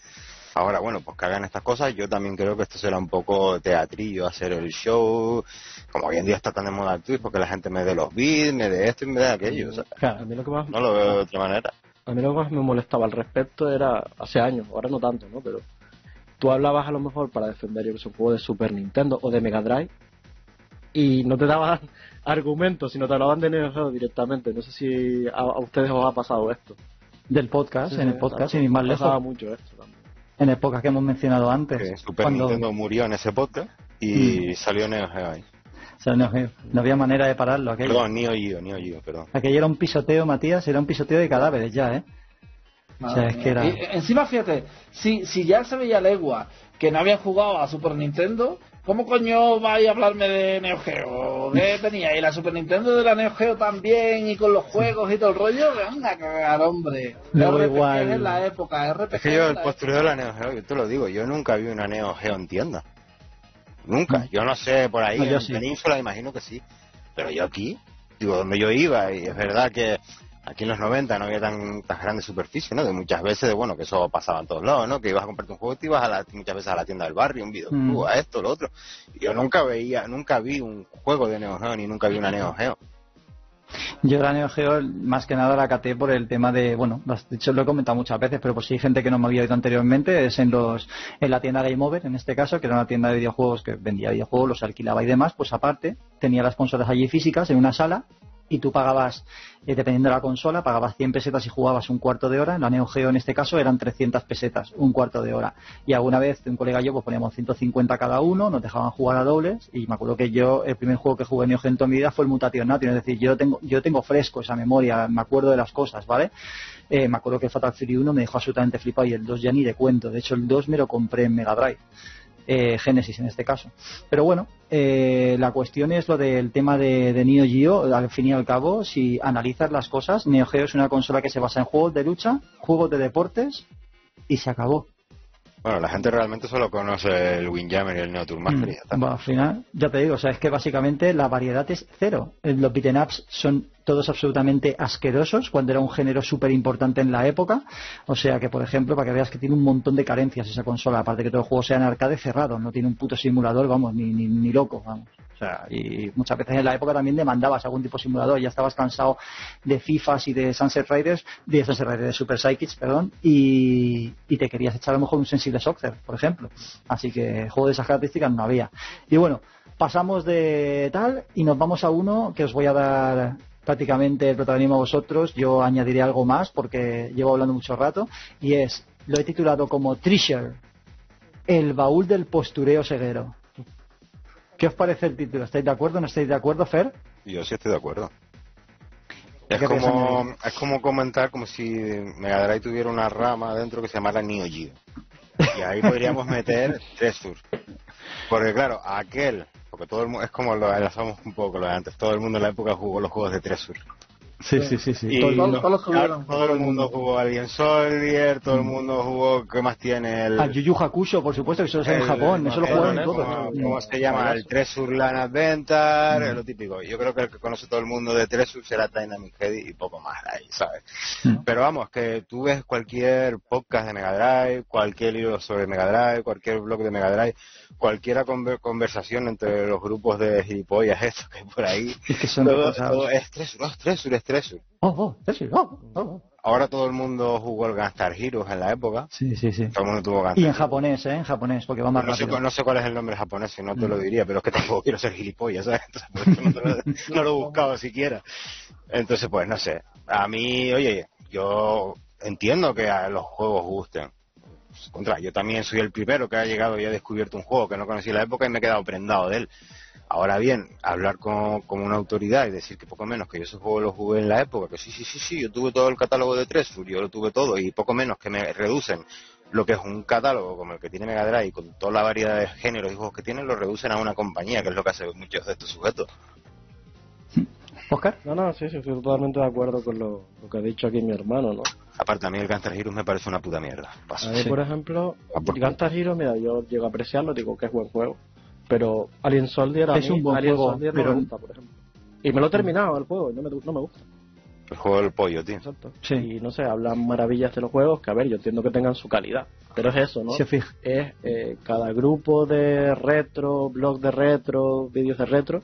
Ahora, bueno, pues que hagan estas cosas, yo también creo que esto será un poco teatrillo, hacer el show, como hoy en día está tan de moda el Twitch, porque la gente me dé los beats, me dé esto y me dé aquello, o sea, Claro. A mí lo que más, no lo veo de otra manera. a mí lo que más me molestaba al respecto era hace años, ahora no tanto, ¿no? Pero tú hablabas a lo mejor para defender yo que un juego de Super Nintendo o de Mega Drive y no te daban argumentos, sino te hablaban de Neo Geo directamente. No sé si a, a ustedes os ha pasado esto. Del podcast, Sí, en el podcast, sin ir más lejos, mucho esto también. en el podcast que hemos mencionado antes. que Super cuando- Nintendo murió en ese podcast y Mm. salió Neo Geo ahí. o sea, no, no había manera de pararlo aquello. Perdón, Neo Geo, Neo Geo, perdón. Aquello era un pisoteo, Matías, era un pisoteo de cadáveres ya, ¿eh? O sea, es que era... Y, eh, encima, fíjate, si, si ya se veía legua que no habían jugado a Super Nintendo, ¿cómo coño vais a hablarme de Neo Geo? ¿Qué tenía? ¿Y la Super Nintendo de la Neo Geo también? ¿Y con los juegos y todo el rollo? Venga a cagar, hombre. No, RPG igual. en la época, RPG Es que yo, en el postureo de la Neo Geo, yo te lo digo, yo nunca vi una Neo Geo en tienda. Nunca. Mm. Yo no sé, por ahí No, yo en sí. Península imagino que sí. Pero yo aquí, digo, donde yo iba, y es verdad que aquí en los 90 no había tan, tan grande superficie, ¿no? De muchas veces, de, bueno, que eso pasaba en todos lados, ¿no? Que ibas a comprarte un juego y te ibas a la- muchas veces a la tienda del barrio, un videoclub, Mm. a esto, lo otro. Y yo nunca veía, nunca vi un juego de Neo Geo, ni nunca vi una Neo Geo. Yo la Neo Geo más que nada la caté por el tema de, bueno, de hecho lo he comentado muchas veces, pero por si hay gente que no me había oído anteriormente, es en los en la tienda Game Over, en este caso, que era una tienda de videojuegos que vendía videojuegos, los alquilaba y demás, pues aparte tenía las consolas allí físicas en una sala y tú pagabas, eh, dependiendo de la consola, pagabas 100 pesetas y jugabas un cuarto de hora. En la Neo Geo en este caso eran 300 pesetas, un cuarto de hora. Y alguna vez un colega y yo pues poníamos 150 cada uno, nos dejaban jugar a dobles y me acuerdo que yo, el primer juego que jugué en Neo Geo en toda mi vida fue el Mutation Nation, es decir, yo tengo, yo tengo fresco esa memoria, me acuerdo de las cosas, ¿vale? Eh, me acuerdo que el Fatal Fury 1 me dejó absolutamente flipado y el 2 ya ni de cuento. De hecho, el 2 me lo compré en Mega Drive. Eh, Genesis en este caso. Pero bueno, eh, la cuestión es lo del tema de, de Neo Geo. Al fin y al cabo, si analizas las cosas, Neo Geo es una consola que se basa en juegos de lucha, juegos de deportes y se acabó. Bueno, la gente realmente solo conoce el Windjammer y el Neo Tourmaster. Mm, bueno, al final, ya te digo, o sea, es que básicamente la variedad es cero. Eh, Los beaten ups son todos absolutamente asquerosos cuando era un género súper importante en la época. O sea que, por ejemplo, para que veas que tiene un montón de carencias esa consola, aparte que todo el juego sea en arcade cerrado, no tiene un puto simulador, vamos, ni, ni, ni loco, vamos. O sea, y muchas veces en la época también demandabas algún tipo de simulador, ya estabas cansado de FIFAs y de Sunset Riders, de Sunset Riders, de Super Psychics, perdón, y, y te querías echar a lo mejor un sensible Soccer, por ejemplo. Así que juego de esas características no había. Y bueno, pasamos de tal y nos vamos a uno que os voy a dar prácticamente el protagonismo a vosotros. Yo añadiré algo más porque llevo hablando mucho rato y es, lo he titulado como Treasure, el baúl del postureo ceguero. ¿Qué os parece el título? ¿Estáis de acuerdo? ¿No estáis de acuerdo, Fer? Yo sí estoy de acuerdo. Es ¿Qué piensas, como, es como comentar como si Mega Drive tuviera una rama dentro que se llamara Neo Geo. Y ahí podríamos meter Treasure. Porque claro, aquel, porque todo el mundo, es como lo enlazamos un poco lo de antes, todo el mundo en la época jugó los juegos de Treasure. Sí, sí, sí, sí. Y Todos- todos todo el mundo jugó Alien Soldier, todo el mundo jugó, ¿qué más tiene? El, Al Yu Yu Hakusho, por supuesto, que eso es en Japón, eso lo jugaron el- todos. ¿cómo, cómo se llama? El Treasure Land Adventure, Mm. lo típico. Yo creo que el que conoce todo el mundo de Treasure será Dynamic Head y poco más ahí, ¿sabes? Mm. Pero vamos, que tú ves cualquier podcast de Mega Drive, cualquier libro sobre Mega Drive, cualquier blog de Mega Drive, cualquier conver- conversación entre los grupos de gilipollas estos que hay por ahí, Es que son todo, es Treasure, oh, es Treasure, es. Oh, oh, oh, oh. Ahora todo el mundo jugó el Gunstar Heroes en la época, Sí, sí, sí. todo el mundo tuvo Gunstar Y en japonés, ¿eh? En japonés, porque va más no sé, rápido. cu- no sé cuál es el nombre japonés, si no te lo Mm. diría, pero es que tampoco quiero ser gilipollas, ¿sabes? Entonces, por eso no, lo- no lo he buscado siquiera. Entonces, pues, no sé. a mí, oye, yo entiendo que a los juegos gusten. Contra, yo también soy el primero que ha llegado y ha descubierto un juego que no conocía en la época y me he quedado prendado de él. Ahora bien, hablar con, con, una autoridad y decir que poco menos que yo ese juego lo jugué en la época, que sí, sí, sí, sí, yo tuve todo el catálogo de Tresur, yo lo tuve todo y poco menos que me reducen lo que es un catálogo como el que tiene Mega Drive con toda la variedad de géneros y juegos que tienen, lo reducen a una compañía, que es lo que hace muchos de estos sujetos. ¿Oscar? No, no, sí, sí, estoy totalmente de acuerdo con lo, lo, que ha dicho aquí mi hermano, ¿no? Aparte, a mí el Gunstar Heroes me parece una puta mierda. Paso. A mí, sí. por ejemplo, el Gunstar Heroes, mira, yo llego a apreciarlo, digo que es buen juego. Pero Alien Soldier a es mí, un buen Alien juego, Soldier pero... no me gusta, por ejemplo. Y me lo he terminado el juego y no me, no me gusta. El juego del pollo, tío. Exacto. Sí. Y no sé, hablan maravillas de los juegos que, a ver, yo entiendo que tengan su calidad. Pero es eso, ¿no? Se fija. Es eh, cada grupo de retro, blog de retro, vídeos de retro,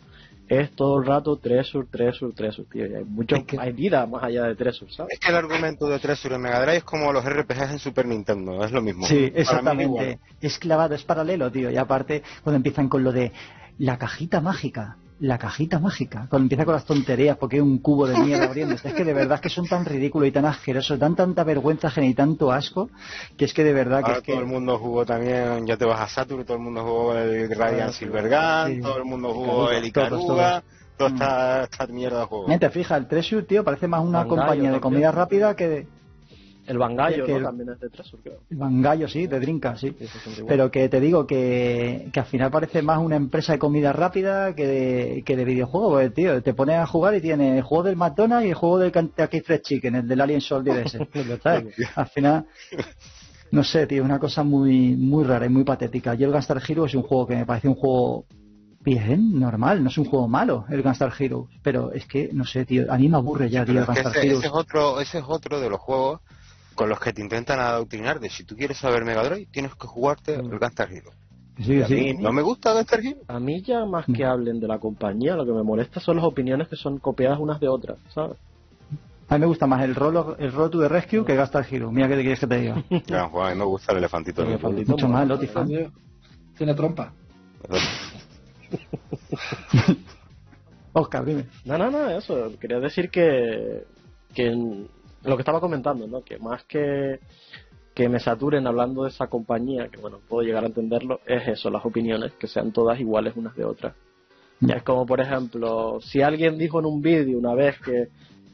es todo el rato Tresur, Tresur, Tresur, tío. Y hay mucho, Es que- hay vida más allá de Tresur, ¿sabes? Es que el argumento de Treasure en Mega Drive es como los RPGs en Super Nintendo, es lo mismo. Sí, exactamente. Es clavado, es paralelo, tío. Y aparte, cuando empiezan con lo de la cajita mágica, la cajita mágica, cuando empieza con las tonterías, porque hay un cubo de mierda abriendo, es que de verdad es que son tan ridículos y tan asquerosos, dan tanta vergüenza ajena y tanto asco, que es que de verdad que Ahora es que... todo el mundo jugó también, ya te vas a Saturn, todo el mundo jugó el Radiant Silver Gun, sí. todo el mundo jugó Icaruga, el Icaruga, toda esta, esta mierda de juego. Mira, te fijas, el Treasure, tío, parece más una compañía de comida rápida que de... El Bangallo, Que ¿no? el- También es de Tresur, creo. Bangallo, sí, de Drinka, sí. Pero que te digo que, que al final parece más una empresa de comida rápida que de, que de videojuegos, porque, tío. Te pones a jugar y tienes el juego del McDonald's y el juego del Kentucky Fried Chicken, el del Alien Soldier ese. ¿sabes? Al final, no sé, tío, una cosa muy, muy rara y muy patética. Y el Gunstar Hero es un juego que me parece un juego bien, normal, no es un juego malo, el Gunstar Hero. Pero es que, no sé, tío, a mí me aburre ya, tío, el es Gunstar Hero. ese es otro, ese es otro de los juegos con los que te intentan adoctrinar de si tú quieres saber Mega Drive, tienes que jugarte el Gunstar Hero. Sí, a sí. mí no me gusta Gunstar Hero. A mí ya más que hablen de la compañía, lo que me molesta son las opiniones que son copiadas unas de otras, ¿sabes? A mí me gusta más el Roll, el Roll to the Rescue que Gunstar Hero. Mira, ¿qué te quieres que te diga? Juego, a mí me gusta el elefantito. El del elefantito. Mucho más, Loti fan. Tío, Tiene trompa. Oscar, dime. No, no, no, eso. Quería decir que, que lo que estaba comentando, ¿no? Que más que, que me saturen hablando de esa compañía, que bueno, puedo llegar a entenderlo, es eso, las opiniones, que sean todas iguales unas de otras. Ya es como, por ejemplo, si alguien dijo en un vídeo una vez que,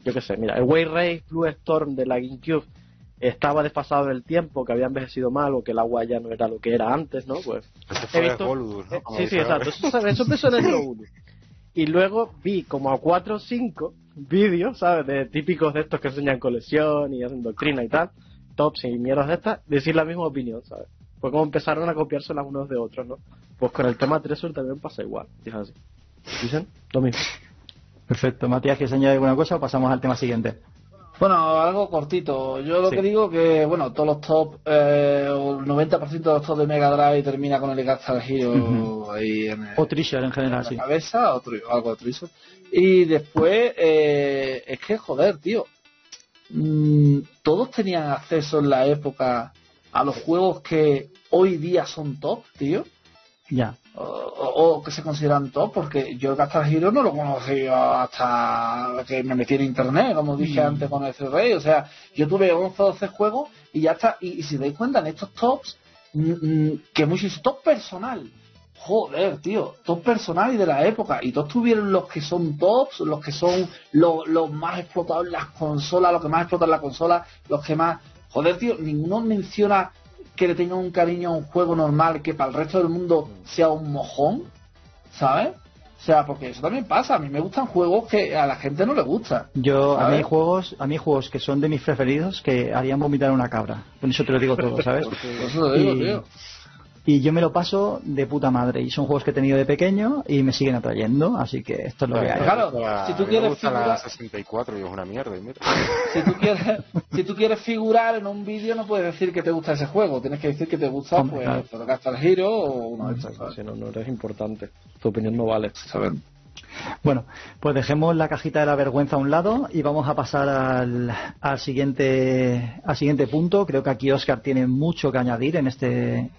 yo qué sé, mira, el Way Ray Blue Storm de la GameCube estaba desfasado en el tiempo, que había envejecido mal o que el agua ya no era lo que era antes, ¿no? Pues He fue visto- Voludus, ¿no? eh, sí, sí, exacto. Eso, eso empezó en el 1. Y luego vi como a 4 o 5 vídeos, ¿sabes? De típicos de estos que enseñan colección y hacen doctrina y tal, tops y mierdas de estas, decir la misma opinión, ¿sabes? Fue como empezaron a copiarse las unos de otros, ¿no? Pues con el tema Tresor también pasa igual, así. Dicen lo mismo. Perfecto. Matías, ¿quieres añadir alguna cosa o pasamos al tema siguiente? Bueno, algo cortito. Yo lo Sí. que digo que, bueno, todos los top, eh, o el 90% de los top de Mega Drive termina con el Gunstar Hero ahí en, el- O Treasure en general, la sí. cabeza, otro, algo de Treasure. Y después, eh, es que, joder, tío, mm, todos tenían acceso en la época a los juegos que hoy día son top, tío. Ya. O, o- o que se consideran top, porque yo el Gunstar Hero no lo conocía hasta que me metí en internet, como dije Mm. antes con el Rey, o sea, yo tuve 11 o 12 juegos y ya está, y, y si dais cuenta en estos tops, mm, mm, que muchos top personal, joder, tío, top personal y de la época, y todos tuvieron los que son tops, los que son los, los más explotados en las consolas, los que más explotan la consola, los que más, joder, tío, ninguno menciona que le tenga un cariño a un juego normal que para el resto del mundo sea un mojón, ¿sabes? O sea, porque eso también pasa. A mí me gustan juegos que a la gente no le gusta. Yo, a mí juegos, a mí juegos que son de mis preferidos que harían vomitar a una cabra. Con eso te lo digo todo, ¿sabes? Por eso te digo, Y- tío. Y yo me lo paso de puta madre. Y son juegos que he tenido de pequeño y me siguen atrayendo. Así que esto es lo que hay. Claro, La- si tú quieres figurar- 64 y es una mierda. y mira. Si tú quieres, si tú quieres figurar en un vídeo, no puedes decir que te gusta ese juego. Tienes que decir que te gusta, Hombre, pues, claro. pues Gunstar Hero o uno de no, no eres importante. Tu opinión no vale. ¿Sabes? Bueno, pues dejemos la cajita de la vergüenza a un lado y vamos a pasar al, al siguiente al siguiente punto. Creo que aquí Oscar tiene mucho que añadir en este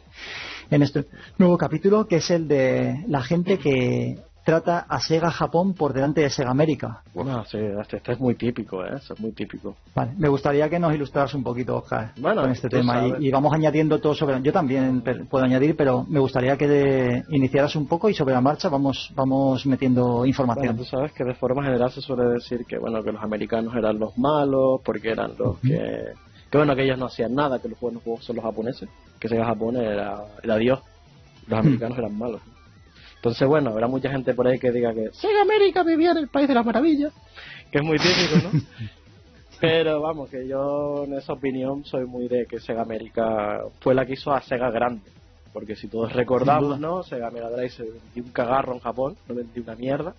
en este nuevo capítulo, que es el de la gente que trata a Sega Japón por delante de Sega América. Bueno, sí, este, este es muy típico, ¿eh? Es muy típico. Vale, me gustaría que nos ilustraras un poquito, Oscar, Bueno, con este tema y, y vamos añadiendo todo sobre. Yo también puedo añadir, pero me gustaría que de- iniciaras un poco y sobre la marcha vamos vamos metiendo Bueno, información. tú sabes que de forma general se suele decir que bueno que los americanos eran los malos porque eran los que que bueno que ellos no hacían nada que los buenos juegos son los japoneses. Que Sega Japón era, era Dios. Los americanos eran malos. Entonces bueno habrá mucha gente por ahí que diga que Sega América vivía en el país de las maravillas que es muy típico ¿no? pero vamos que yo en esa opinión soy muy de que Sega América fue la que hizo a Sega grande. Porque si todos recordamos, ¿no? Sega Mega Drive se vendió un cagarro en Japón, no vendió una mierda.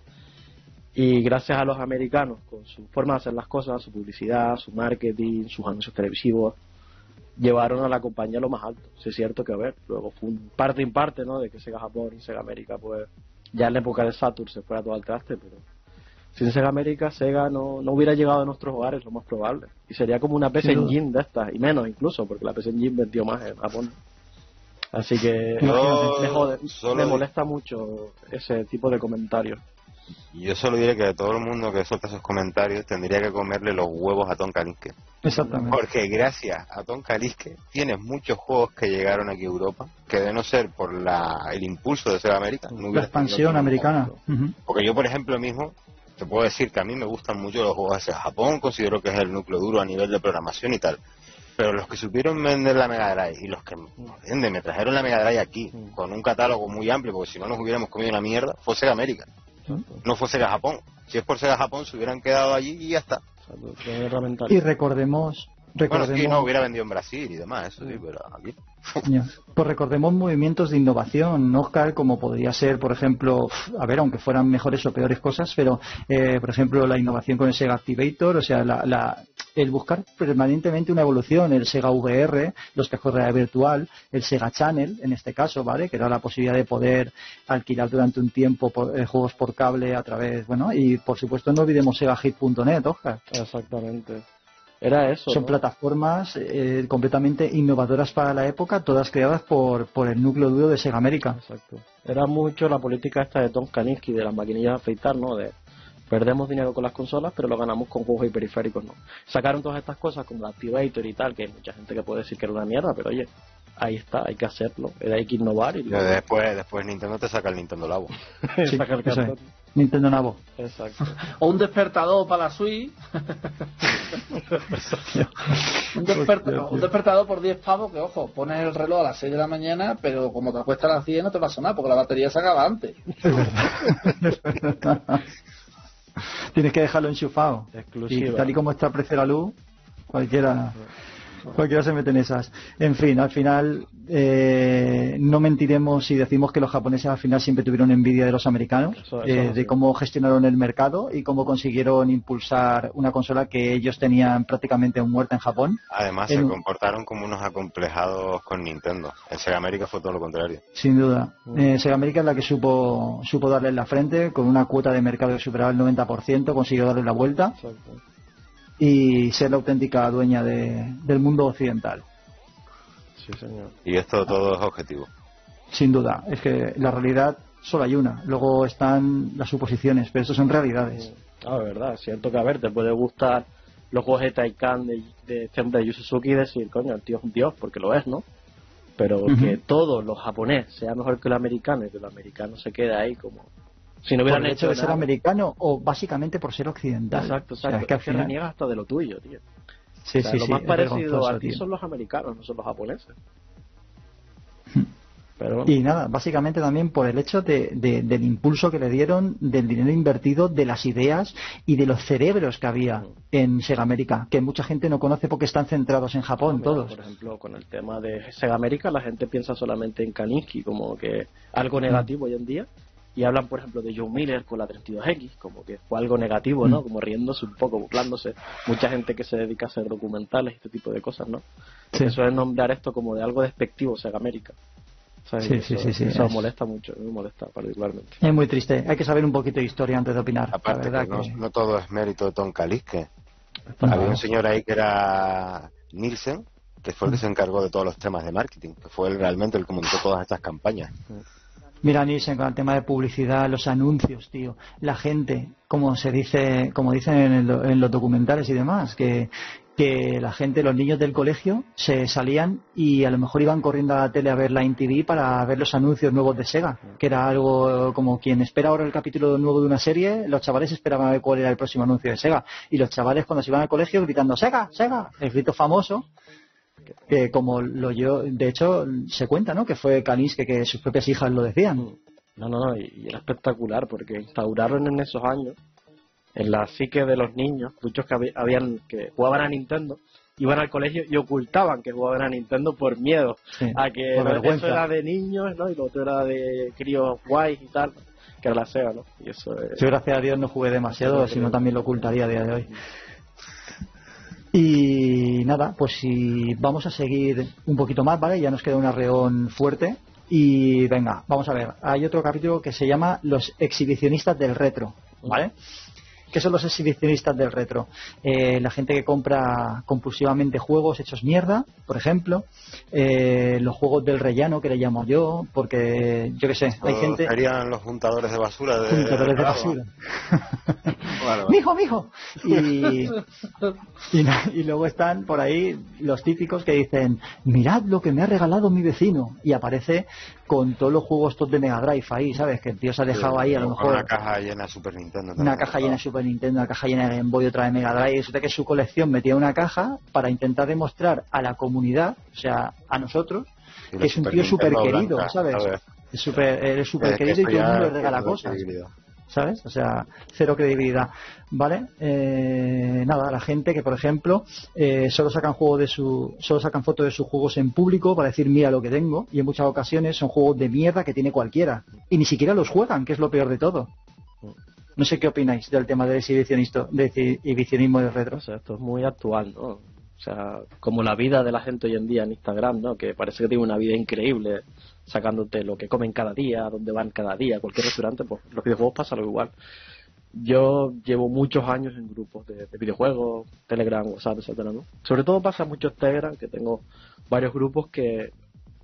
Y gracias a los americanos, con su forma de hacer las cosas, su publicidad, su marketing, sus anuncios televisivos, llevaron a la compañía a lo más alto. Sí es cierto que, a ver, luego fue un parte en parte, ¿no? De que Sega Japón y Sega América, pues, ya en la época de Saturn se fuera todo al traste, pero sin Sega América, Sega no, no hubiera llegado a nuestros hogares, lo más probable. Y sería como una PC. Engine de estas, y menos incluso, porque la PC Engine vendió más en Japón. Así que Yo me, jode, solo me molesta mucho ese tipo de comentarios. Yo solo diré que todo el mundo que suelta esos comentarios tendría que comerle los huevos a Tom Kalinske. Exactamente. Porque gracias a Tom Kalinske tienes muchos juegos que llegaron aquí a Europa que de no ser por la, el impulso de Sega América no La expansión americana. Porque yo, por ejemplo, mismo, te puedo decir que a mí me gustan mucho los juegos hacia Japón, considero que es el núcleo duro a nivel de programación y tal. Pero los que supieron vender la Mega Drive y los que venden, me trajeron la Mega Drive aquí, con un catálogo muy amplio, porque si no nos hubiéramos comido una mierda, fue Sega América, no fue Sega Japón. Si es por Sega Japón, se hubieran quedado allí y ya está. O sea. Y recordemos, Bueno, recordemos, sí, no, hubiera vendido en Brasil y demás, eso sí, pero aquí. Pues recordemos movimientos de innovación, ¿no, Oscar? Como podría ser, por ejemplo, a ver, aunque fueran mejores o peores cosas, pero, eh, por ejemplo, la innovación con el Sega Activator, o sea, la, la- el buscar permanentemente una evolución, el Sega VR, los cascos de realidad virtual, el Sega Channel, en este caso, ¿vale? Que era la posibilidad de poder alquilar durante un tiempo por- eh, juegos por cable a través, bueno, y por supuesto no olvidemos SegaHit.net, Oscar. Exactamente. Era eso. Son ¿no? plataformas eh, completamente innovadoras para la época, todas creadas por, por el núcleo duro de Sega América. Exacto. Era mucho la política esta de Tom Kaninski, de las maquinillas de afeitar, ¿no? De perdemos dinero con las consolas, pero lo ganamos con juegos y periféricos, ¿no? Sacaron todas estas cosas como el Activator y tal, que hay mucha gente que puede decir que era una mierda, pero oye, ahí está, hay que hacerlo, era hay que innovar y Pero después, después Nintendo te saca el Nintendo Labo. Sí, cartón. Nintendo Nabo. Exacto. O un despertador para la Switch. un, desperta- un despertador por 10 pavos que, ojo, pones el reloj a las 6 de la mañana, pero como te acuestas a las 10 no te va a sonar porque la batería se acaba antes. Tienes que dejarlo enchufado. Y Exclusiva. tal y como está el precio de la luz, cualquiera, cualquiera se mete en esas. En fin, al final eh, no mentiremos si decimos que los japoneses al final siempre tuvieron envidia de los americanos, Eso- eso eh, no de cómo gestionaron el mercado y cómo consiguieron impulsar una consola que ellos tenían prácticamente muerta en Japón. Además, En- se comportaron como unos acomplejados con Nintendo. En Sega América fue todo lo contrario. Sin duda. Mm. Eh, Sega América es la que supo, supo darle en la frente, con una cuota de mercado que superaba el 90%, consiguió darle la vuelta Exacto. Y ser la auténtica dueña de- del mundo occidental. Sí, señor. Y esto todo es objetivo. Sin duda. Es que la realidad solo hay una. Luego están las suposiciones, pero estos son realidades. Ah, verdad, es cierto que a ver, te puede gustar los juegos de Taikan de, de de Yu Suzuki y decir, coño, el tío es un dios, porque lo es, ¿no? Pero que todo lo japonés sea mejor que el americano y que el americano se quede ahí como si no Por hubieran el hecho hecho de ser americano o básicamente por ser occidental. Exacto, O sea, exacto. es que al final- reniegas hasta de lo tuyo, tío. Sí, O sea, sí, lo sí, más parecido a ti son los americanos, no son los japoneses. Pero bueno, Y nada, básicamente también por el hecho de, de- del impulso que le dieron, del dinero invertido, de las ideas y de los cerebros que había en Sega América, que mucha gente no conoce porque están centrados en Japón Mira, todos. Por ejemplo, con el tema de Sega América, la gente piensa solamente en Kaninsky como que algo negativo hoy en día. Y hablan, por ejemplo, de Joe Miller con la 32X, como que fue algo negativo, ¿no? Mm. Como riéndose un poco, burlándose. Mucha gente que se dedica a hacer documentales y este tipo de cosas, ¿no? Sí. Que suelen nombrar esto como de algo despectivo, Sega América. Sí, sí, eso, sí, sí, Eso es. molesta mucho, me molesta particularmente. Es muy triste. Hay que saber un poquito de historia antes de opinar. Aparte, la que no, que- no todo es mérito de Tom. Bueno, Había un señor ahí que era Nielsen, que fue el que se encargó de todos los temas de marketing, que fue él realmente el que montó todas estas campañas. Mira, Nielsen, con el tema de publicidad, los anuncios, tío. La gente, como se dice, como dicen en, en los documentales y demás, que, la gente, los niños del colegio, se salían y a lo mejor iban corriendo a la tele a ver la TV para ver los anuncios nuevos de Sega, que era algo como quien espera ahora el capítulo nuevo de una serie, los chavales esperaban a ver cuál era el próximo anuncio de Sega. Y los chavales cuando se iban al colegio gritando Sega, Sega, el grito famoso, que como lo yo, de hecho, se cuenta, ¿no? Que fue Canisque que sus propias hijas lo decían. No, no, no, y, y era espectacular porque instauraron en esos años, en la psique de los niños, muchos que habían que jugaban a Nintendo, iban al colegio y ocultaban que jugaban a Nintendo por miedo Sí, a que eso era de niños, ¿no? Y lo otro era de críos guays y tal, que era la Sega, ¿no? Y eso es... Yo gracias a Dios no jugué demasiado, si no también lo ocultaría a día de hoy. Y nada, pues si vamos a seguir un poquito más, ¿vale? Ya nos queda un arreón fuerte. Y venga, vamos a ver. Hay otro capítulo que se llama Los exhibicionistas del retro, ¿vale? ¿Qué son los exhibicionistas del retro? Eh, la gente que compra compulsivamente juegos hechos mierda, por ejemplo. Eh, los juegos del rellano, que le llamo yo, porque yo qué sé, hay O gente... Serían los juntadores de basura de... Juntadores de basura. Mijo, mijo. Y, y, y luego están por ahí los típicos que dicen, mirad lo que me ha regalado mi vecino. Y aparece con todos los juegos estos de Mega Drive ahí, ¿sabes? Que el tío se ha dejado ahí a lo mejor Una caja llena de Super Nintendo. una también, caja ¿no? llena de Super Nintendo, una caja llena de Game Boy, otra de Mega Drive. Y resulta que su colección metía una caja para intentar demostrar a la comunidad, o sea, a nosotros, que es un Super tío súper querido, ¿sabes? Es súper eres súper querido y todo el mundo le regala cosas. ¿sabes? O sea, cero credibilidad, ¿vale? Eh, nada, la gente que, por ejemplo, eh, solo sacan juegos de su, solo sacan fotos de sus juegos en público para decir mira lo que tengo y en muchas ocasiones son juegos de mierda que tiene cualquiera y ni siquiera los juegan, que es lo peor de todo. No sé qué opináis del tema del exhibicionista, de exhibicionismo de retro. O sea, esto es muy actual, ¿no? O sea, como la vida de la gente hoy en día en Instagram, ¿no? Que parece que tiene una vida increíble, sacándote lo que comen cada día, dónde van cada día, cualquier restaurante, pues los videojuegos pasa lo igual. Yo llevo muchos años en grupos de, de videojuegos, Telegram, WhatsApp, etcétera, ¿no? Sobre todo pasa mucho en Telegram, que tengo varios grupos que,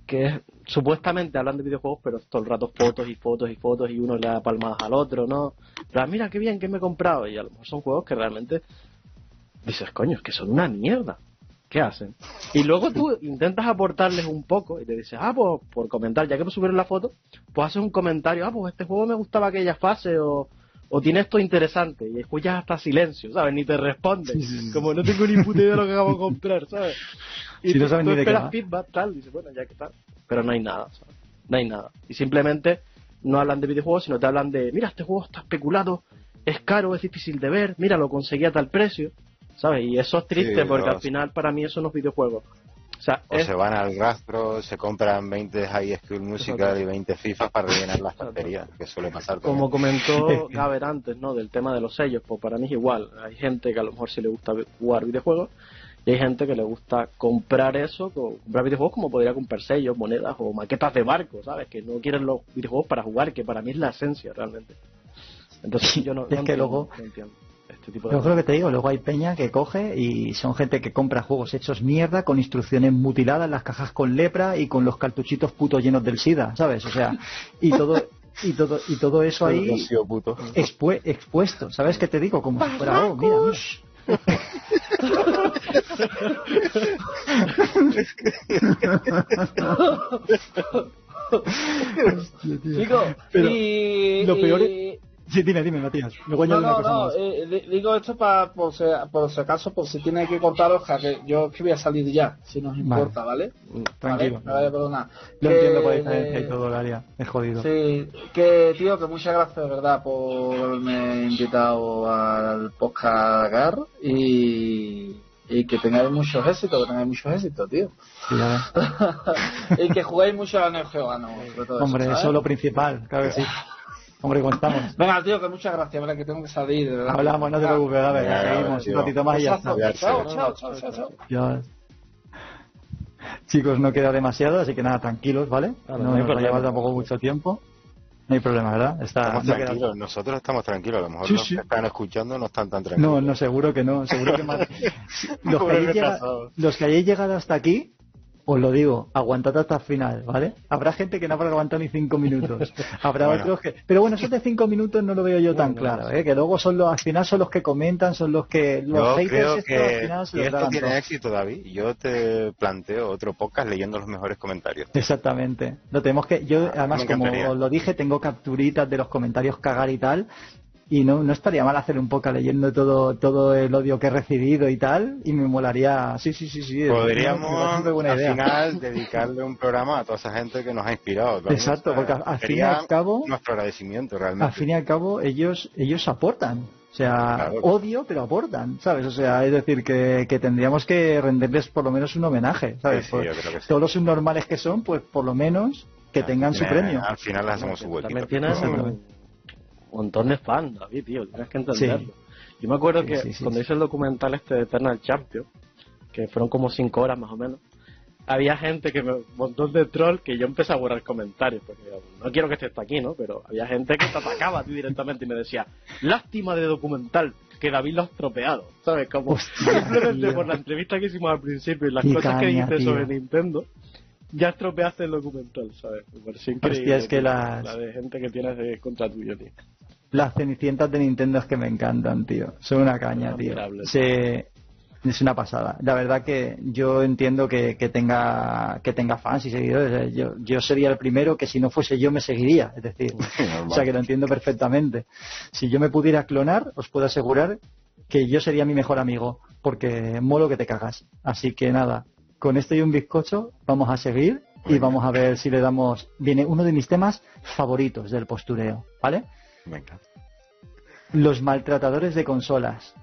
que supuestamente hablan de videojuegos, pero todo el rato fotos y fotos y fotos y uno le da palmadas al otro, ¿no? Pero ah, mira qué bien que me he comprado y a lo mejor son juegos que realmente dices, coño, es que son una mierda. ¿Qué hacen? Y luego tú intentas aportarles un poco y te dices, ah, pues por comentar, ya que subieron la foto, pues haces un comentario, ah, pues este juego me gustaba aquella fase o, o tiene esto interesante y escuchas hasta silencio, ¿sabes? Ni te responde. Como no tengo ni puta idea de lo que acabo de comprar, ¿sabes? Y Si no tú- saben tú ni de qué esperas va. feedback, tal, y dices, bueno, ya que tal. Pero no hay nada, ¿sabes? No hay nada. Y simplemente no hablan de videojuegos, sino te hablan de, mira, este juego está especulado, es caro, es difícil de ver, mira, lo conseguí a tal precio, ¿sabes? Y eso es triste Sí, porque no, al final para mí eso no es videojuegos. O sea, O es, se van al rastro, se compran 20 High School Musical y 20 FIFA para rellenar las tonterías, que suele pasar como también. comentó Gaber antes, ¿no? Del tema de los sellos, pues para mí es igual. Hay gente que a lo mejor sí le gusta jugar videojuegos y hay gente que le gusta comprar eso, co- comprar videojuegos como podría comprar sellos, monedas o maquetas de barco, ¿sabes? Que no quieren los videojuegos para jugar, que para mí es la esencia realmente. Entonces yo no, Es no que entiendo, luego- no entiendo este tipo de Yo creo que te digo, luego hay peña que coge y son gente que compra juegos hechos mierda con instrucciones mutiladas, las cajas con lepra y con los cartuchitos putos llenos del SIDA, ¿sabes? O sea, y todo y todo y todo eso ahí expuesto, ¿sabes qué te digo? Como si fuera, oh, mira, mira. Hostia, tío. Chicos, Pero y, lo peor y- Sí, dime, dime, Matías. Luego No, no, no, eh, di- digo esto para por si, por si acaso, por si tiene que cortar hoja, que yo que voy a salir ya, si nos importa, ¿vale? Tranquilo. Vale, me vaya a perdonar. Lo Que- entiendo por diferencia y todo, Galia. Es jodido. Sí, que tío, que muchas gracias de verdad por haberme invitado al podcast GAR y, y que tengáis muchos éxitos, que tengáis muchos éxitos, tío. Sí, y que juguéis mucho a Neo Geo, ah, no, sobre todo Hombre, eso, es lo principal, claro que sí. Hombre, ¿cómo estamos? Venga, tío, que muchas gracias, ¿verdad? Que tengo que salir, de verdad. Hablamos, no te preocupes, a ver, seguimos un ratito más y ya está. Chao, chao, chao, chao. Chicos, no queda demasiado, así que nada, tranquilos, ¿vale? Claro, no no hay nos va a problema. llevar tampoco mucho tiempo. No hay problema, ¿verdad? Está, Estamos no queda- tranquilos, nosotros estamos tranquilos, a lo mejor Sí, los sí. que están escuchando no están tan tranquilos. No, no, seguro que no, seguro que más. Los que, retrasado. los que hayáis llegado hasta aquí, os lo digo, aguantad hasta el final, ¿vale? Habrá gente que no habrá aguantado ni cinco minutos. Habrá Bueno. otros que... Pero bueno, esos de cinco minutos no lo veo yo tan Bueno, claro, ¿eh? Que luego son los, al final son los que comentan, son los que... Los Yo haters creo estos al que final se si los esto tiene éxito, David, yo te planteo otro podcast leyendo los mejores comentarios. Exactamente. Lo tenemos que, yo Ah, además como os lo dije, tengo capturitas de los comentarios cagar y tal. Y no, no estaría mal hacer un poco leyendo todo, todo el odio que he recibido y tal. Y me molaría, sí, sí, sí, sí. Podríamos al idea. final dedicarle un programa a toda esa gente que nos ha inspirado. Exacto, porque al- al fin y al cabo- nuestro agradecimiento realmente. Al fin y al cabo, ellos, ellos aportan. O sea, Claro. odio, pero aportan, ¿sabes? O sea, es decir, que, que tendríamos que rendirles por lo menos un homenaje, ¿sabes? Sí, sí, Pues yo creo que sí. todos los subnormales que son, pues por lo menos que tengan su premio. Al final les hacemos su huequito. Montón de fans, David, tío, tienes que entenderlo. Yo me acuerdo Sí, que sí, sí, cuando sí. hice el documental este de Eternal Champion, que fueron como cinco horas más o menos, había gente que me, un montón de troll que yo empecé a borrar comentarios, porque no quiero que estés aquí, ¿no? Pero había gente que te atacaba a ti directamente y me decía, lástima de documental, que David lo ha estropeado, ¿sabes? Como Hostia, simplemente tío. por la entrevista que hicimos al principio y las cosas que dijiste tío. sobre Nintendo, ya estropeaste el documental, ¿sabes? Me pareció increíble. Hostia, es que las- La de gente que tienes de contra tuyo, tío. Las cenicientas de Nintendo es que me encantan, tío. Son una caña, tío. Se- Es una pasada. La verdad que yo entiendo que, que tenga que tenga fans y seguidores. Eh, Yo, yo sería el primero que si no fuese yo me seguiría. Es decir, o sea que lo entiendo perfectamente. Si yo me pudiera clonar, os puedo asegurar que yo sería mi mejor amigo, porque molo que te cagas. Así que nada, con esto y un bizcocho vamos a seguir y vamos a ver si le damos... Viene uno de mis temas favoritos del postureo, ¿vale? Venga. Los maltratadores de consolas.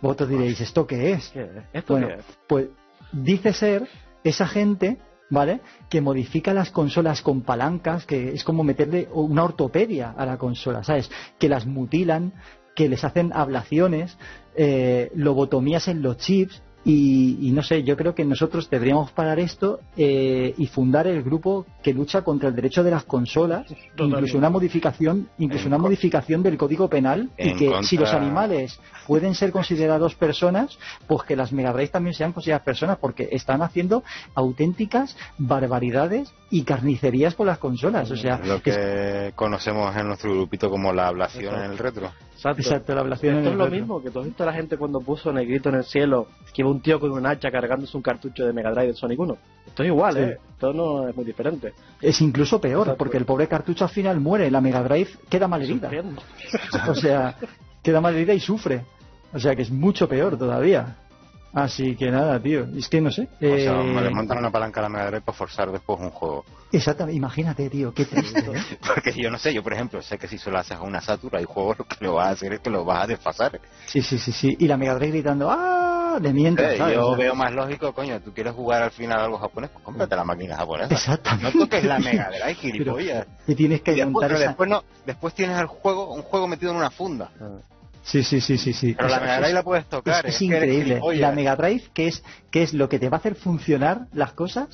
Vosotros diréis, ¿esto qué es? ¿Qué es? ¿Esto Bueno, qué es? pues dice ser esa gente, ¿vale? Que modifica las consolas con palancas, que es como meterle una ortopedia a la consola, ¿sabes? Que las mutilan, que les hacen ablaciones, eh, lobotomías en los chips. Y, y no sé, yo creo que nosotros deberíamos parar esto eh, y fundar el grupo que lucha contra el derecho de las consolas, incluso una modificación, incluso En una modificación del código penal y que contra- si los animales pueden ser considerados personas, pues que las Mega Drive también sean consideradas personas, porque están haciendo auténticas barbaridades y carnicerías con las consolas. O sea, lo que es- que conocemos en nuestro grupito como la ablación en el retro. Exacto. exacto, la ablación Esto es lo mismo que tú has visto a la gente cuando puso Negrito en el cielo, que iba un tío con un hacha cargándose un cartucho de Mega Drive de Sonic 1. Esto es igual, Sí. ¿eh? Esto no es muy diferente. Es incluso peor, Exacto. porque el pobre cartucho al final muere, la Mega Drive queda malherida. O sea, queda malherida y sufre. O sea, que es mucho peor todavía. Así que nada, tío. Es que no sé. O sea, eh, le montan una palanca a la Mega Drive para forzar después un juego. Exactamente, imagínate, tío, qué triste. ¿eh? Porque yo no sé, yo por ejemplo, sé que si solo haces a una Satura, hay juegos lo que lo vas a hacer es que lo vas a desfasar. Sí, sí, sí, sí. Y la Mega Drive gritando, ¡ah! De mientras, Eh, ¿sabes? yo veo más lógico, coño, tú quieres jugar al final algo japonés, pues cómprate la máquina japonesa. Exactamente. No toques la Mega Drive, gilipollas. Y tienes que Y después, montar pero esa... después no, después tienes el juego, un juego metido en una funda. Sí, sí, sí, sí, sí. Pero O la Mega es- Drive la puedes tocar. es, es increíble. La Mega Drive, que es, que es lo que te va a hacer funcionar las cosas,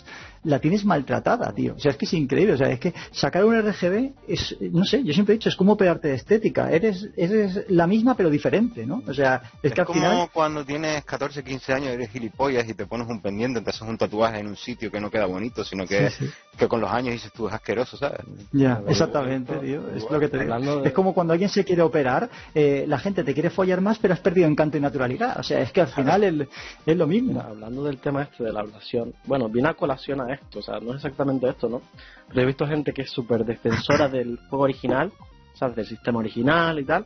la tienes maltratada, tío. O sea, es que es increíble. O sea, es que sacar un RGB es, no sé, yo siempre he dicho, es como pegarte de estética. Eres, eres la misma pero diferente, ¿no? O sea, es, Es que al como final... cuando tienes 14, 15 años, eres gilipollas y te pones un pendiente, te haces un tatuaje en un sitio que no queda bonito, sino que, Sí, sí. que con los años dices tú es asqueroso, ¿sabes? Ya, exactamente, tío. Es lo que te digo. de- Es como cuando alguien se quiere operar, eh, la gente te quiere follar más, pero has perdido encanto y naturalidad. O sea, es que al final el- es lo mismo. Mira, hablando del tema este de la ablación, bueno, viene a colación a esto, o sea, no es exactamente esto, ¿no? Pero he visto gente que es súper defensora del juego original, ¿sabes? Del sistema original y tal,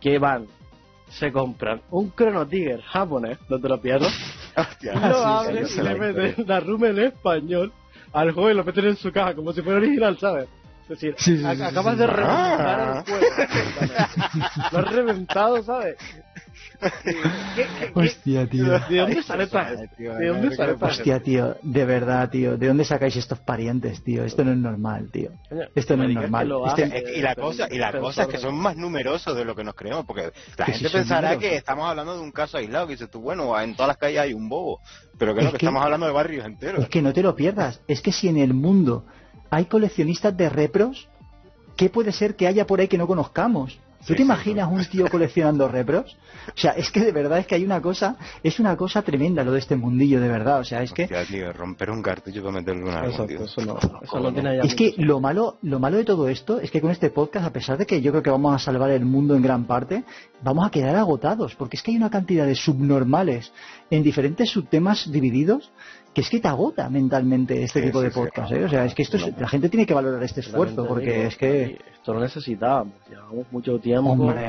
que van, se compran un Chrono Trigger japonés, no te lo pierdas, Hostia. lo sí, abren sí, y le meten la RUM en español al juego y lo meten en su caja como si fuera original, ¿sabes? Es decir, Sí, acabas de reventar Ah. el juego. lo has reventado, ¿sabes? ¿Qué- qué- qué- Hostia, tío. ¿De dónde sale? ¿De dónde sale? Hostia, tío, de verdad, tío. ¿De dónde sacáis estos parientes, tío? Esto no es normal, tío. Esto no es normal. Este- y la cosa y la cosa es que son más numerosos de lo que nos creemos porque la gente pensará que estamos hablando de un caso aislado que dices tú bueno en todas las calles hay un bobo pero que no Es que que- estamos hablando de barrios enteros Es que no te lo pierdas. Es que si en el mundo hay coleccionistas de repros, ¿qué puede ser que haya por ahí que no conozcamos? ¿Tú te imaginas un tío coleccionando repros? O sea, es que de verdad es que hay una cosa, es una cosa tremenda lo de este mundillo, de verdad. O sea, es que... Hostia, tío, romper un cartucho para meterle una Exacto, tío. eso no, eso no tiene ya Es que lo malo, lo malo de todo esto es que con este podcast, a pesar de que yo creo que vamos a salvar el mundo en gran parte, vamos a quedar agotados, porque es que hay una cantidad de subnormales en diferentes subtemas divididos que es que te agota mentalmente este Sí, tipo de sí, sí. podcast. ¿eh? O sea, es que esto es- la gente tiene que valorar este esfuerzo, porque digo, es que, Esto lo necesitábamos, llevamos mucho tiempo. hombre,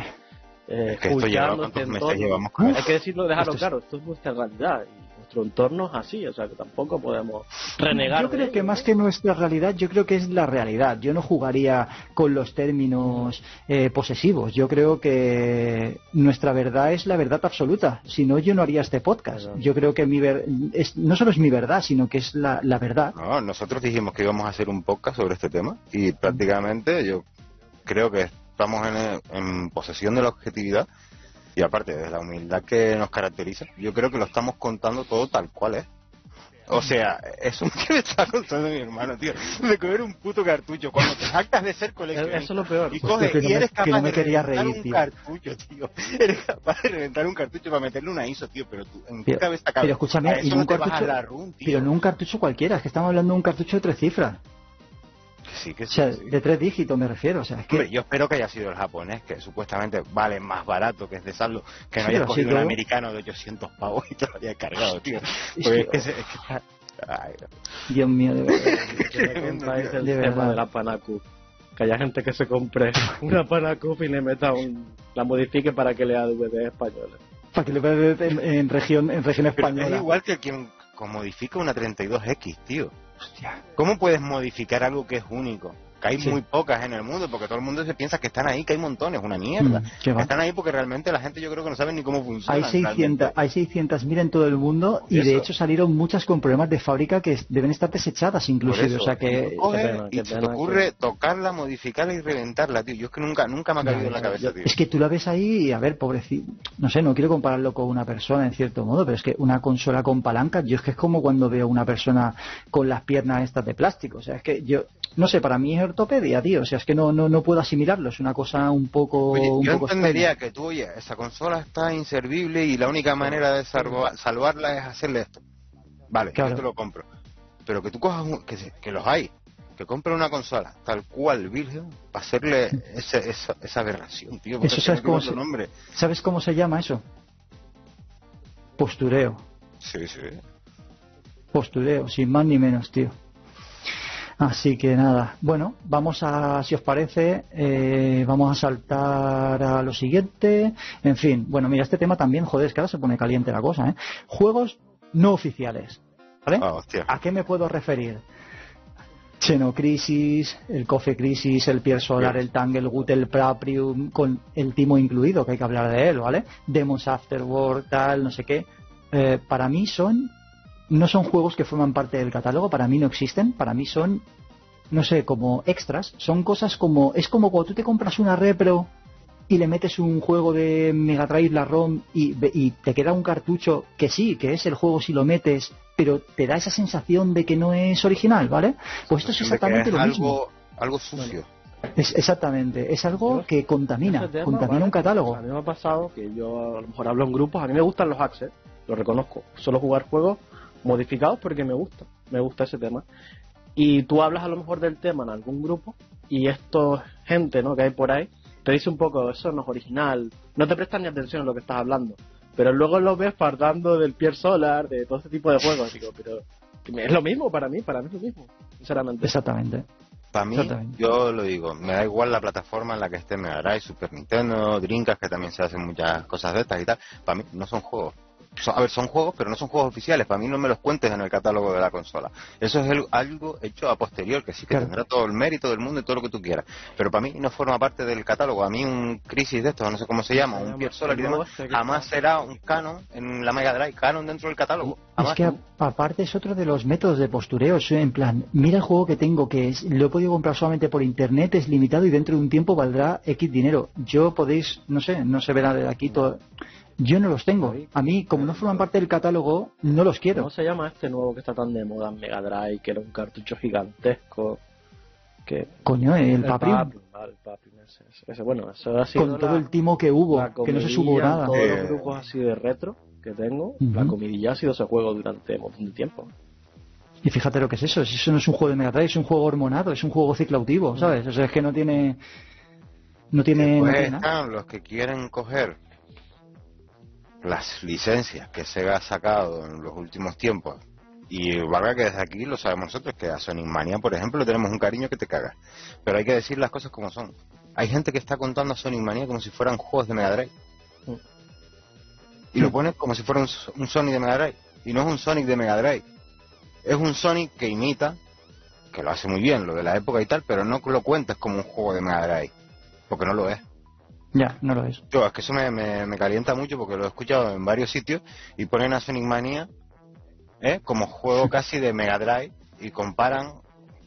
eh, Es que esto lleva escuchando cuántos meses llevamos con Hay que decirlo, dejarlo Esto es- claro, esto es nuestra realidad y nuestro entorno es así, o sea que tampoco podemos renegar. Yo creo que más que nuestra realidad, yo creo que es la realidad. Yo no jugaría con los términos eh, posesivos. Yo creo que nuestra verdad es la verdad absoluta. Si no, yo no haría este podcast. Yo creo que mi ver- es, no solo es mi verdad, sino que es la, la verdad. No, nosotros dijimos que íbamos a hacer un podcast sobre este tema y prácticamente yo creo que estamos en, en posesión de la objetividad y aparte de la humildad que nos caracteriza, yo creo que lo estamos contando todo tal cual es. O sea, eso que me está contando mi hermano, tío, de coger un puto cartucho cuando te jactas de ser coleccionista. Eso es lo peor. Y coges no y eres capaz no me de reventar reír, un tío. cartucho, tío. Eres capaz de reventar un cartucho para meterle una ISO, tío, pero tú, ¿en qué Pero- cabeza cabe? pero escúchame, y un cartucho- run. Pero no un cartucho cualquiera, es que estamos hablando de un cartucho de tres cifras. Que sí, que O sea, de tres dígitos me refiero. O sea, es que Hombre, yo espero que haya sido el japonés, que supuestamente vale más barato que es de saldo, que no Sí, haya cogido sí, un americano de 800 pavos y te lo haya cargado, tío. Es Porque que- es que, se- es que está- ay, Dios mío, de verdad. Contáis el De tema verdad. de la Panacu. Que haya gente que se compre una Panacu y le meta un. la modifique para que lea DVD española. Para que le veas en, en región, en región pero española. es igual que quien modifica una 32X, tío. Hostia. ¿Cómo puedes modificar algo que es único? Que hay Sí. muy pocas en el mundo, porque todo el mundo se piensa que están ahí, que hay montones, una mierda. Mm. Están ahí porque realmente la gente yo creo que no sabe ni cómo funcionan. Hay 600, realmente. hay 600.000 en todo el mundo y de hecho salieron muchas con problemas de fábrica que deben estar desechadas inclusive. eso, O sea que... y pena, se te ocurre tocarla, modificarla y reventarla, tío. Yo es que nunca, nunca me ha caído Ya, en la cabeza, tío. Es que tú la ves ahí y a ver, pobrecito, no sé, no quiero compararlo con una persona en cierto modo, pero es que una consola con palancas, yo es que es como cuando veo una persona con las piernas estas de plástico, o sea, es que yo, no sé, para mí es ortopedia, tío, o sea, es que no, no, no puedo asimilarlo, es una cosa un poco... Oye, un yo poco entendería extraña. que tú, oye, esa consola está inservible y la única manera de salva- salvarla es hacerle esto. Vale, Claro. yo te lo compro. Pero que tú cojas un, que, los hay, que compre una consola tal cual virgen para hacerle ese- esa, esa aberración, tío. Eso sabes cómo se- nombre. ¿Sabes cómo se llama eso? Postureo. Sí, sí. postureo, sin más ni menos, tío. Así que nada, bueno, vamos a, si os parece, eh, vamos a saltar a lo siguiente. En fin, bueno, mira, este tema también, joder, es que ahora se pone caliente la cosa, ¿eh? Juegos no oficiales, ¿vale? Ah. ¿A qué me puedo referir? Xenocrisis, el Cofe Crisis, el Pier Solar, el Tangle, Gut, el Praprium, con el Timo incluido, que hay que hablar de él, ¿vale? Demons Afterworld, tal, no sé qué. Eh, para mí son, no son juegos que forman parte del catálogo, para mí no existen, para mí son, no sé, como extras, son cosas como, es como cuando tú te compras una repro y le metes un juego de Mega Drive, la ROM, y, ve- y te queda un cartucho que sí, que es el juego si lo metes, pero te da esa sensación de que no es original, ¿vale? Pues esto es exactamente lo mismo. algo, algo sucio. Es, exactamente, es algo Yo- que contamina, tema, contamina ¿vale? un catálogo. A mí me ha pasado que yo a lo mejor hablo en grupos, a mí me gustan los access, lo reconozco. Solo jugar juegos modificados porque me gusta, me gusta ese tema. Y tú hablas a lo mejor del tema en algún grupo y esto, gente ¿no? que hay por ahí, te dice un poco, eso no es original, no te prestan ni atención a lo que estás hablando. Pero luego lo ves partando del Pier Solar, de todo este tipo de juegos. Digo, pero es lo mismo para mí, para mí es lo mismo, sinceramente. Exactamente. Para mí, yo lo digo, me da igual la plataforma en la que esté Mega Drive, Super Nintendo, Dreamcast, que también se hacen muchas cosas de estas y tal. Para mí no son juegos. A ver, son juegos, pero no son juegos oficiales. Para mí no me los cuentes en el catálogo de la consola. Eso es el- algo hecho a posterior, que sí que Claro. tendrá todo el mérito del mundo y todo lo que tú quieras. Pero para mí no forma parte del catálogo. A mí un Crisis de estos, no sé cómo se llama, un Pier Solar y demás, jamás será un canon en la Mega Drive, canon dentro del catálogo. Es que a- aparte es otro de los métodos de postureo, en plan, mira el juego que tengo, que es, lo he podido comprar solamente por internet, es limitado y dentro de un tiempo valdrá X dinero. Yo podéis, no sé, no se verá de aquí todo. Yo no los tengo. A mí, como no forman parte del catálogo, no los quiero. ¿Cómo se llama este nuevo que está tan de moda en Mega Drive, que era un cartucho gigantesco? Que Coño, el Paprium. Paprium, Al papi, ese, ese- bueno, eso ha sido Con todo la- el timo que hubo, la que no se en nada. Todos Eh. los grupos así de retro que tengo, la Ujú. comidilla ha sido ese juego durante un montón de tiempo. Y fíjate lo que es eso, eso no es un juego de Mega Drive, es un juego hormonado, es un juego ciclautivo, ¿sabes? O sea, es que no tiene... No tiene... no Después tiene nada. están los que quieren coger las licencias que Sega ha sacado en los últimos tiempos. Y valga que desde aquí lo sabemos nosotros, que a Sonic Mania, por ejemplo, tenemos un cariño que te cagas. Pero hay que decir las cosas como son. Hay gente que está contando a Sonic Mania como si fueran juegos de Mega Drive. Y lo pone como si fuera un, un Sonic de Mega Drive. Y no es un Sonic de Mega Drive. Es un Sonic que imita, que lo hace muy bien, lo de la época y tal, pero no lo cuentas como un juego de Mega Drive. Porque no lo es. Ya, no lo es. Yo, es que eso me, me, me calienta mucho porque lo he escuchado en varios sitios y ponen a Sonic Mania ¿eh? como juego casi de Mega Drive y comparan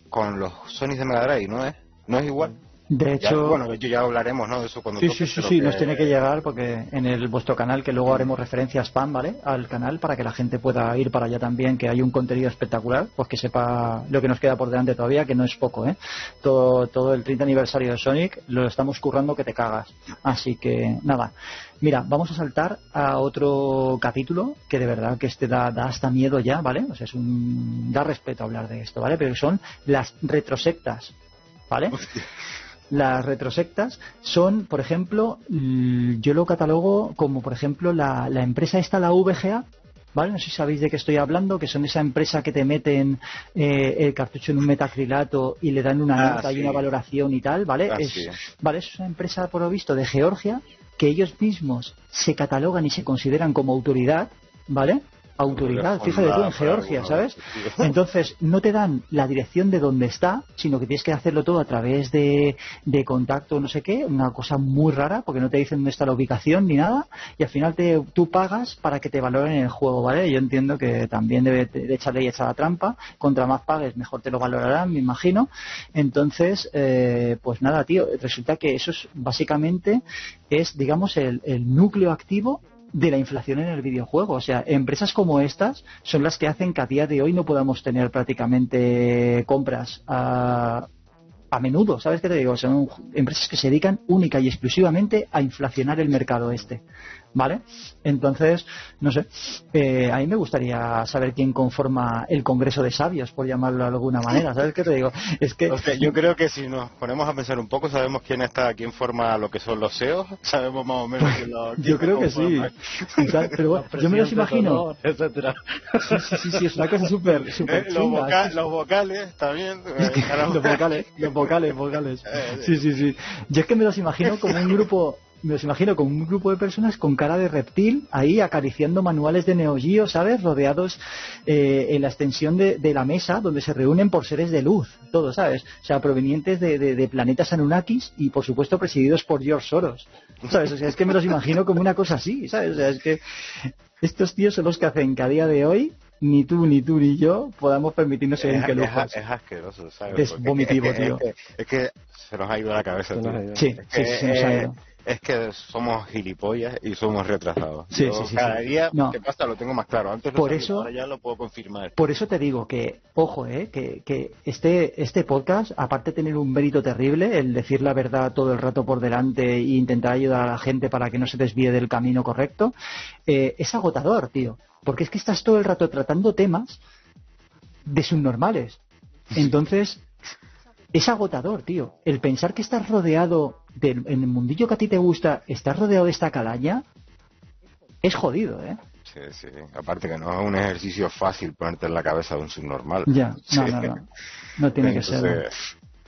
con los Sonic de Mega Drive y no es, no es igual. De Ya, hecho... bueno, hecho ya hablaremos ¿no? de eso cuando Sí, toque, sí, sí, sí, nos tiene que llegar porque en el vuestro canal, que luego haremos referencia spam, ¿vale? Al canal para que la gente pueda ir para allá también, que hay un contenido espectacular, pues que sepa lo que nos queda por delante todavía, que no es poco, ¿eh? Todo, todo el 30 aniversario de Sonic lo estamos currando que te cagas. Así que, nada. Mira, vamos a saltar a otro capítulo que de verdad que este da, da hasta miedo ya, ¿vale? O sea, es un, da respeto hablar de esto, ¿vale? Pero son las retrosectas, ¿vale? Las retrosectas son, por ejemplo, yo lo catalogo como, por ejemplo, la, la empresa esta, la VGA, ¿vale? No sé si sabéis de qué estoy hablando, que son esa empresa que te meten eh, el cartucho en un metacrilato y le dan una Ah, nota y una valoración y tal, ¿vale? Ah, es, sí. Vale, es una empresa, por lo visto, de Georgia, que ellos mismos se catalogan y se consideran como autoridad, ¿vale? Autoridad, fíjate tú, en Georgia, ¿sabes? Entonces, no te dan la dirección de dónde está, sino que tienes que hacerlo todo a través de, de contacto, no sé qué, una cosa muy rara, porque no te dicen dónde está la ubicación ni nada, y al final te, tú pagas para que te valoren el juego, ¿vale? Yo entiendo que también debe de echarle y echar la trampa, contra más pagues, mejor te lo valorarán, me imagino. Entonces, eh, pues nada, tío, resulta que eso es básicamente es, digamos, el, el núcleo activo de la inflación en el videojuego. O sea, empresas como estas son las que hacen que a día de hoy no podamos tener prácticamente compras a, a menudo. ¿Sabes qué te digo? Son empresas que se dedican única y exclusivamente a inflacionar el mercado este. ¿Vale? Entonces, no sé, eh, a mí me gustaría saber quién conforma el Congreso de Sabios, por llamarlo de alguna manera. ¿Sabes qué te digo? Es que O sea, yo creo que si nos ponemos a pensar un poco, sabemos quién está, quién forma lo que son los SEOs, sabemos más o menos quién lo quién yo creo que sí. Exacto, Pero bueno, yo me los imagino. etcétera. Sí, sí, sí, sí, es una cosa súper Eh, súper los, chunga. voca- sí, los vocales también. Es eh, que caramba. los vocales, los vocales, vocales. Eh, Sí, sí, sí. Yo es que me los imagino como un grupo, me los imagino como un grupo de personas con cara de reptil ahí acariciando manuales de Neo Geo, ¿sabes? Rodeados eh, en la extensión de, de la mesa donde se reúnen por seres de luz, todos, ¿sabes? O sea, provenientes de, de- de planetas Anunnakis y por supuesto presididos por George Soros, ¿sabes? O sea, es que me los imagino como una cosa así, ¿sabes? O sea, es que estos tíos son los que hacen que a día de hoy ni tú, ni tú, ni yo podamos permitirnos en qué es- lujos. es asqueroso, ¿sabes? Es Porque vomitivo, es que- tío. Es que, es que se nos ha ido la cabeza. Tío. ido. Sí, Es sí, que, sí, se nos ha eh, ido. Es que somos gilipollas y somos retrasados. Sí, Yo sí, sí, cada día, No. ¿qué pasa? Lo tengo más claro. Antes lo Por sabía, eso- ahora ya lo puedo confirmar. Por eso te digo que, ojo, eh, que, que este, este podcast, aparte de tener un mérito terrible, el decir la verdad todo el rato por delante e intentar ayudar a la gente para que no se desvíe del camino correcto, eh, es agotador, tío. Porque es que estás todo el rato tratando temas de subnormales. Entonces, es agotador, tío. El pensar que estás rodeado del, en el mundillo que a ti te gusta, estás rodeado de esta calaña, es jodido, ¿eh? Sí, sí. Aparte que no es un ejercicio fácil ponerte en la cabeza de un subnormal. Ya, Sí. no, no, no. No tiene que ser.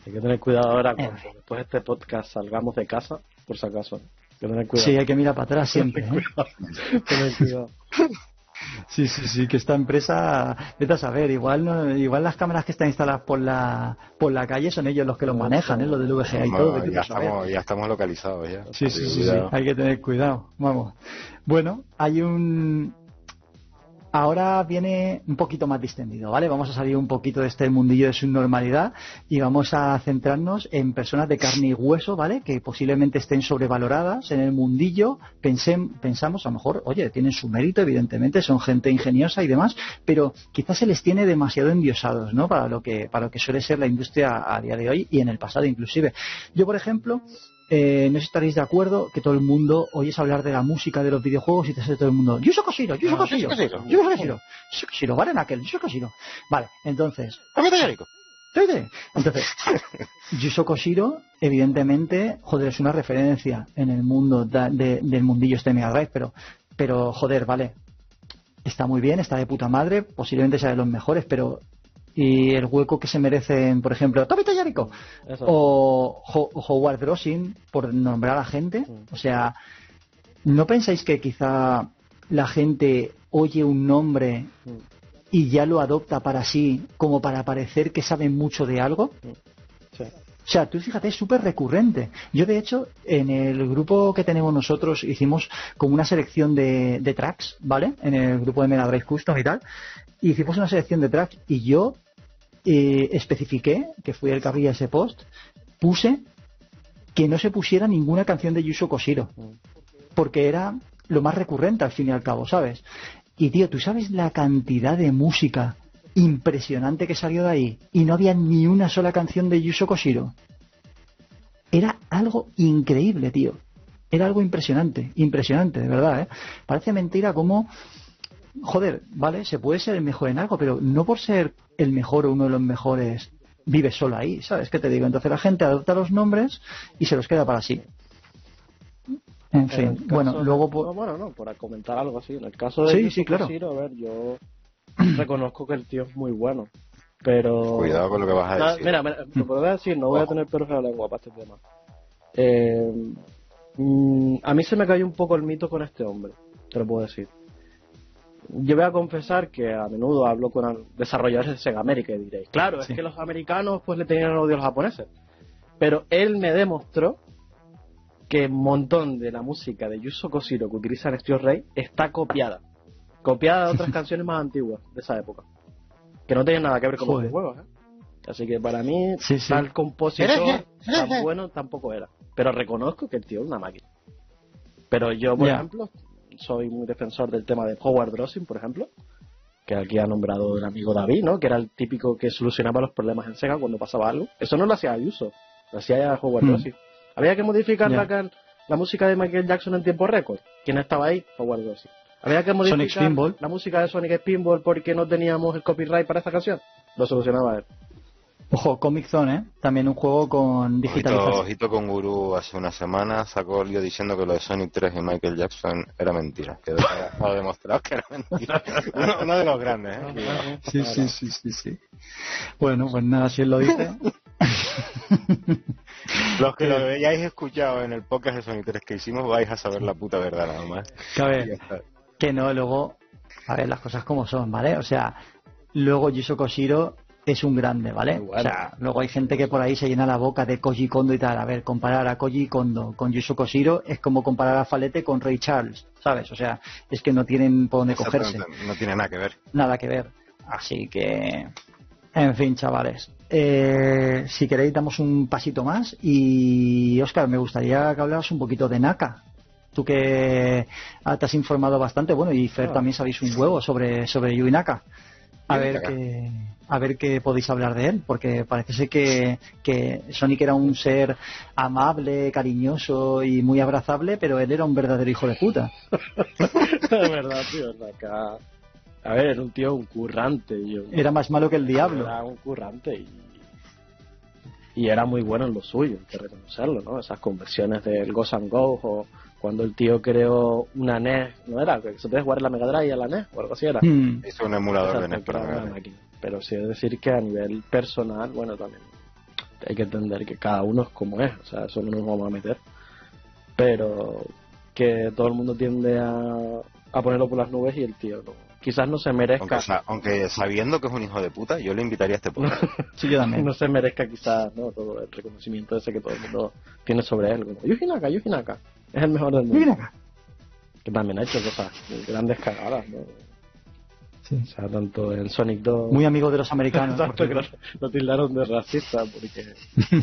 Hay que tener cuidado ahora cuando después de este podcast salgamos de casa, por si acaso. Hay que tener cuidado. Sí, hay que mirar para atrás siempre. ¿eh? Tener cuidado. Sí, sí, sí, que esta empresa, vete a saber, igual no, igual las cámaras que están instaladas por la por la calle son ellos los que los manejan, ¿eh? lo del VGA y todo. ya, estamos, ya estamos localizados ya. Sí, sí, sí, sí, hay que tener cuidado. Vamos. Bueno, hay un ahora viene un poquito más distendido, ¿vale? Vamos a salir un poquito de este mundillo de su normalidad y vamos a centrarnos en personas de carne y hueso, ¿vale? Que posiblemente estén sobrevaloradas en el mundillo. pensamos, a lo mejor, oye, tienen su mérito, evidentemente, son gente ingeniosa y demás, pero quizás se les tiene demasiado endiosados, ¿no? Para lo que, para lo que suele ser la industria a día de hoy y en el pasado inclusive. Yo, por ejemplo, eh, no sé si estaréis de acuerdo que todo el mundo oyes hablar de la música de los videojuegos y te sale todo el mundo Yuso Koshiro, Yuso Koshiro, Yuso Koshiro, Yuso Koshiro, vale aquel, Yuso Koshiro. Vale, entonces... Entonces, Yuso Koshiro, evidentemente, joder, es una referencia en el mundo del mundillo este Mega Drive, pero, pero, joder, vale, está muy bien, está de puta madre, posiblemente sea de los mejores, pero y el hueco que se merecen, por ejemplo, Tobito Yariko o, Howard Drossin, por nombrar a gente. O sea, ¿no pensáis que quizá la gente oye un nombre y ya lo adopta para sí, como para parecer que saben mucho de algo? O sea, tú fíjate, es súper recurrente. Yo, de hecho, en el grupo que tenemos nosotros hicimos como una selección de, de tracks, ¿vale? En el grupo de Mega Drive Custom y tal. Hicimos una selección de tracks y yo eh, especifiqué, que fui el que abría ese post, puse que no se pusiera ninguna canción de Yuso Koshiro. Porque era lo más recurrente al fin y al cabo, ¿sabes? Y tío, ¿tú sabes la cantidad de música impresionante que salió de ahí? Y no había ni una sola canción de Yuso Koshiro. Era algo increíble, tío. Era algo impresionante, impresionante, de verdad, ¿eh? Parece mentira como joder, vale, se puede ser el mejor en algo, pero no por ser el mejor o uno de los mejores vive solo ahí, ¿sabes qué te digo? Entonces la gente adopta los nombres y se los queda para sí. En fin, bueno, luego por... bueno, no, por comentar algo así, en el caso de sí, sí, claro. a ver, yo reconozco que el tío es muy bueno, pero... Cuidado con lo que vas a decir. Mira, mira lo puedo decir, no voy a tener perros en la lengua para este tema. Eh, mm, a mí se me cayó un poco el mito con este hombre, te lo puedo decir yo voy a confesar que a menudo hablo con desarrolladores de Sega América y diréis, claro, es que los americanos pues le tenían odio a los japoneses. Pero él me demostró que un montón de la música de Yuzo Koshiro que utiliza en Steel Rey está copiada. Copiada de otras canciones más antiguas de esa época. Que no tienen nada que ver con los juegos, ¿eh? Así que para mí, tal compositor tan bueno tampoco era. Pero reconozco que el tío es una máquina. Pero yo, por ejemplo, soy muy defensor del tema de Howard Drossing, por ejemplo, que aquí ha nombrado el amigo David, ¿no? Que era el típico que solucionaba los problemas en Sega cuando pasaba algo. Eso no lo hacía Ayuso, lo hacía Howard mm. Había que modificar la, la, música de Michael Jackson en tiempo récord. ¿Quién estaba ahí? Howard Drossing. Había que modificar la música de Sonic Spinball porque no teníamos el copyright para esa canción. Lo solucionaba él. Ojo, Comic Zone, ¿eh? También un juego con digitalización. Ojito, con Guru hace una semana sacó el lío diciendo que lo de Sonic 3 y Michael Jackson era mentira. Que ha demostrado que era mentira. uno, de los grandes, ¿eh? Sí, sí, sí, sí, sí. Bueno, pues nada, si él lo dice. los que lo hayáis escuchado en el podcast de Sonic 3 que hicimos vais a saber la puta verdad nada más. Que, que no, luego, a ver las cosas como son, ¿vale? O sea, luego Yuso Koshiro es un grande, ¿vale? O sea, luego hay gente que por ahí se llena la boca de Koji Kondo y tal. A ver, comparar a Koji Kondo con Yusuke Koshiro es como comparar a Falete con Ray Charles, ¿sabes? O sea, es que no tienen por dónde cogerse. No tiene nada que ver. Nada que ver. Así que, en fin, chavales. Eh, si queréis, damos un pasito más. Y, Oscar, me gustaría que hablaras un poquito de Naka. Tú que te has informado bastante, bueno, y Fer también sabéis un huevo sobre, sobre Yui Naka. A ver qué a ver qué podéis hablar de él, porque parece ser que, que Sonic era un ser amable, cariñoso y muy abrazable, pero él era un verdadero hijo de puta. es verdad, tío, acá... A ver, era un tío, un currante. Era más malo que el diablo. Era un currante y, y era muy bueno en lo suyo, hay que reconocerlo, ¿no? Esas conversiones del Ghost and Go o cuando el tío creó una NES, ¿no era? Que se puede jugar en la Mega Drive a la NES o algo así era. Hmm. Hizo un emulador de NES para pero sí es decir que a nivel personal, bueno, también hay que entender que cada uno es como es, o sea, eso no nos vamos a meter. Pero que todo el mundo tiende a, a ponerlo por las nubes y el tío no. Quizás no se merezca. Aunque, sabiendo que es un hijo de puta, yo le invitaría a este podcast. sí, yo también. No se merezca quizás ¿no? todo el reconocimiento ese que todo el mundo tiene sobre él. Como, Yuji Naka, Es el mejor del mundo. Que también ha hecho cosas grandes cagadas, ¿no? Sí. O sea, tanto en Sonic 2... Muy amigo de los americanos. Que lo, lo tildaron de racista porque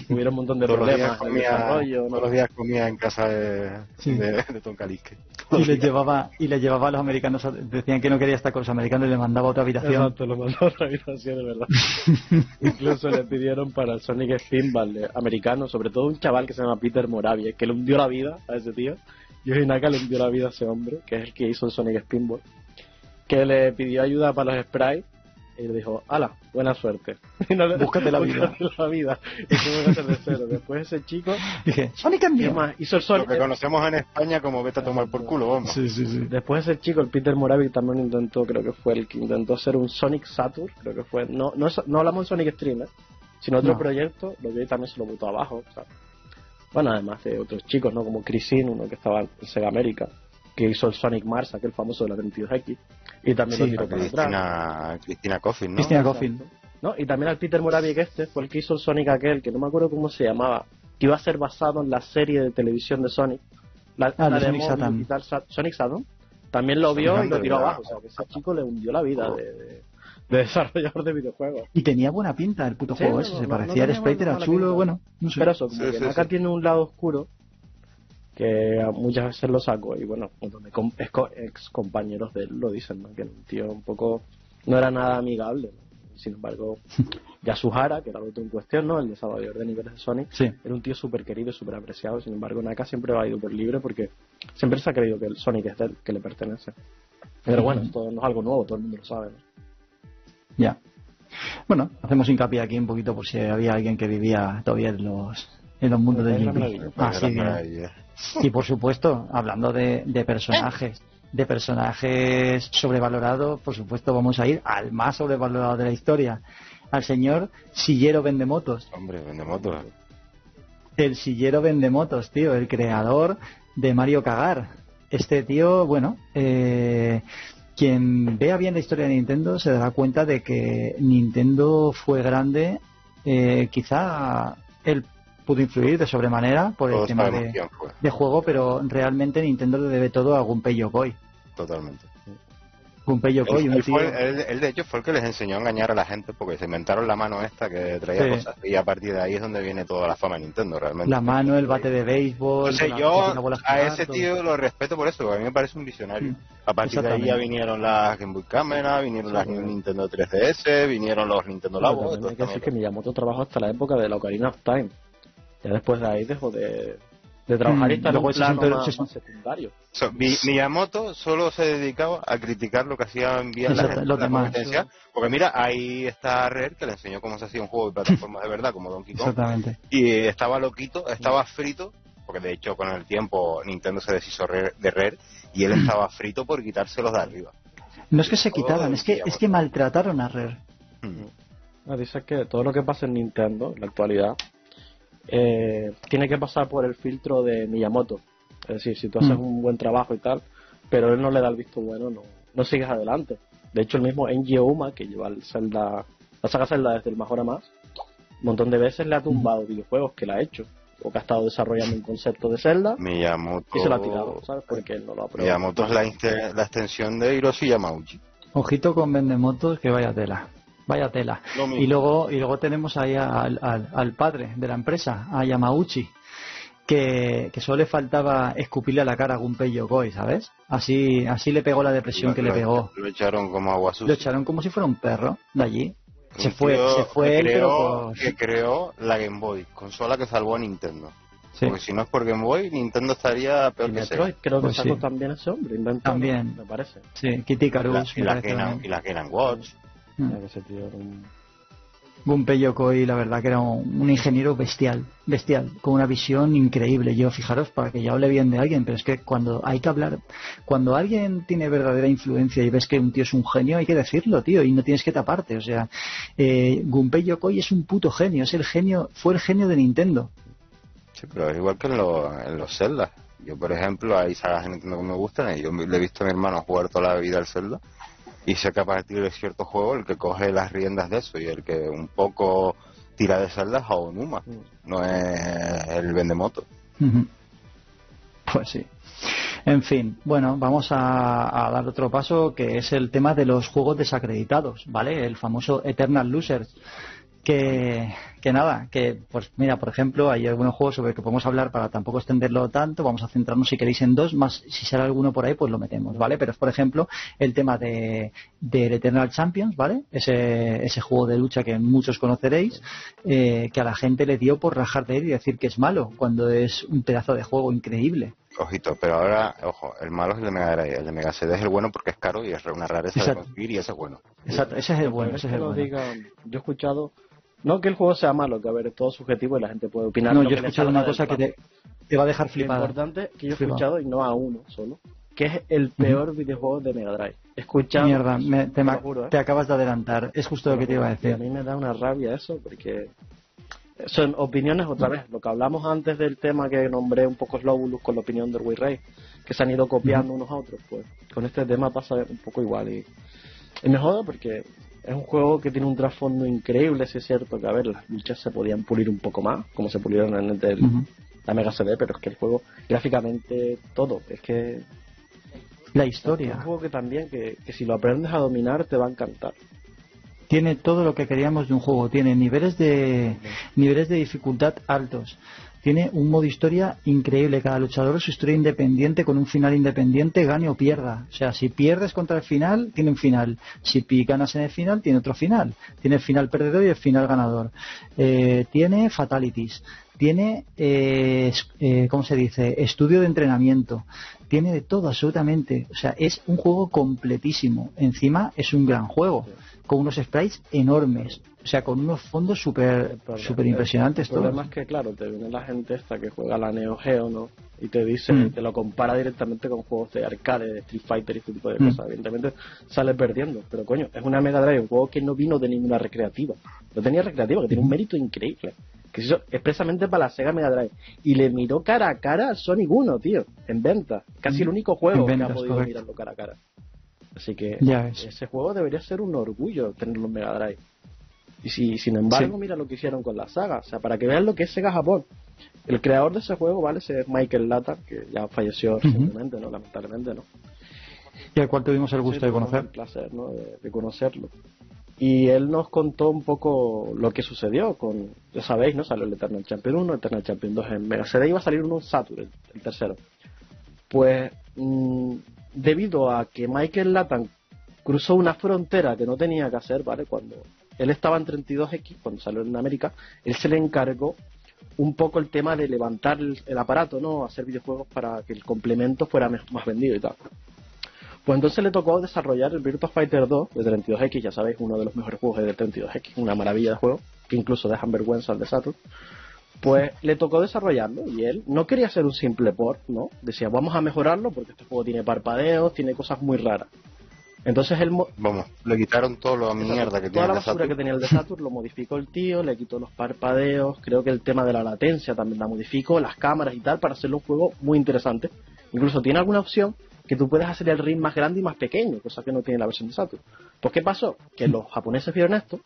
hubiera un montón de Todos los días problemas comía, desarrollo. ¿no? todos los días comía en casa de, Sí. de, de Tom Calisque. y le llevaba y le llevaba a los americanos a- decían que no quería estar con los americanos y le mandaba a otra habitación Exacto, lo mandó a otra habitación, de verdad. Incluso le pidieron para el Sonic Spinball americano, sobre todo un chaval que se llama Peter Moravia, que le hundió la vida a ese tío. Yoshi Naka le hundió la vida a ese hombre, que es el que hizo el Sonic Spinball, que le pidió ayuda para los sprites y le dijo, ala, buena suerte. Y no le- Búscate la vida. búscate la vida. Y tuvo que hacer de cero. Después ese chico, dije Sonic es ¿qué mío más? Hizo el Lo Sonic... que conocemos en España como vete a tomar por culo, vamos. sí sí sí Después ese chico, el Peter Moravia, también intentó, creo que fue el que intentó hacer un Sonic Saturn, creo que fue, no, no, no hablamos de Sonic Stream, ¿eh? sino otro No. proyecto, lo que también se lo botó abajo. o sea. Bueno, además de otros chicos, ¿no? Como Chrisin, uno que estaba en Sega América, que hizo el Sonic Mars, aquel famoso de la 32X, y también Sí, lo tiró para atrás. Cristina, Cristina Coffin, ¿no? Cristina Coffin ¿no? Y también al Peter Moravia que este fue el que hizo el Sonic aquel, que no me acuerdo cómo se llamaba, que iba a ser basado en la serie de televisión de Sonic. La, Ah, la de Sonic móvil Satan. y tal, Sa- Sonic Saturn. También lo vio y lo Sonic tiró Saturn, abajo. O sea, que ese chico le hundió la vida de, de- de desarrollador de videojuegos. y tenía buena pinta el puto Sí, juego no, ese no, se no parecía el tenía sprite mala era chulo pinta. bueno no sé Pero eso, como Sí, que sí, Naka sí. tiene un lado oscuro que muchas veces lo saco y bueno, un montón de com- ex, co- ex compañeros de él lo dicen, ¿no? que era un tío un poco, no era nada amigable. ¿no? Sin embargo, Yasuhara, que era el otro en cuestión, ¿no? el desarrollador de niveles de Sonic, sí era un tío súper querido y súper apreciado. Sin embargo, Naka siempre va a ir por libre porque siempre se ha creído que el Sonic es de él, que le pertenece. Pero bueno, esto no es algo nuevo, todo el mundo lo sabe. ¿no? ya bueno hacemos hincapié aquí un poquito por si había alguien que vivía todavía en los en los mundos del así que. Y por supuesto, hablando de, de personajes, de personajes sobrevalorados, por supuesto vamos a ir al más sobrevalorado de la historia, al señor Sillero Vendemotos. Hombre, vende motos. El Sillero Vendemotos, tío, el creador de Mario Cagar. Este tío, bueno, eh, quien vea bien la historia de Nintendo se dará cuenta de que Nintendo fue grande, eh, quizá él pudo influir de sobremanera por el tema de, juego, pero realmente Nintendo le debe todo a Gunpei Yokoi. totalmente. Gunpei Yokoi, Él, un él tío... fue- él- él, de hecho fue el que les enseñó a engañar a la gente porque se inventaron la mano esta que traía Sí. cosas y a partir de ahí es donde viene toda la fama de Nintendo realmente. La mano, el bate de béisbol... No sé, la- yo a ese todo. tío lo respeto por eso, porque a mí me parece un visionario. Mm, A partir de ahí ya vinieron las Game Boy Camera, vinieron las Nintendo 3DS, vinieron los Nintendo Pero Labo. también todo hay que decir que Miyamoto trabajó hasta la época de la Ocarina of Time. Ya después de ahí dejó de, de trabajar Mm, y está en luego un se- más secundario. So, Mi- Miyamoto solo se dedicaba a criticar lo que hacían bien la Exacto, gente, los la demás. competencia, porque mira, ahí está Rare que le enseñó cómo se hacía un juego de plataformas de verdad, como Donkey Kong, Exactamente. y estaba loquito, estaba frito, porque de hecho con el tiempo Nintendo se deshizo de Rare, y él estaba frito por quitárselos de arriba. No es que se Todo quitaran, es que, es que maltrataron a Rare. Mm. Dice que todo lo que pasa en Nintendo en la actualidad eh, tiene que pasar por el filtro de Miyamoto. Es decir, si tú haces Mm. un buen trabajo y tal, pero él no le da el visto bueno, no, no sigues adelante. De hecho, el mismo Enji Uma, que lleva el Zelda, la saga Zelda desde el Majora Más, un montón de veces le ha tumbado videojuegos que le ha hecho, o que ha estado desarrollando un concepto de Zelda Miyamoto, y se lo ha tirado, ¿sabes? Porque él no lo ha probado. Miyamoto es la, la extensión de Hiroshi Yamauchi. Ojito con Vendemotos, que vaya tela. Vaya tela. Lo. Y luego, y luego tenemos ahí al, al- al padre de la empresa, a Yamauchi, que, que solo le faltaba escupirle a la cara a Gunpei Yokoi, ¿sabes? Así, así le pegó la depresión Lo- que le lo- pegó. Lo echaron como agua Lo sucia. echaron como si fuera un perro de allí. Se Un fue, se fue que él, creó, por- que creó la Game Boy, consola que salvó a Nintendo. Sí. Porque si no es por Game Boy, Nintendo estaría peor Y que Metroid, sea. creo que Pues sacó sí. también ese hombre, También. ¿no? me parece. Sí, Kitty Y la, Icarus, y la y la Game Watch. Mm. Ya que ese tío era un- Gunpei Yokoi, la verdad que era un, un ingeniero bestial, bestial, con una visión increíble. Yo, fijaros, para que yo hable bien de alguien, pero es que cuando hay que hablar, cuando alguien tiene verdadera influencia y ves que un tío es un genio, hay que decirlo, tío, y no tienes que taparte. O sea, eh, Gunpei Yokoi es un puto genio, es el genio, fue el genio de Nintendo. Sí, pero es igual que en, lo- en los Zelda. Yo, por ejemplo, hay sagas de Nintendo que me gustan y yo le he visto a mi hermano jugar toda la vida al Zelda y sé que a partir de cierto juego el que coge las riendas de eso y el que un poco tira de Zelda es Aonuma, no es el Vendemoto. Pues sí. En fin, bueno, vamos a, a dar otro paso que es el tema de los juegos desacreditados, ¿vale? El famoso Eternal Losers que, que nada, que pues mira, por ejemplo, hay algunos juegos sobre que podemos hablar para tampoco extenderlo tanto, vamos a centrarnos si queréis en dos, más si sale alguno por ahí, pues lo metemos, ¿vale? Pero es por ejemplo el tema de, de Eternal Champions, ¿vale? Ese, ese juego de lucha que muchos conoceréis, eh, que a la gente le dio por rajar de él y decir que es malo, cuando es un pedazo de juego increíble. Ojito, pero ahora, ojo, el malo es el de Mega Drive, el de Mega CD es el bueno porque es caro y es una rareza Exacto. de conseguir y ese es bueno. Exacto, ese es el bueno, ese es el bueno. digan, yo he escuchado, no que el juego sea malo, que a ver, es todo subjetivo y la gente puede opinar. No, lo yo he escuchado una cosa que te, te va a dejar Lo flipada. importante que yo he Flipado. escuchado, y no a uno solo, que es el peor videojuego de Mega Drive. He escuchado, Mierda, me- te, lo juro, ¿eh? te acabas de adelantar. Es justo lo que te iba a Y a decir. mí me da una rabia eso, porque son opiniones otra vez. Lo que hablamos antes del tema que nombré un poco Slowbulus con la opinión del Wii Ray, que se han ido copiando unos a otros, pues con este tema pasa un poco igual. Y, y me joda porque es un juego que tiene un trasfondo increíble, si es cierto que, a ver, las luchas se podían pulir un poco más, como se pulieron en el del, la Mega CD, pero es que el juego, gráficamente, todo, es que La es un historia juego que también, que, que si lo aprendes a dominar, te va a encantar. tiene todo lo que queríamos de un juego. Tiene niveles de niveles de dificultad altos. Tiene un modo historia increíble. Cada luchador es su historia independiente con un final independiente, gane o pierda. O sea, si pierdes contra el final, tiene un final. Si ganas en el final, tiene otro final. Tiene el final perdedor y el final ganador. Eh, tiene fatalities. Tiene, eh, eh, ¿cómo se dice? Estudio de entrenamiento. Tiene de todo, absolutamente. O sea, es un juego completísimo. Encima, es un gran juego. Con unos sprites enormes. O sea, con unos fondos súper súper impresionantes El problema todos. es que, claro, te viene la gente esta que juega la Neo Geo, ¿no? Y te dice, Mm. te lo compara directamente con juegos de arcade, de Street Fighter y este tipo de Mm. cosas. Evidentemente sale perdiendo. Pero coño, es una Mega Drive, un juego que no vino de ninguna recreativa. No tenía recreativa, que tiene un mérito increíble. Que se hizo expresamente para la Sega Mega Drive. Y le miró cara a cara a Sonic 1, tío, en venta. Casi Mm. el único juego En que ventas, ha podido correcto. mirarlo cara a cara. Así que Ya ese juego debería ser un orgullo tenerlo en Mega Drive. Y si, sin embargo, Sí. mira lo que hicieron con la saga. O sea, para que vean lo que es Sega Japón. El creador de ese juego, ¿vale? Ese es Michael Lata, que ya falleció recientemente, ¿no? Lamentablemente, ¿no? Y al cual tuvimos el gusto Sí, de conocer. El placer, ¿no? De, de conocerlo. Y él nos contó un poco lo que sucedió con, ya sabéis, ¿no? Salió el Eternal Champion 1, Eternal Champion 2 en Mega CD, iba a salir uno en Saturn, el, el tercero. Pues, mm, debido a que Michael Latan cruzó una frontera que no tenía que hacer, ¿vale? Cuando él estaba en 32X, cuando salió en América, él se le encargó un poco el tema de levantar el, aparato, ¿no? Hacer videojuegos para que el complemento fuera más vendido y tal. Pues entonces le tocó desarrollar el Virtua Fighter 2 de 32X, ya sabéis, uno de los mejores juegos de 32X, una maravilla de juego, que incluso dejan vergüenza al de Saturn. Pues le tocó desarrollarlo y él no quería hacer un simple port, ¿no? Decía, vamos a mejorarlo porque este juego tiene parpadeos, tiene cosas muy raras. Entonces él mo- Vamos, le quitaron todo lo mierda que Toda tiene la basura que tenía el de Saturn lo modificó el tío, le quitó los parpadeos, creo que el tema de la latencia también la modificó, las cámaras y tal, para hacerlo un juego muy interesante. Incluso tiene alguna opción que tú puedes hacer el ring más grande y más pequeño, cosa que no tiene la versión de Saturn. Pues ¿qué pasó? Que los japoneses vieron esto,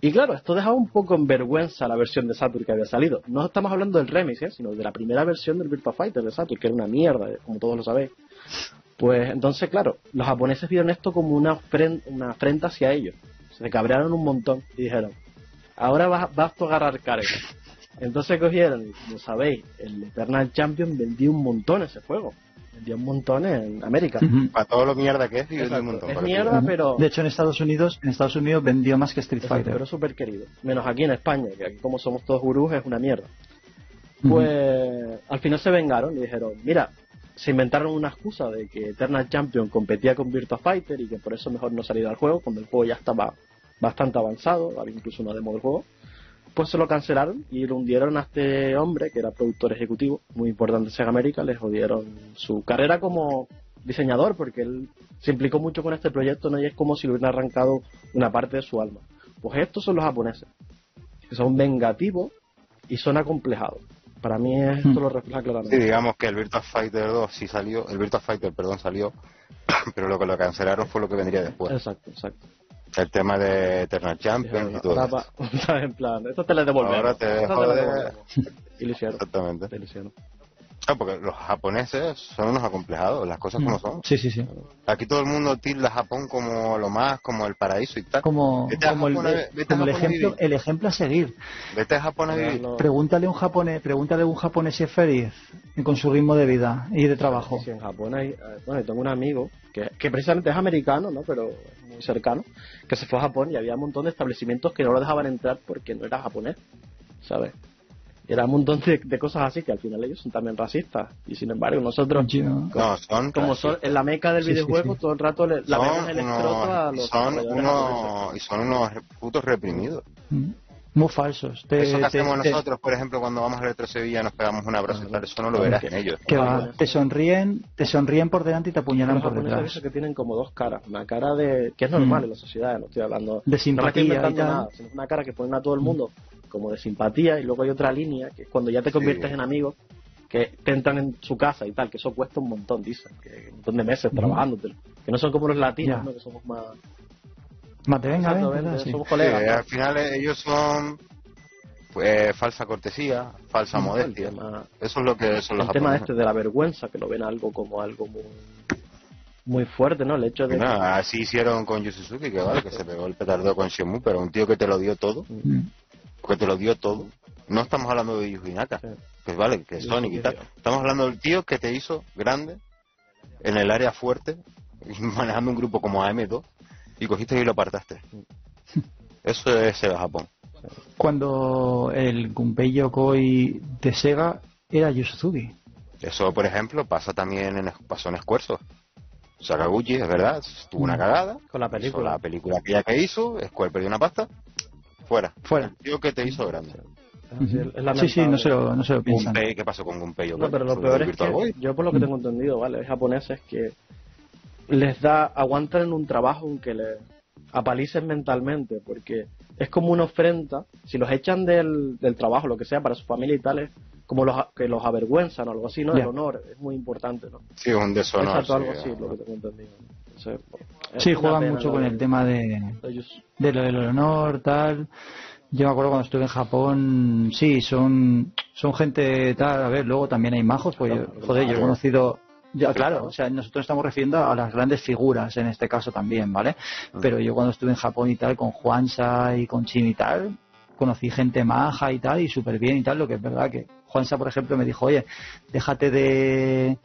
y claro, esto dejaba un poco en vergüenza la versión de Saturn que había salido. No estamos hablando del remix, ¿eh? sino de la primera versión del Virtua Fighter de Saturn, que era una mierda, como todos lo sabéis. Pues entonces, claro, los japoneses vieron esto como una, ofren- una afrenta hacia ellos. Se cabrearon un montón y dijeron, ahora vas, vas tú a agarrar carga. Entonces cogieron, y como sabéis, el Eternal Champion vendió un montón ese juego. Vendió un montón en América. Para todo lo mierda que es, y vende Exacto. un montón. Es mierda, pero... De hecho, en Estados Unidos, en Estados Unidos vendió más que Street Exacto, Fighter. pero súper querido. Menos aquí en España, que aquí como somos todos gurús es una mierda. Pues al final se vengaron y dijeron, mira, se inventaron una excusa de que Eternal Champion competía con Virtua Fighter y que por eso mejor no salir al juego, cuando el juego ya estaba bastante avanzado, había incluso una demo del juego. Pues se lo cancelaron y lo hundieron a este hombre, que era productor ejecutivo, muy importante en Sega América, le jodieron su carrera como diseñador, porque él se implicó mucho con este proyecto, ¿no? Y es como si le hubieran arrancado una parte de su alma. Pues estos son los japoneses, que son vengativos y son acomplejados. Para mí esto Hmm. lo refleja Sí, claramente. digamos que el Virtua Fighter 2 sí salió, el Virtua Fighter, perdón, salió, pero lo que lo cancelaron fue lo que vendría después. Exacto, exacto. El tema de Eternal Champions y todo eso. en plan, esto te lo devolvemos. Ahora te lo devolvemos. Y lo hicieron. Exactamente. y lo hicieron. Ah, porque los japoneses son unos acomplejados, las cosas como Mm. son. Sí, sí, sí. Aquí todo el mundo tilda a Japón como lo más, como el paraíso y tal. Como, Vete a como el, Japón vete a ejemplo, el ejemplo a seguir. Vete a Japón a vivir. Pregúntale a un japonés, pregúntale a un japonés si es feliz con su ritmo de vida y de trabajo. Sí, en Japón hay, bueno, tengo un amigo que, que precisamente es americano, ¿no? Pero muy cercano, que se fue a Japón y había un montón de establecimientos que no lo dejaban entrar porque no era japonés, ¿sabes? Y Era un montón de, de cosas así que al final ellos son también racistas. Y sin embargo, nosotros, No, son como son en la meca del Sí, sí, videojuego, sí. todo el rato le, la vemos son el escroto a los son unos, y son unos putos reprimidos. Mm. Muy falsos. Te- eso que te- hacemos te- nosotros, por ejemplo, cuando vamos a Retro Sevilla nos pegamos un abrazo y tal, eso no lo verás en ellos. que va, te sonríen, te sonríen por delante y te apuñalan por detrás. eso que tienen como dos caras. Una cara de. que es normal Mm. en la sociedad, no estoy hablando. De no simpatía y inventando tal. nada, sino una cara que ponen a todo el mundo como de simpatía y luego hay otra línea que es cuando ya te conviertes Sí. en amigo que te entran en su casa y tal, que eso cuesta un montón, dicen, que un montón de meses Ujú. trabajando, que no son como los latinos. ¿no? que somos más... Mate, venga, Exacto, ven, ven, ¿verdad? Sí. somos Sí, colegas. ¿no? al final eh, ellos son pues, falsa cortesía, falsa El modestia. tema- Eso es lo que son los el tema japoneses. este de la vergüenza, que lo ven algo como algo muy muy fuerte, ¿no? El hecho de... Nada, así hicieron con Yu Suzuki, que vale, que se pegó el petardo con Shenmue, pero un tío que te lo dio todo, Mm. Que te lo dio todo. No estamos hablando de Yuji Naka, Sí. que vale, que es Sonic y tal. Estamos hablando del tío que te hizo grande en el área fuerte, manejando un grupo como AM2, y cogiste y lo apartaste. Eso es Sega Japón. Cuando el Gunpei Yokoi de Sega era Yu Suzuki. Eso, por ejemplo, pasa también en, pasó en Squaresoft. Sakaguchi, es verdad, tuvo una cagada, Con la hizo película. la película aquella que hizo, Square perdió una pasta, fuera. Fuera. El tío que te hizo grande. Sí, sí, no se lo, no se lo piensan. Gunpei, ¿qué pasó con Gunpei? No, pero lo ¿Fue peor es Virtual que Boy? yo por lo que tengo entendido, ¿vale? Hay japoneses que les da, aguantan en un trabajo aunque les apalicen mentalmente, porque es como una ofrenda, si los echan del, del trabajo, lo que sea, para su familia y tal, es como los, a- que los avergüenzan o algo así, ¿no? Ya. El honor es muy importante, ¿no? Sí, un deshonor. Exacto, algo sí, así, lo que tengo entendido. Sí, juegan mucho con el tema de, de ellos. de lo del honor, tal. Yo me acuerdo cuando estuve en Japón, sí, son, son gente tal, a ver, luego también hay majos, pues yo- joder, yo he conocido, ya claro, o sea, nosotros estamos refiriendo a las grandes figuras en este caso también, ¿vale? Pero yo cuando estuve en Japón y tal, con Juansa y con Chin y tal, conocí gente maja y tal, y súper bien y tal, lo que es verdad que Juansa, por ejemplo, me dijo, oye, déjate de,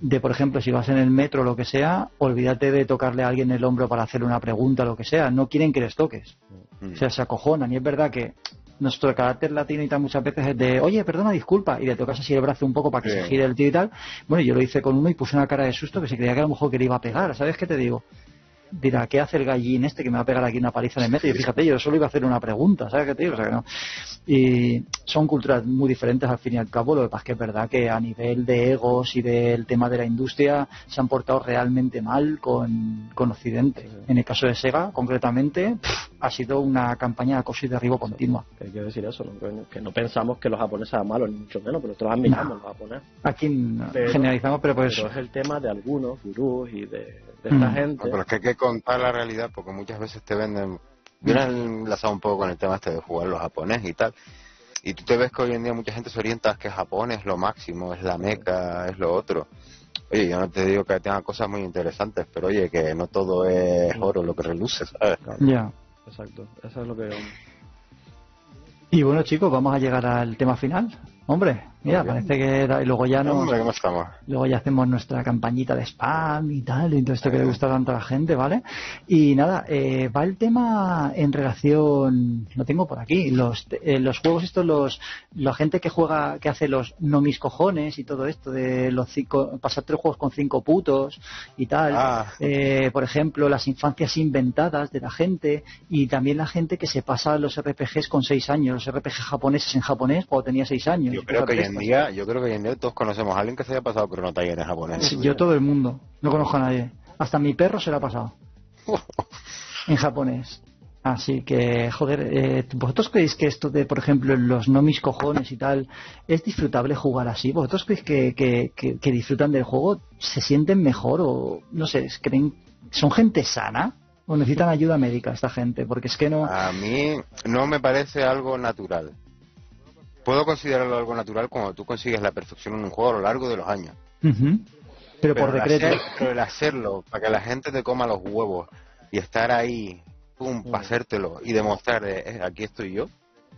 de, por ejemplo, si vas en el metro o lo que sea, olvídate de tocarle a alguien el hombro para hacerle una pregunta o lo que sea, no quieren que les toques. Mm. O sea, se acojonan. Y es verdad que nuestro carácter latino y tal muchas veces es de, oye, perdona, disculpa, y le tocas así el brazo un poco para que Sí. se gire el tío y tal. Bueno, yo lo hice con uno y puse una cara de susto que se creía que a lo mejor que le iba a pegar. ¿Sabes qué te digo? Dirá, ¿qué hace el gallín este que me va a pegar aquí una paliza en el metro? Y fíjate, yo solo iba a hacer una pregunta, ¿sabes qué te digo? O sea, que no. Y son culturas muy diferentes al fin y al cabo. Lo que pasa es que es verdad que a nivel de egos y del tema de la industria se han portado realmente mal con, con Occidente. En el caso de Sega, concretamente, pff, ha sido una campaña de acoso y derribo continua. Que quiero decir eso, ¿no? Que- que no pensamos que los japoneses sean malos, ni mucho menos, pero nosotros admiramos No. los japoneses. Aquí no- Pero- generalizamos, pero pues Pero es el tema de algunos gurús y de, de esta Mm. gente. No, pero es que hay que contar la realidad porque muchas veces te venden. Viene enlazado un poco con el tema este de jugar los japoneses y tal. Y tú te ves que hoy en día mucha gente se orienta a que Japón es lo máximo, es la meca, es lo otro. Oye, yo no te digo que tenga cosas muy interesantes, pero oye, que no todo es oro lo que reluce, ¿sabes? ya. Exacto, eso es lo que... Y bueno, chicos, vamos a llegar al tema final. Hombre, mira, parece que da- y luego ya no. Hombre, ¿cómo estamos? Luego ya hacemos nuestra campañita de spam y tal, y todo esto que le gusta tanto a la gente, ¿vale? Y nada, eh, va el tema en relación, lo tengo por aquí, los, eh, los juegos estos, los, la gente que juega, que hace los no mis cojones y todo esto de los cinco, pasar tres juegos con cinco putos y tal. Ah. Eh, por ejemplo, las infancias inventadas de la gente y también la gente que se pasa los RPGs con seis años, los RPG japoneses en japonés cuando tenía seis años. Yo creo que hoy de en día, yo creo que hoy en día todos conocemos a alguien que se haya pasado Chrono Trigger en japonés. Sí, yo todo el mundo. No conozco a nadie. Hasta mi perro se lo ha pasado. en japonés. Así que, joder, eh, ¿vosotros creéis que esto de, por ejemplo, los no mis cojones y tal, es disfrutable jugar así? ¿Vosotros creéis que, que, que- que disfrutan del juego? ¿Se sienten mejor o, no sé, creen, son gente sana? ¿O necesitan ayuda médica esta gente? Porque es que no... A mí no me parece algo natural. Puedo considerarlo algo natural cuando tú consigues la perfección en un juego a lo largo de los años. Pero, por el decreto. hacer- pero el hacerlo para que la gente te coma los huevos y estar ahí, pum, para hacértelo y demostrar, de, "Eh, aquí estoy yo,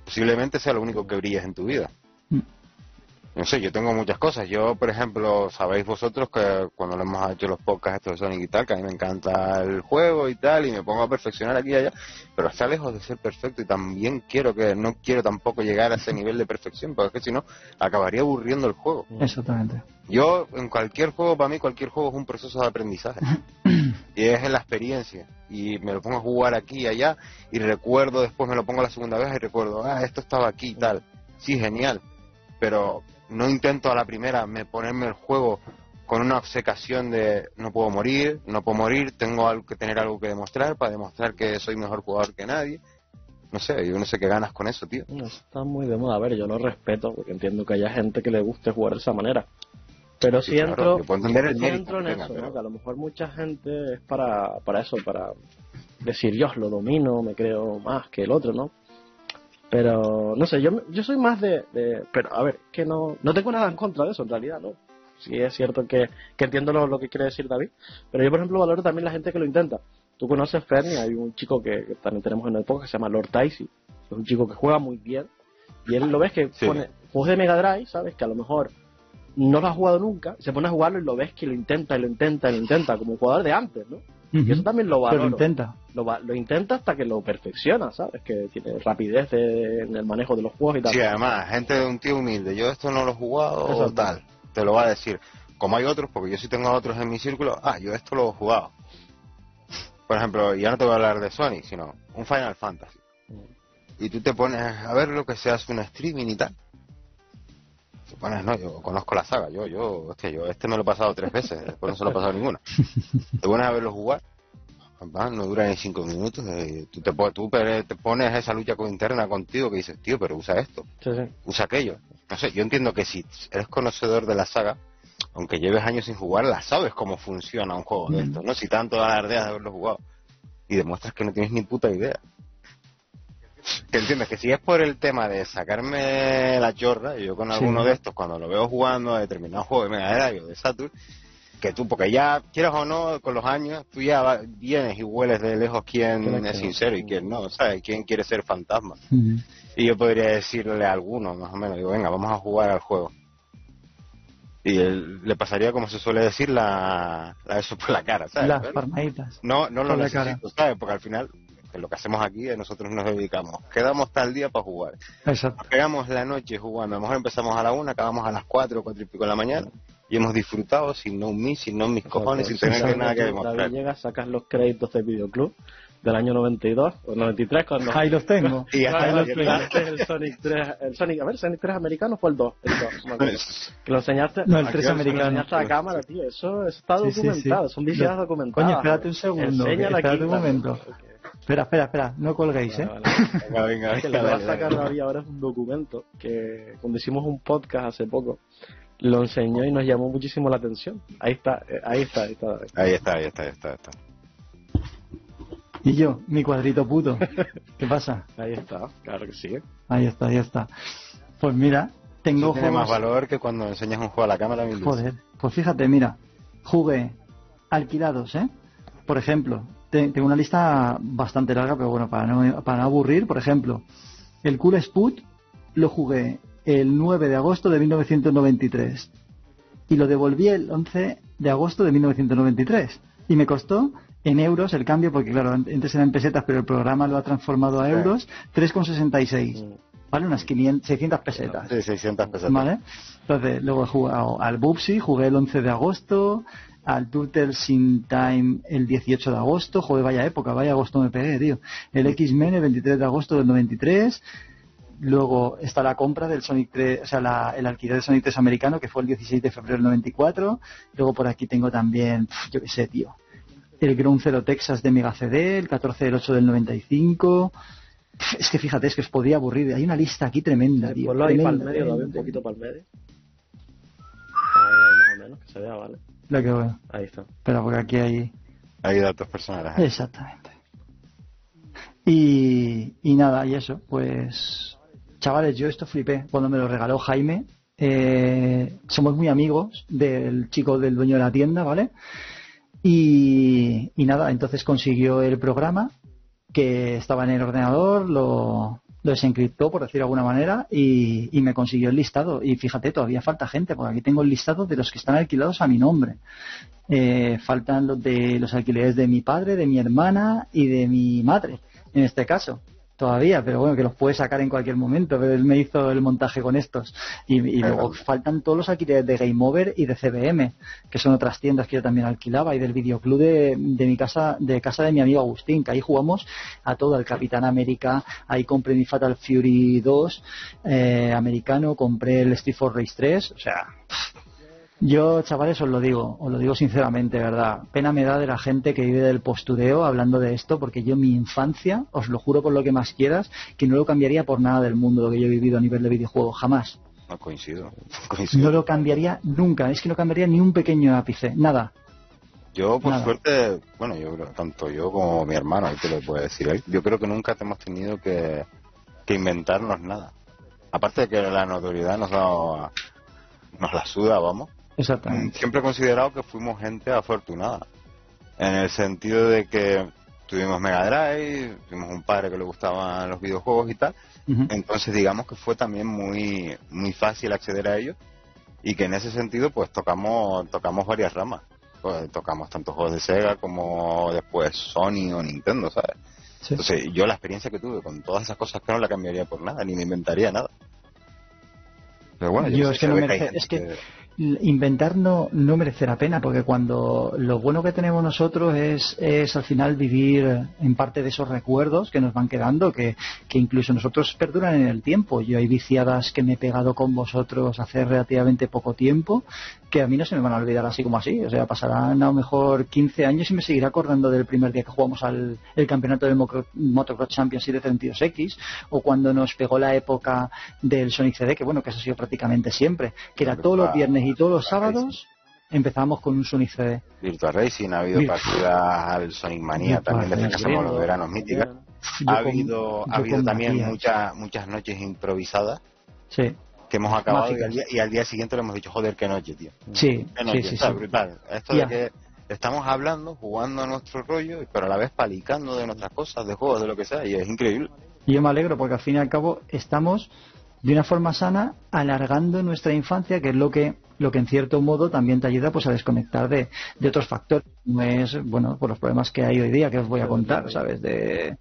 posiblemente sea lo único que brilles en tu vida. Mm. No sé, yo tengo muchas cosas. Yo, por ejemplo, sabéis vosotros que cuando le hemos hecho los podcasts estos de Sonic y tal, que a mí me encanta el juego y tal, y me pongo a perfeccionar aquí y allá, pero está lejos de ser perfecto y también quiero que, no quiero tampoco llegar a ese nivel de perfección, porque es que si no, acabaría aburriendo el juego. Exactamente. Yo, en cualquier juego, para mí, cualquier juego es un proceso de aprendizaje. y es en la experiencia. Y me lo pongo a jugar aquí y allá, y recuerdo, después me lo pongo la segunda vez y recuerdo, ah, esto estaba aquí y tal. Sí, genial. Pero no intento a la primera me ponerme el juego con una obcecación de no puedo morir, no puedo morir, tengo algo que tener algo que demostrar para demostrar que soy mejor jugador que nadie. No sé, yo no sé qué ganas con eso, tío. No, está muy de moda. A ver, yo lo respeto porque entiendo que haya gente que le guste jugar de esa manera. Pero Sí, si claro, entro, mérito entro en tenga, eso, pero- ¿no? Que a lo mejor mucha gente es para, para eso, para decir yo lo domino, me creo más que el otro, ¿no? Pero, no sé, yo, yo soy más de, de- Pero, a ver, que no, no tengo nada en contra de eso, en realidad, ¿no? Sí es cierto que, que entiendo lo, lo que quiere decir David, pero yo, por ejemplo, valoro también la gente que lo intenta. Tú conoces Fernie, hay un chico que, que también tenemos en el podcast que se llama Lord Taisi, es un chico que juega muy bien, y él lo ves que Sí. pone juegos de Mega Drive, ¿sabes? Que a lo mejor no lo ha jugado nunca, se pone a jugarlo y lo ves que lo intenta y lo intenta y lo intenta, como un jugador de antes, ¿no? Y eso también lo Pero valoro. lo intenta. Lo, intenta hasta que lo perfecciona, ¿sabes? Que tiene rapidez de- en el manejo de los juegos y tal. Sí, además, gente de un tío humilde, yo esto no lo he jugado o Exacto. tal, te lo va a decir. Como hay otros, porque yo sí tengo otros en mi círculo, ah, yo esto lo he jugado. Por ejemplo, ya no te voy a hablar de Sonic, sino un Final Fantasy. Y tú te pones a ver lo que se hace un streaming y tal. Pones, no, yo conozco la saga, yo, yo, hostia, yo este me lo he pasado tres veces, después no se lo he pasado ninguna. Te pones a verlo jugar, no dura ni cinco minutos, eh, tú, te, tú te pones esa lucha interna contigo que dices, tío, pero usa esto Sí, sí. usa aquello. No sé, yo entiendo que si eres conocedor de la saga, aunque lleves años sin jugarla, sabes cómo funciona un juego de estos, ¿no? Si tanto alardeas de haberlo jugado y demuestras que no tienes ni puta idea. Que entiendes que si es por el tema de sacarme la chorra, yo con Sí. alguno de estos, cuando lo veo jugando a determinado juego de Mega Drive o de Saturn, que tú, porque ya, quieras o no, con los años, tú ya vienes y hueles de lejos quién Claro, es sincero y quién no, ¿sabes? Quién quiere ser fantasma. Y yo podría decirle a alguno, más o menos, digo, venga, vamos a jugar al juego. Y él- le pasaría, como se suele decir, la, la eso por la cara, ¿sabes? Las palmaditas. no, no lo necesito, ¿sabes? Porque al final, que lo que hacemos aquí, es nosotros nos dedicamos. Quedamos tal día para jugar. Exacto. Pegamos la noche jugando. A lo mejor empezamos a la una, acabamos a las cuatro, cuatro y pico de la mañana. Y hemos disfrutado sin no me, sin no mis cojones, sin tener Exacto. nada que David demostrar. llega, sacas los créditos del videoclub del año 92 o 93 cuando Ahí los tengo. Y ya está. enseñaste el Sonic 3, el Sonic, a ver, Sonic 3 americano fue el 2, el 2, no me acuerdo. que lo enseñaste, No, el Aquí 3 al que lo americano. enseñaste a la cámara, tío, eso, eso está Sí, sí, documentado, sí. son videos Lo- documentados. Coño, espérate un segundo. Enséñalo espérate aquí, un momento. Espera, espera, espera. No colguéis, ¿eh? Vale. Venga, venga, que venga, lo que va a sacar. David ahora es un documento que cuando hicimos un podcast hace poco lo enseñó y nos llamó muchísimo la atención. Ahí está, eh, ahí está, ahí está. David. Ahí está, ahí está, ahí está. ahí está. Y yo, mi cuadrito puto. ¿Qué pasa? Ahí está, claro que sí. Ahí está, ahí está. Pues mira, tengo Eso tiene más valor que cuando enseñas un juego a la cámara. Joder, pues fíjate, mira, jugué alquilados, ¿eh? Por ejemplo, tengo una lista bastante larga, pero bueno, para no, para no aburrir, por ejemplo, el Cool Sput lo jugué el 9 de agosto de 1993 y lo devolví el 11 de agosto de 1993 y me costó en euros el cambio, porque claro, antes eran pesetas, pero el programa lo ha transformado a euros, 3,66, Mm. ¿vale? Unas 500, 600 pesetas. Sí, 600 pesetas. ¿Vale? Entonces, luego he jugado al Bubsy, jugué el 11 de agosto, al Turtles in Time el 18 de agosto, joder, vaya época, vaya agosto me pegué, tío. El X-Men el 23 de agosto del 93, luego está la compra del Sonic 3, o sea, la- el alquiler de Sonic 3 americano, que fue el 16 de febrero del 94, luego por aquí tengo también, yo qué sé, tío, el Ground Zero Texas de Mega CD, el 14 del 8 del 95, Pf, es que fíjate, es que os podría aburrir, hay una lista aquí tremenda, tío. Ponlo ahí para el medio, un poquito para el medio. Ahí, ahí más o menos, que se vea, ¿vale? Lo que bueno. Ahí está. Espera, porque aquí hay. Hay datos personales. ¿eh? Exactamente. Y, y nada, y eso, pues. chavales, yo esto flipé cuando me lo regaló Jaime. Eh, somos muy amigos del chico del dueño de la tienda, ¿vale? Y, y nada, entonces consiguió el programa que estaba en el ordenador, lo, lo desencriptó, por decir de alguna manera, y, y, me consiguió el listado. Y fíjate, todavía falta gente, porque aquí tengo el listado de los que están alquilados a mi nombre. Eh, faltan los de los alquileres de mi padre, de mi hermana y de mi madre, en este caso todavía, pero bueno, que los puede sacar en cualquier momento. Pero él me hizo el montaje con estos. Y, y luego faltan todos los alquileres de Game Over y de CBM, que son otras tiendas que yo también alquilaba, y del videoclub de, de mi casa, de casa de mi amigo Agustín, que ahí jugamos a todo, el Capitán América, ahí compré mi Fatal Fury 2 eh, americano, compré el Street for Race 3, o sea, yo, chavales, os lo digo, os lo digo sinceramente, ¿verdad? Pena me da de la gente que vive del postureo hablando de esto, porque yo mi infancia, os lo juro por lo que más quieras, que no lo cambiaría por nada del mundo lo que yo he vivido a nivel de videojuegos, jamás. No coincido, coincido. No lo cambiaría nunca, es que no cambiaría ni un pequeño ápice, nada. Yo, por nada. suerte, bueno, yo tanto yo como mi hermano, ahí te lo puede decir yo creo que nunca hemos tenido que, que inventarnos nada. Aparte de que la notoriedad nos da, nos la suda, vamos Exactamente. Siempre he considerado que fuimos gente afortunada. En el sentido de que tuvimos Mega Drive, tuvimos un padre que le gustaban los videojuegos y tal. Uh -huh. Entonces, digamos que fue también muy, muy fácil acceder a ellos. Y que en ese sentido, pues tocamos, tocamos varias ramas. Pues, tocamos tanto juegos de Sega como después Sony o Nintendo, ¿sabes? Sí. Entonces, yo la experiencia que tuve con todas esas cosas que no la cambiaría por nada, ni me inventaría nada. Pero bueno, yo, yo es, que no merece, es que inventar no, no merece la pena porque cuando lo bueno que tenemos nosotros es, es al final vivir en parte de esos recuerdos que nos van quedando que, que incluso nosotros perduran en el tiempo. Yo hay viciadas que me he pegado con vosotros hace relativamente poco tiempo que a mí no se me van a olvidar así como así. O sea pasarán a lo mejor 15 años y me seguirá acordando del primer día que jugamos al el campeonato del Motocross Championship de 32X o cuando nos pegó la época del Sonic CD que bueno que eso ha sido prácticamente siempre que era todos los viernes y todos los sábados empezamos con un Sonic CD. Virtual Racing, ha habido Virtual. partidas al Sonic Mania también desde que los veranos míticas. Ha habido, ha habido también muchas muchas noches improvisadas. Sí. Que hemos acabado y al, día, y al, día, siguiente le hemos dicho, joder, qué noche, tío. Sí, qué noche, sí, sí, está sí. brutal. Esto yeah. de que estamos hablando, jugando a nuestro rollo, pero a la vez palicando de nuestras cosas, de juegos, de lo que sea, y es increíble. Y yo me alegro porque al fin y al cabo estamos de una forma sana alargando nuestra infancia, que es lo que lo que en cierto modo también te ayuda pues a desconectar de, de otros factores. No es, bueno, por los problemas que hay hoy día que os voy a contar, ¿sabes? De,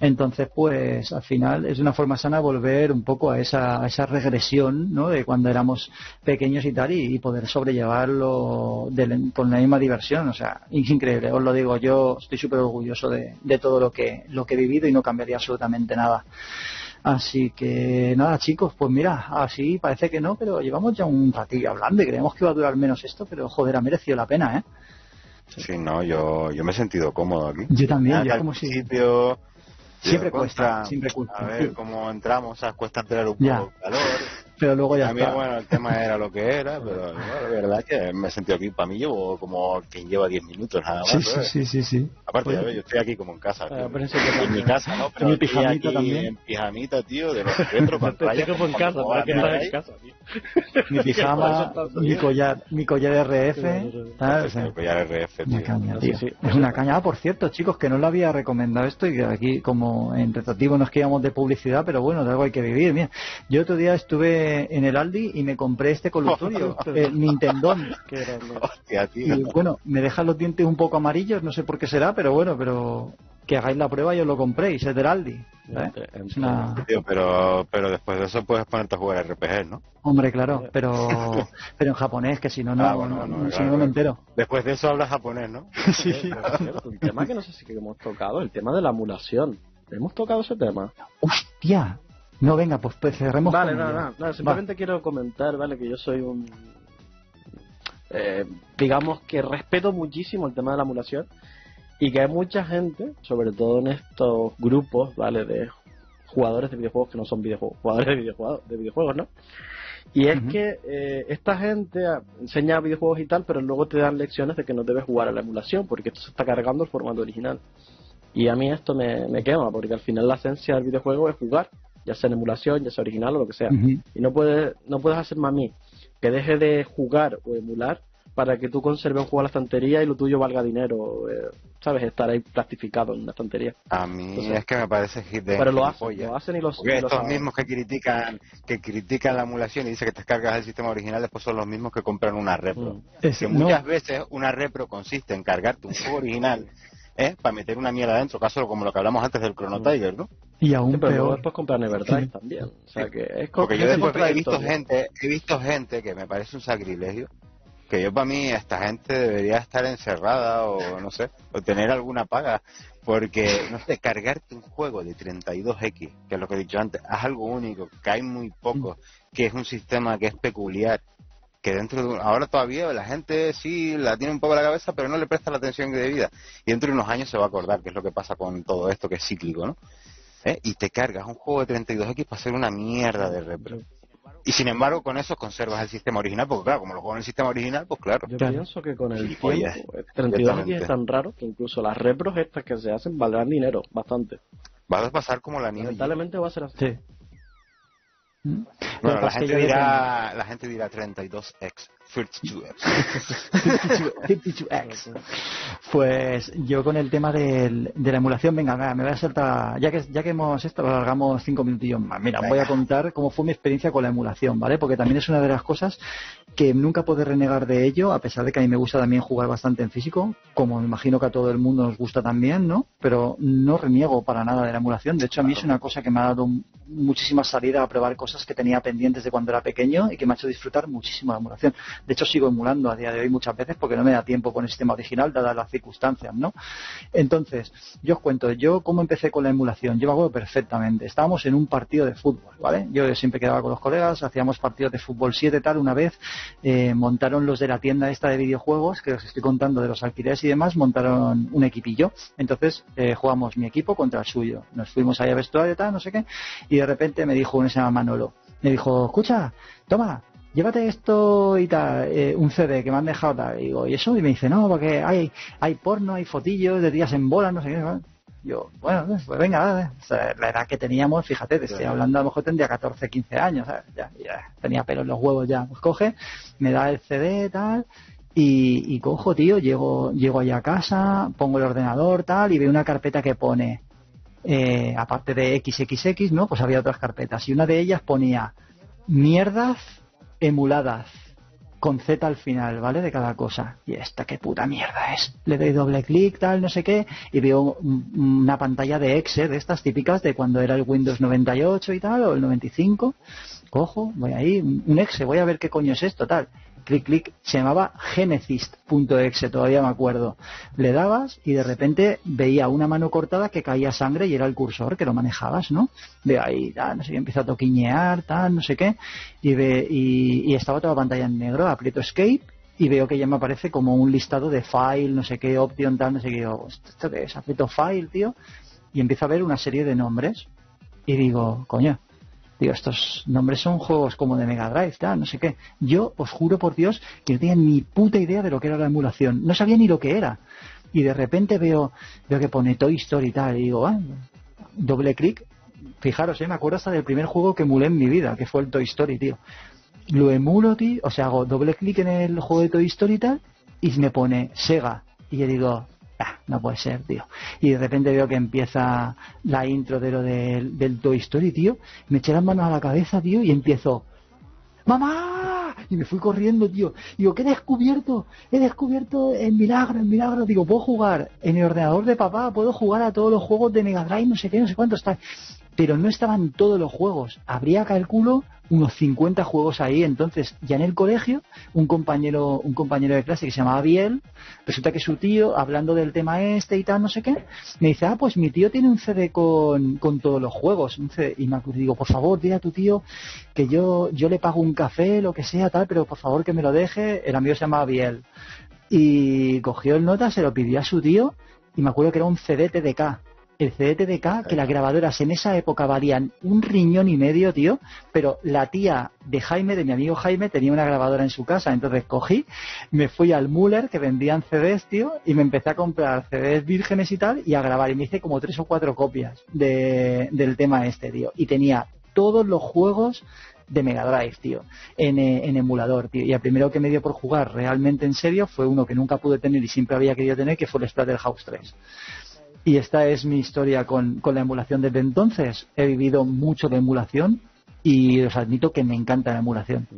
entonces, pues al final es una forma sana volver un poco a esa, a esa regresión, ¿no? De cuando éramos pequeños y tal, y, poder sobrellevarlo de, con la misma diversión. O sea, increíble, os lo digo, yo estoy súper orgulloso de, de todo lo que, lo que he vivido y no cambiaría absolutamente nada. Así que nada, chicos, pues mira, así parece que no, pero llevamos ya un ratillo hablando y creemos que va a durar menos esto, pero joder, ha merecido la pena, ¿eh? Sí, no, yo, yo me he sentido cómodo aquí. Yo también, Al yo como principio, si... Siempre cuesta, siempre cuesta. A ver cómo entramos, o sea, cuesta entrar un poco el calor. Pero luego ya También, está. bueno, el tema era lo que era, pero bueno, la verdad es que me he sentido aquí. Para mí llevo como quien lleva 10 minutos nada más. Sí, sí, sí, sí, sí. Aparte, ya ves, yo estoy aquí como en casa. En mi casa, ¿no? Pero en mi pijamita aquí también. En pijamita, tío, de los retro pantallas. como en casa, para que estás en casa, tío. Mi pijama, mi collar, mi collar RF. ¿sabes? El collar RF, tío. Una caña, tío. Es una caña. Ah, por cierto, chicos, que no lo había recomendado esto y que aquí, como en retractivo, nos quedamos de publicidad, pero bueno, de algo hay que vivir. Mira, yo otro día estuve en el Aldi y me compré este colutorio, el Nintendo. Hostia, tío. Y bueno, me dejan los dientes un poco amarillos, no sé por qué será, pero bueno, pero que hagáis la prueba y os lo compréis, es del Aldi. ¿eh? Es una... Tío, pero, pero después de eso puedes ponerte a jugar RPG, ¿no? Hombre, claro, pero pero en japonés, que si no, no, Ah, bueno, no, no, si claro, no, me entero. Después de eso hablas japonés, ¿no? sí. Un tema que no sé si que hemos tocado, el tema de la emulación. ¿Hemos tocado ese tema? ¡Hostia! No, venga, pues, pues cerremos Vale, no, no, no, simplemente quiero comentar, ¿vale? Que yo soy un... eh, digamos que respeto muchísimo el tema de la emulación y que hay mucha gente, sobre todo en estos grupos, ¿vale? De jugadores de videojuegos que no son videojuegos, jugadores de videojuegos, de videojuegos ¿no? Y es que eh, esta gente enseña videojuegos y tal, pero luego te dan lecciones de que no debes jugar a la emulación porque esto se está cargando el formato original. Y a mí esto me, me quema, porque al final la esencia del videojuego es jugar. Ya sea en emulación, ya sea original o lo que sea. Ujú. Y no puedes, no puedes hacer mami que deje de jugar o emular para que tú conserves un juego en la estantería y lo tuyo valga dinero, eh, ¿sabes? Estar ahí plastificado en una estantería. A mí Entonces- es que me parece hit de Pero lo hacen, gilipollas. lo hacen y los, Porque y estos mismos que critican que critican la emulación y dicen que te descargas el sistema original, después son los mismos que compran una repro. Mm. Es- Que no, muchas veces una repro consiste en cargarte un juego original ¿eh? para meter una mierda dentro, caso como lo que hablamos antes del Chrono Mm. Tiger, ¿no? y Sí, aún pero luego peor. después compran Everdrive Sí. también. O sea que es Porque yo es después he visto gente, he visto gente que me parece un sacrilegio, que yo para mí esta gente debería estar encerrada o no sé, o tener alguna paga, porque no sé, cargarte un juego de 32X, que es lo que he dicho antes, es algo único, que hay muy poco, que es un sistema que es peculiar, que dentro de un- ahora todavía la gente sí la tiene un poco en la cabeza, pero no le presta la atención debida, y dentro de unos años se va a acordar que es lo que pasa con todo esto que es cíclico, ¿no? ¿Eh? Y te cargas un juego de 32X para hacer una mierda de repro. Y sin embargo, con eso conservas el sistema original, porque claro, como lo juego en el sistema original, pues claro. Yo Claro. pienso que con el Gilipollas. tiempo, el 32 aquí Completamente. es tan raro que incluso las repros estas que se hacen valdrán dinero, bastante. Vas a pasar como la niña. Lamentablemente va a ser así. Sí. Bueno, la gente dirá, la gente dirá 32x, 32x. 52X. Pues yo con el tema del- de la emulación, venga, venga, me voy a saltar, ya que, ya que hemos esto, lo alargamos cinco minutillos más. Mira, voy a contar cómo fue mi experiencia con la emulación, ¿vale? Porque también es una de las cosas que nunca puedo renegar de ello, a pesar de que a mí me gusta también jugar bastante en físico, como me imagino que a todo el mundo nos gusta también, ¿no? Pero no reniego para nada de la emulación. De hecho, a mí es una cosa que me ha dado muchísima salida a probar cosas que tenía pendientes de cuando era pequeño y que me ha hecho disfrutar muchísimo la emulación. De hecho, sigo emulando a día de hoy muchas veces porque no me da tiempo con el sistema original, dadas las circunstancias, ¿no? Entonces, yo os cuento, yo cómo empecé con la emulación. Yo me acuerdo perfectamente. Estábamos en un partido de fútbol, ¿vale? Yo siempre quedaba con los colegas, hacíamos partidos de fútbol 7 tal. Una vez eh, montaron los de la tienda esta de videojuegos, que os estoy contando de los alquileres y demás, montaron un equipillo. Entonces, eh, jugamos mi equipo contra el suyo. Nos fuimos ahí a vestuario tal, no sé qué, y de repente me dijo que se llama Manolo, me dijo, escucha, toma, llévate esto y tal, eh, un CD que me han dejado tal. Y digo, ¿y eso? Y me dice, no, porque hay, hay porno, hay fotillos de días en bola, no sé qué. Yo, bueno, pues venga. O sea, la edad que teníamos, fíjate, te estoy hablando, a lo mejor tendría 14, 15 años, ¿sabes? Ya, ya tenía pelo en los huevos ya. Pues coge, me da el CD, tal, y, y cojo, tío, llego, llego allá a casa, pongo el ordenador, tal, y veo una carpeta que pone, eh, aparte de XXX, ¿no? Pues había otras carpetas, y una de ellas ponía mierdas emuladas con Z al final, ¿vale? De cada cosa. Y esta qué puta mierda es. Le doy doble clic, tal, no sé qué, y veo un- una pantalla de exe, de estas típicas de cuando era el Windows 98 y tal, o el 95. Cojo, voy ahí, un exe, voy a ver qué coño es esto, tal. Clic, clic, se llamaba genesis.exe, todavía me acuerdo. Le dabas y de repente veía una mano cortada que caía sangre y era el cursor que lo manejabas, ¿no? Veo ahí, tal, no sé empieza a toquiñear, tal, no sé qué, y, ve, y, y estaba toda la pantalla en negro, aprieto escape y veo que ya me aparece como un listado de file, no sé qué, option, tal, no sé qué, y digo, ¿esto esto qué es? Aprieto file, tío, y empiezo a ver una serie de nombres y digo, coño, Digo, estos nombres son juegos como de Mega Drive, tal, no sé qué. Yo os juro por Dios que no tenía ni puta idea de lo que era la emulación. No sabía ni lo que era. Y de repente veo, veo que pone Toy Story y tal, y digo, ah, doble clic. Fijaros, eh, me acuerdo hasta del primer juego que emulé en mi vida, que fue el Toy Story, tío. Lo emulo, tío, o sea, hago doble clic en el juego de Toy Story y tal, y me pone Sega. Y yo digo, ah, no puede ser, tío. Y de repente veo que empieza la intro de lo del, del Toy Story, tío. Me eché las manos a la cabeza, tío, y empiezo, ¡Mamá! Y me fui corriendo, tío. Digo, ¿qué he descubierto? He descubierto el milagro, el milagro. Digo, puedo jugar en el ordenador de papá, puedo jugar a todos los juegos de Mega Drive, no sé qué, no sé cuánto está. Pero no estaban todos los juegos. Habría, calculo, unos 50 juegos ahí. Entonces, ya en el colegio, un compañero, un compañero de clase que se llamaba Biel, resulta que su tío, hablando del tema este y tal, no sé qué, me dice, ah, pues mi tío tiene un CD con, con todos los juegos. Un. Y me digo, por favor, dile a tu tío que yo, yo le pago un café, lo que sea, tal, pero por favor que me lo deje. El amigo se llamaba Biel. Y cogió el nota, se lo pidió a su tío, y me acuerdo que era un CD TDK. El CDTDK, que las grabadoras en esa época valían un riñón y medio, tío, pero la tía de Jaime, de mi amigo Jaime, tenía una grabadora en su casa, entonces cogí, me fui al Muller, que vendían CDs, tío, y me empecé a comprar CDs vírgenes y tal, y a grabar, y me hice como tres o cuatro copias de, del tema este, tío, y tenía todos los juegos de Mega Drive, tío, en, eh, en, emulador, tío. Y el primero que me dio por jugar realmente en serio fue uno que nunca pude tener y siempre había querido tener, que fue el Splatterhouse 3. Y esta es mi historia con, con la emulación desde entonces. He vivido mucho de emulación y os admito que me encanta la emulación.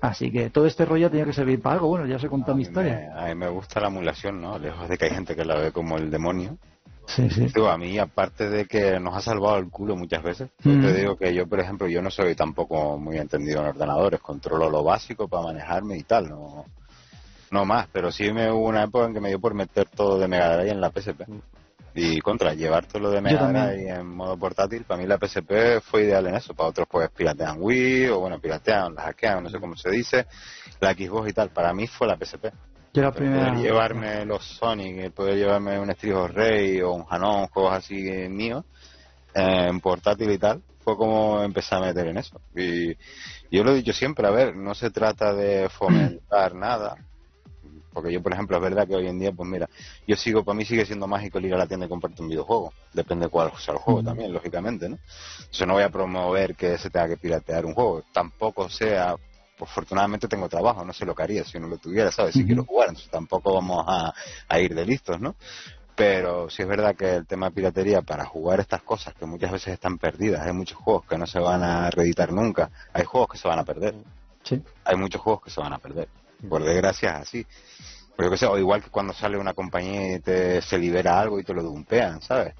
Así que todo este rollo tenía que servir para algo. Bueno, ya os he contado mi historia. a mí me gusta la emulación, ¿no? Lejos de que hay gente que la ve como el demonio. Sí, sí. Digo, a mí, aparte de que nos ha salvado el culo muchas veces, mm. te digo que yo, por ejemplo, yo no soy tampoco muy entendido en ordenadores, controlo lo básico para manejarme y tal, no, no más, pero sí me hubo una época en que me dio por meter todo de Mega Drive en la PSP. Y contra, llevar todo lo de Mega Drive en modo portátil, para mí la PSP fue ideal en eso. Para otros pues piratean Wii, o bueno, piratean, la hackean, no sé cómo se dice, la Xbox y tal. Para mí fue la PSP. Yo Poder llevarme los Sonic, poder llevarme un of Rey o un Hanon, juegos así míos, en portátil y tal, fue como empecé a meter en eso. Y yo lo he dicho siempre, a ver, no se trata de fomentar nada, porque yo, por ejemplo, es verdad que hoy en día, pues mira, yo sigo, para mí sigue siendo mágico ir a la tienda y comprarte un videojuego. Depende de cuál sea el juego también, lógicamente, ¿no? Entonces no voy a promover que se tenga que piratear un juego. Tampoco sea pues afortunadamente tengo trabajo, no sé lo que haría si no lo tuviera, ¿sabes? Si quiero jugar, entonces tampoco vamos a, ir de listos, ¿no? Pero sí es verdad que el tema de piratería para jugar estas cosas que muchas veces están perdidas, hay muchos juegos que no se van a reeditar nunca, hay juegos que se van a perder. Sí. Hay muchos juegos que se van a perder. Por desgracia es así. Pero que sé, o igual que cuando sale una compañía y te, se libera algo y te lo dumpean, ¿sabes?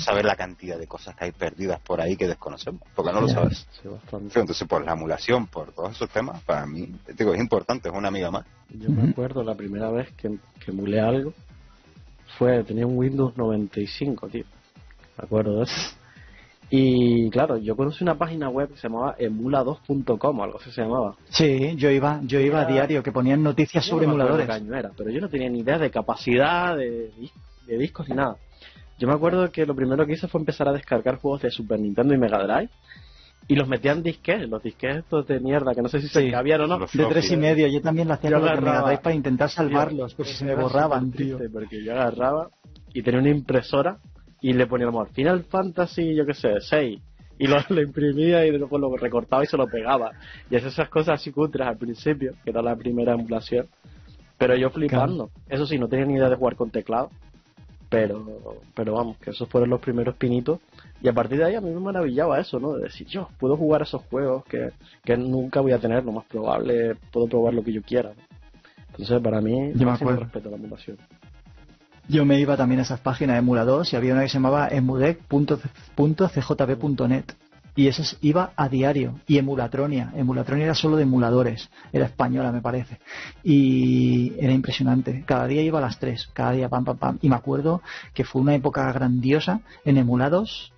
saber la cantidad de cosas que hay perdidas por ahí que desconocemos, porque no lo sabes. Entonces, por la emulación, por todos esos temas, para mí, digo, es importante, es una amiga más. Yo me acuerdo la primera vez que, que emulé algo, fue, tenía un Windows 95, tío. Me acuerdo de eso. Y claro, yo conocí una página web que se llamaba emula2.com, algo así se llamaba. Sí, yo iba, yo iba a diario, que ponían noticias sobre emuladores. Era, pero yo no tenía ni idea de capacidad de, de discos ni nada. Yo me acuerdo que lo primero que hice fue empezar a descargar juegos de Super Nintendo y Mega Drive y los metía en disques, los disques estos de mierda, que no sé si se cabían o no. De tres y medio, yo también lo hacía con los Mega Drive para intentar salvarlos, por si se me borraban, tío. Porque yo agarraba y tenía una impresora y le ponía amor Final Fantasy, yo qué sé, 6 y lo, imprimía y después lo recortaba y se lo pegaba. Y es esas cosas así cutres al principio, que era la primera emulación. Pero yo flipando. Eso sí, no tenía ni idea de jugar con teclado. Pero pero vamos que esos fueron los primeros pinitos. Y a partir de ahí a mí me maravillaba eso no de decir yo puedo jugar esos juegos que, que nunca voy a tener lo más probable puedo probar lo que yo quiera entonces para mí yo me acuerdo. respeto a la emulación yo me iba también a esas páginas de emuladores y había una que se llamaba emudec.cjb.net y eso iba a diario. Y Emulatronia. Emulatronia era solo de emuladores. Era española, me parece. Y era impresionante. Cada día iba a las tres. Cada día pam, pam, pam. Y me acuerdo que fue una época grandiosa en emulados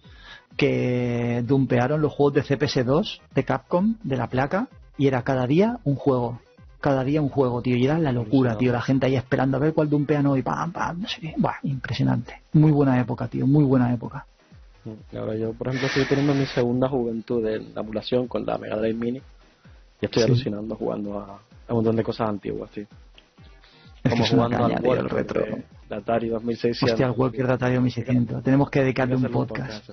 que dumpearon los juegos de CPS2 de Capcom, de la placa, y era cada día un juego. Cada día un juego, tío. Y era la locura, tío. La gente ahí esperando a ver cuál dumpean hoy. Pam, pam, no sé qué. Buah, impresionante. Muy buena época, tío. Muy buena época. Claro, yo por ejemplo estoy teniendo mi segunda juventud en la emulación con la Mega Drive Mini y estoy alucinando jugando a, un montón de cosas antiguas, sí. Como jugando al Walker retro. De, Atari 2600. Hostia, al Walker de Atari 2600. Tenemos que dedicarle un podcast.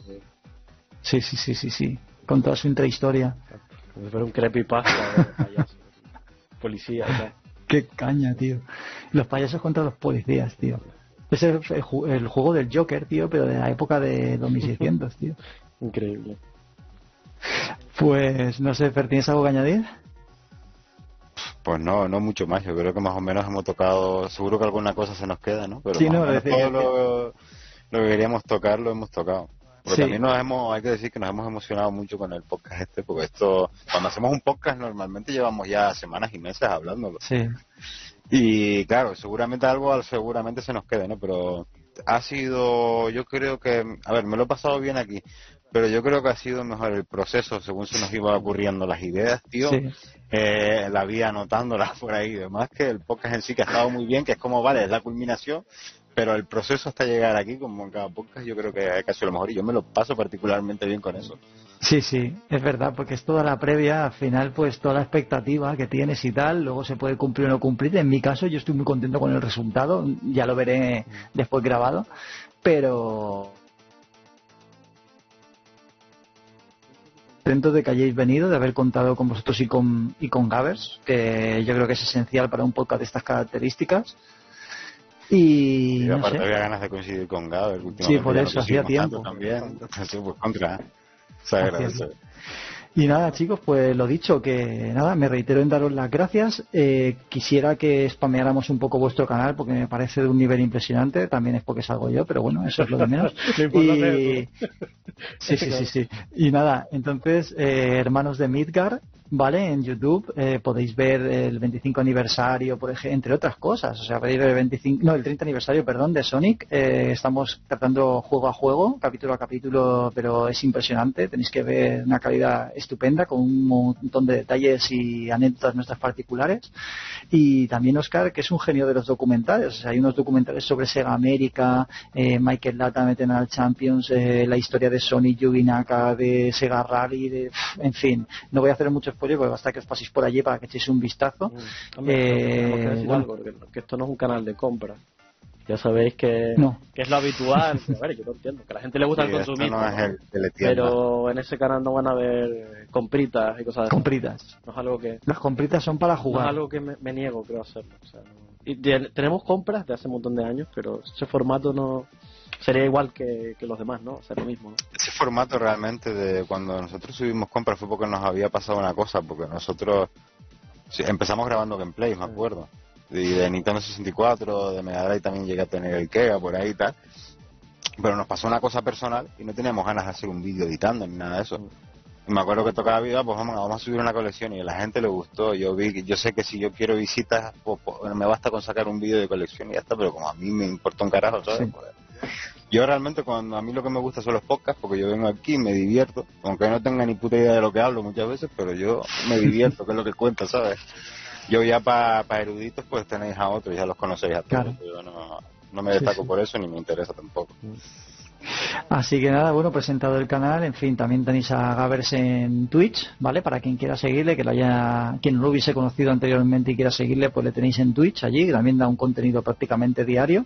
sí, sí, sí, sí, sí. Con toda su intrahistoria. Como si fuera un creepypasta de payasos. Policía, Qué caña, tío. Los payasos contra los policías, tío. Es el, juego del Joker, tío, pero de la época de 2600, tío. Increíble. Pues no sé, ¿tienes algo que añadir? Pues no, no mucho más. Yo creo que más o menos hemos tocado. Seguro que alguna cosa se nos queda, ¿no? Pero sí, no, todo lo, que queríamos tocar lo hemos tocado. Porque también nos hemos, hay que decir que nos hemos emocionado mucho con el podcast este, porque esto, cuando hacemos un podcast normalmente llevamos ya semanas y meses hablándolo. Sí. Y claro, seguramente algo seguramente se nos quede, ¿no? Pero ha sido, yo creo que, a ver, me lo he pasado bien aquí, pero yo creo que ha sido mejor el proceso según se nos iba ocurriendo las ideas, tío. Eh, la vía anotándolas por ahí y demás, que el podcast en sí que ha estado muy bien, que es como, vale, es la culminación, pero el proceso hasta llegar aquí, como en cada podcast, yo creo que es casi lo mejor y yo me lo paso particularmente bien con eso. Sí, sí, es verdad, porque es toda la previa, al final, pues toda la expectativa que tienes y tal, luego se puede cumplir o no cumplir. En mi caso, yo estoy muy contento con el resultado, ya lo veré después grabado, pero contento de que hayáis venido, de haber contado con vosotros y con, y con Gavers, que yo creo que es esencial para un podcast de estas características. Y, Y no aparte sé. había ganas de coincidir con. Sí, por eso, hacía tiempo. También, pues contra. Se. Y nada, chicos, pues lo dicho, que nada, me reitero en daros las gracias. Eh, quisiera que spameáramos un poco vuestro canal porque me parece de un nivel impresionante. También es porque salgo yo, pero bueno, eso es lo de menos. Y... Sí, sí, sí, sí. Y nada, entonces, eh, hermanos de Midgar, ¿vale? En YouTube eh, podéis ver el 25 aniversario, por ejemplo, entre otras cosas. O sea, podéis ver el 25, no, el 30 aniversario, perdón, de Sonic. Eh, estamos tratando juego a juego, capítulo a capítulo, pero es impresionante. Tenéis que ver una calidad estupenda con un montón de detalles y anécdotas nuestras particulares. Y también Oscar, que es un genio de los documentales. O sea, hay unos documentales sobre Sega América, eh, Michael Lata, Metenal Champions, eh, la historia de Sonic, Yugi Naka, de Sega Rally, de, en fin. No voy a hacer mucho spoiler porque basta que os paséis por allí para que echéis un vistazo. Hombre, Eh, tenemos que decir bueno. algo, que, que esto no es un canal de compra. Ya sabéis que, No. que es lo habitual. A ver, yo lo entiendo, que a la gente le gusta Sí, el esto consumismo. no es el teletienda. pero en ese canal no van a ver compritas y cosas así. Compritas. No es algo que, Las compritas son para no es jugar. algo que me, me niego, creo, a hacerlo. O sea, no- y de- tenemos compras de hace un montón de años, pero ese formato no sería igual que, que los demás, ¿no? O sea, lo mismo, ¿no? Ese formato realmente de cuando nosotros subimos compras fue porque nos había pasado una cosa, porque nosotros sí, empezamos grabando gameplay, me acuerdo. Y de Nintendo 64, de Mega Drive también llegué a tener el Kega por ahí y tal. Pero nos pasó una cosa personal y no teníamos ganas de hacer un vídeo editando ni nada de eso. Y me acuerdo que tocaba vida, pues vamos, vamos a subir una colección y a la gente le gustó. Yo vi, yo sé que si yo quiero visitas, pues, pues, me basta con sacar un vídeo de colección y ya está, pero como a mí me importa un carajo, ¿sabes? Sí. Pues, yo realmente cuando a mí lo que me gusta son los podcasts, porque yo vengo aquí y me divierto, aunque no tenga ni puta idea de lo que hablo muchas veces, pero yo me divierto, que es lo que cuenta, ¿sabes? Yo ya para eruditos pues tenéis a otros, ya los conocéis a todos, Claro. yo no, no me Sí, destaco sí. por eso ni me interesa tampoco. Así que nada, bueno, presentado el canal, en fin, también tenéis a Gavers en Twitch, ¿vale? Para quien quiera seguirle, que lo haya, quien no lo hubiese conocido anteriormente y quiera seguirle, pues le tenéis en Twitch allí, que también da un contenido prácticamente diario.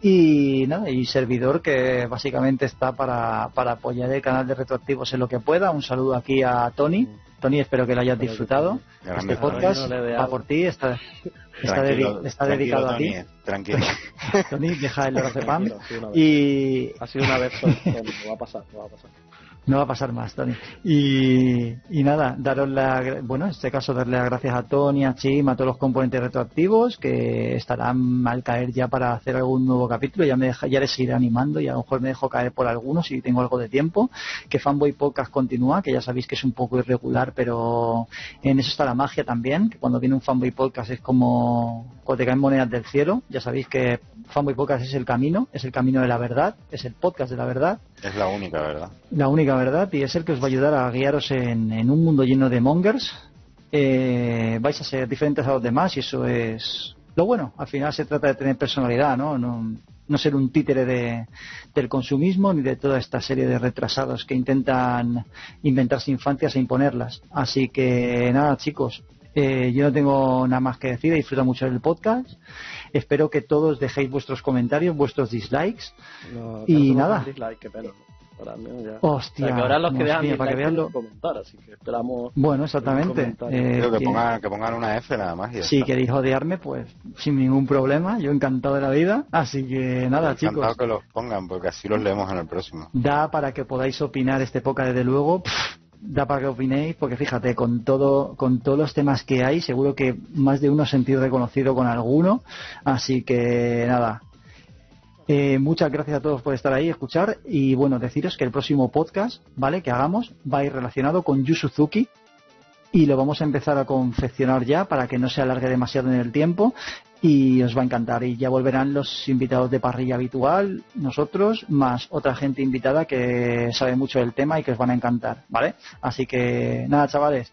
Y nada, y servidor que básicamente está para, para apoyar el canal de retroactivos en lo que pueda. Un saludo aquí a Tony. Tony, espero que lo hayas disfrutado. Grande Este podcast no va por ti, está, está, Tranquilo, dedi- está dedicado a ti. Tony, Tranquilo. Tony, deja el una vez. Y, Ha sido una vez Tony, va a pasar, va a pasar. No va a pasar más, Tony. Y, y nada, daros la, bueno, en este caso darle las gracias a Tony, a Chim, a todos los componentes retroactivos que estarán al caer ya para hacer algún nuevo capítulo. Ya me deja, ya les iré animando y a lo mejor me dejo caer por algunos si tengo algo de tiempo. Que Fanboy Podcast continúa, que ya sabéis que es un poco irregular, pero en eso está la magia también. Que cuando viene un Fanboy Podcast es como cuando te caen monedas del cielo. Ya sabéis que Fanboy Podcast es el camino, es el camino de la verdad, es el podcast de la verdad Es la única, ¿verdad? la única verdad y es el que os va a ayudar a guiaros en, en un mundo lleno de mongers. Eh, vais a ser diferentes a los demás y eso es lo bueno. Al final se trata de tener personalidad, ¿no? No, no ser un títere de, del consumismo ni de toda esta serie de retrasados que intentan inventarse infancias e imponerlas. Así que nada, chicos. Eh, yo no tengo nada más que decir, he disfrutado mucho del podcast. Espero que todos dejéis vuestros comentarios, vuestros dislikes. No, Y nada. dislike, qué. Para mí ya. Hostia, o sea, que ahora los que Dios dejan mío, para que dislike vean lo- tienen que comentar, así que esperamos. Bueno, exactamente. Eh, Creo que pongan, que pongan una F nada más y si está. queréis odiarme, pues sin ningún problema. Yo encantado de la vida. Así que nada, Encantado chicos. que los pongan porque así los leemos en el próximo. Da para que podáis opinar este época, desde luego. pff, da para que opinéis, porque fíjate, con todo, con todos los temas que hay, seguro que más de uno se sentido reconocido con alguno. Así que nada. Eh, muchas gracias a todos por estar ahí, escuchar y bueno, deciros que el próximo podcast, ¿vale? Que hagamos va a ir relacionado con Yu Suzuki y lo vamos a empezar a confeccionar ya para que no se alargue demasiado en el tiempo y os va a encantar y ya volverán los invitados de parrilla habitual, nosotros, más otra gente invitada que sabe mucho del tema y que os van a encantar, ¿vale? Así que nada, chavales.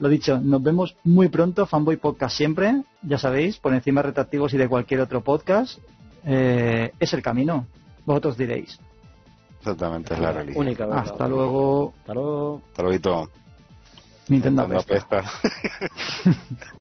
Lo dicho, nos vemos muy pronto, Fanboy Podcast siempre, ya sabéis, por encima de retractivos y de cualquier otro podcast. eh, es el camino. Vosotros diréis. Exactamente, es la religión. Única verdad. Hasta luego, Hasta luego. Hasta luego. Nintendo Nintendo apesta. apesta.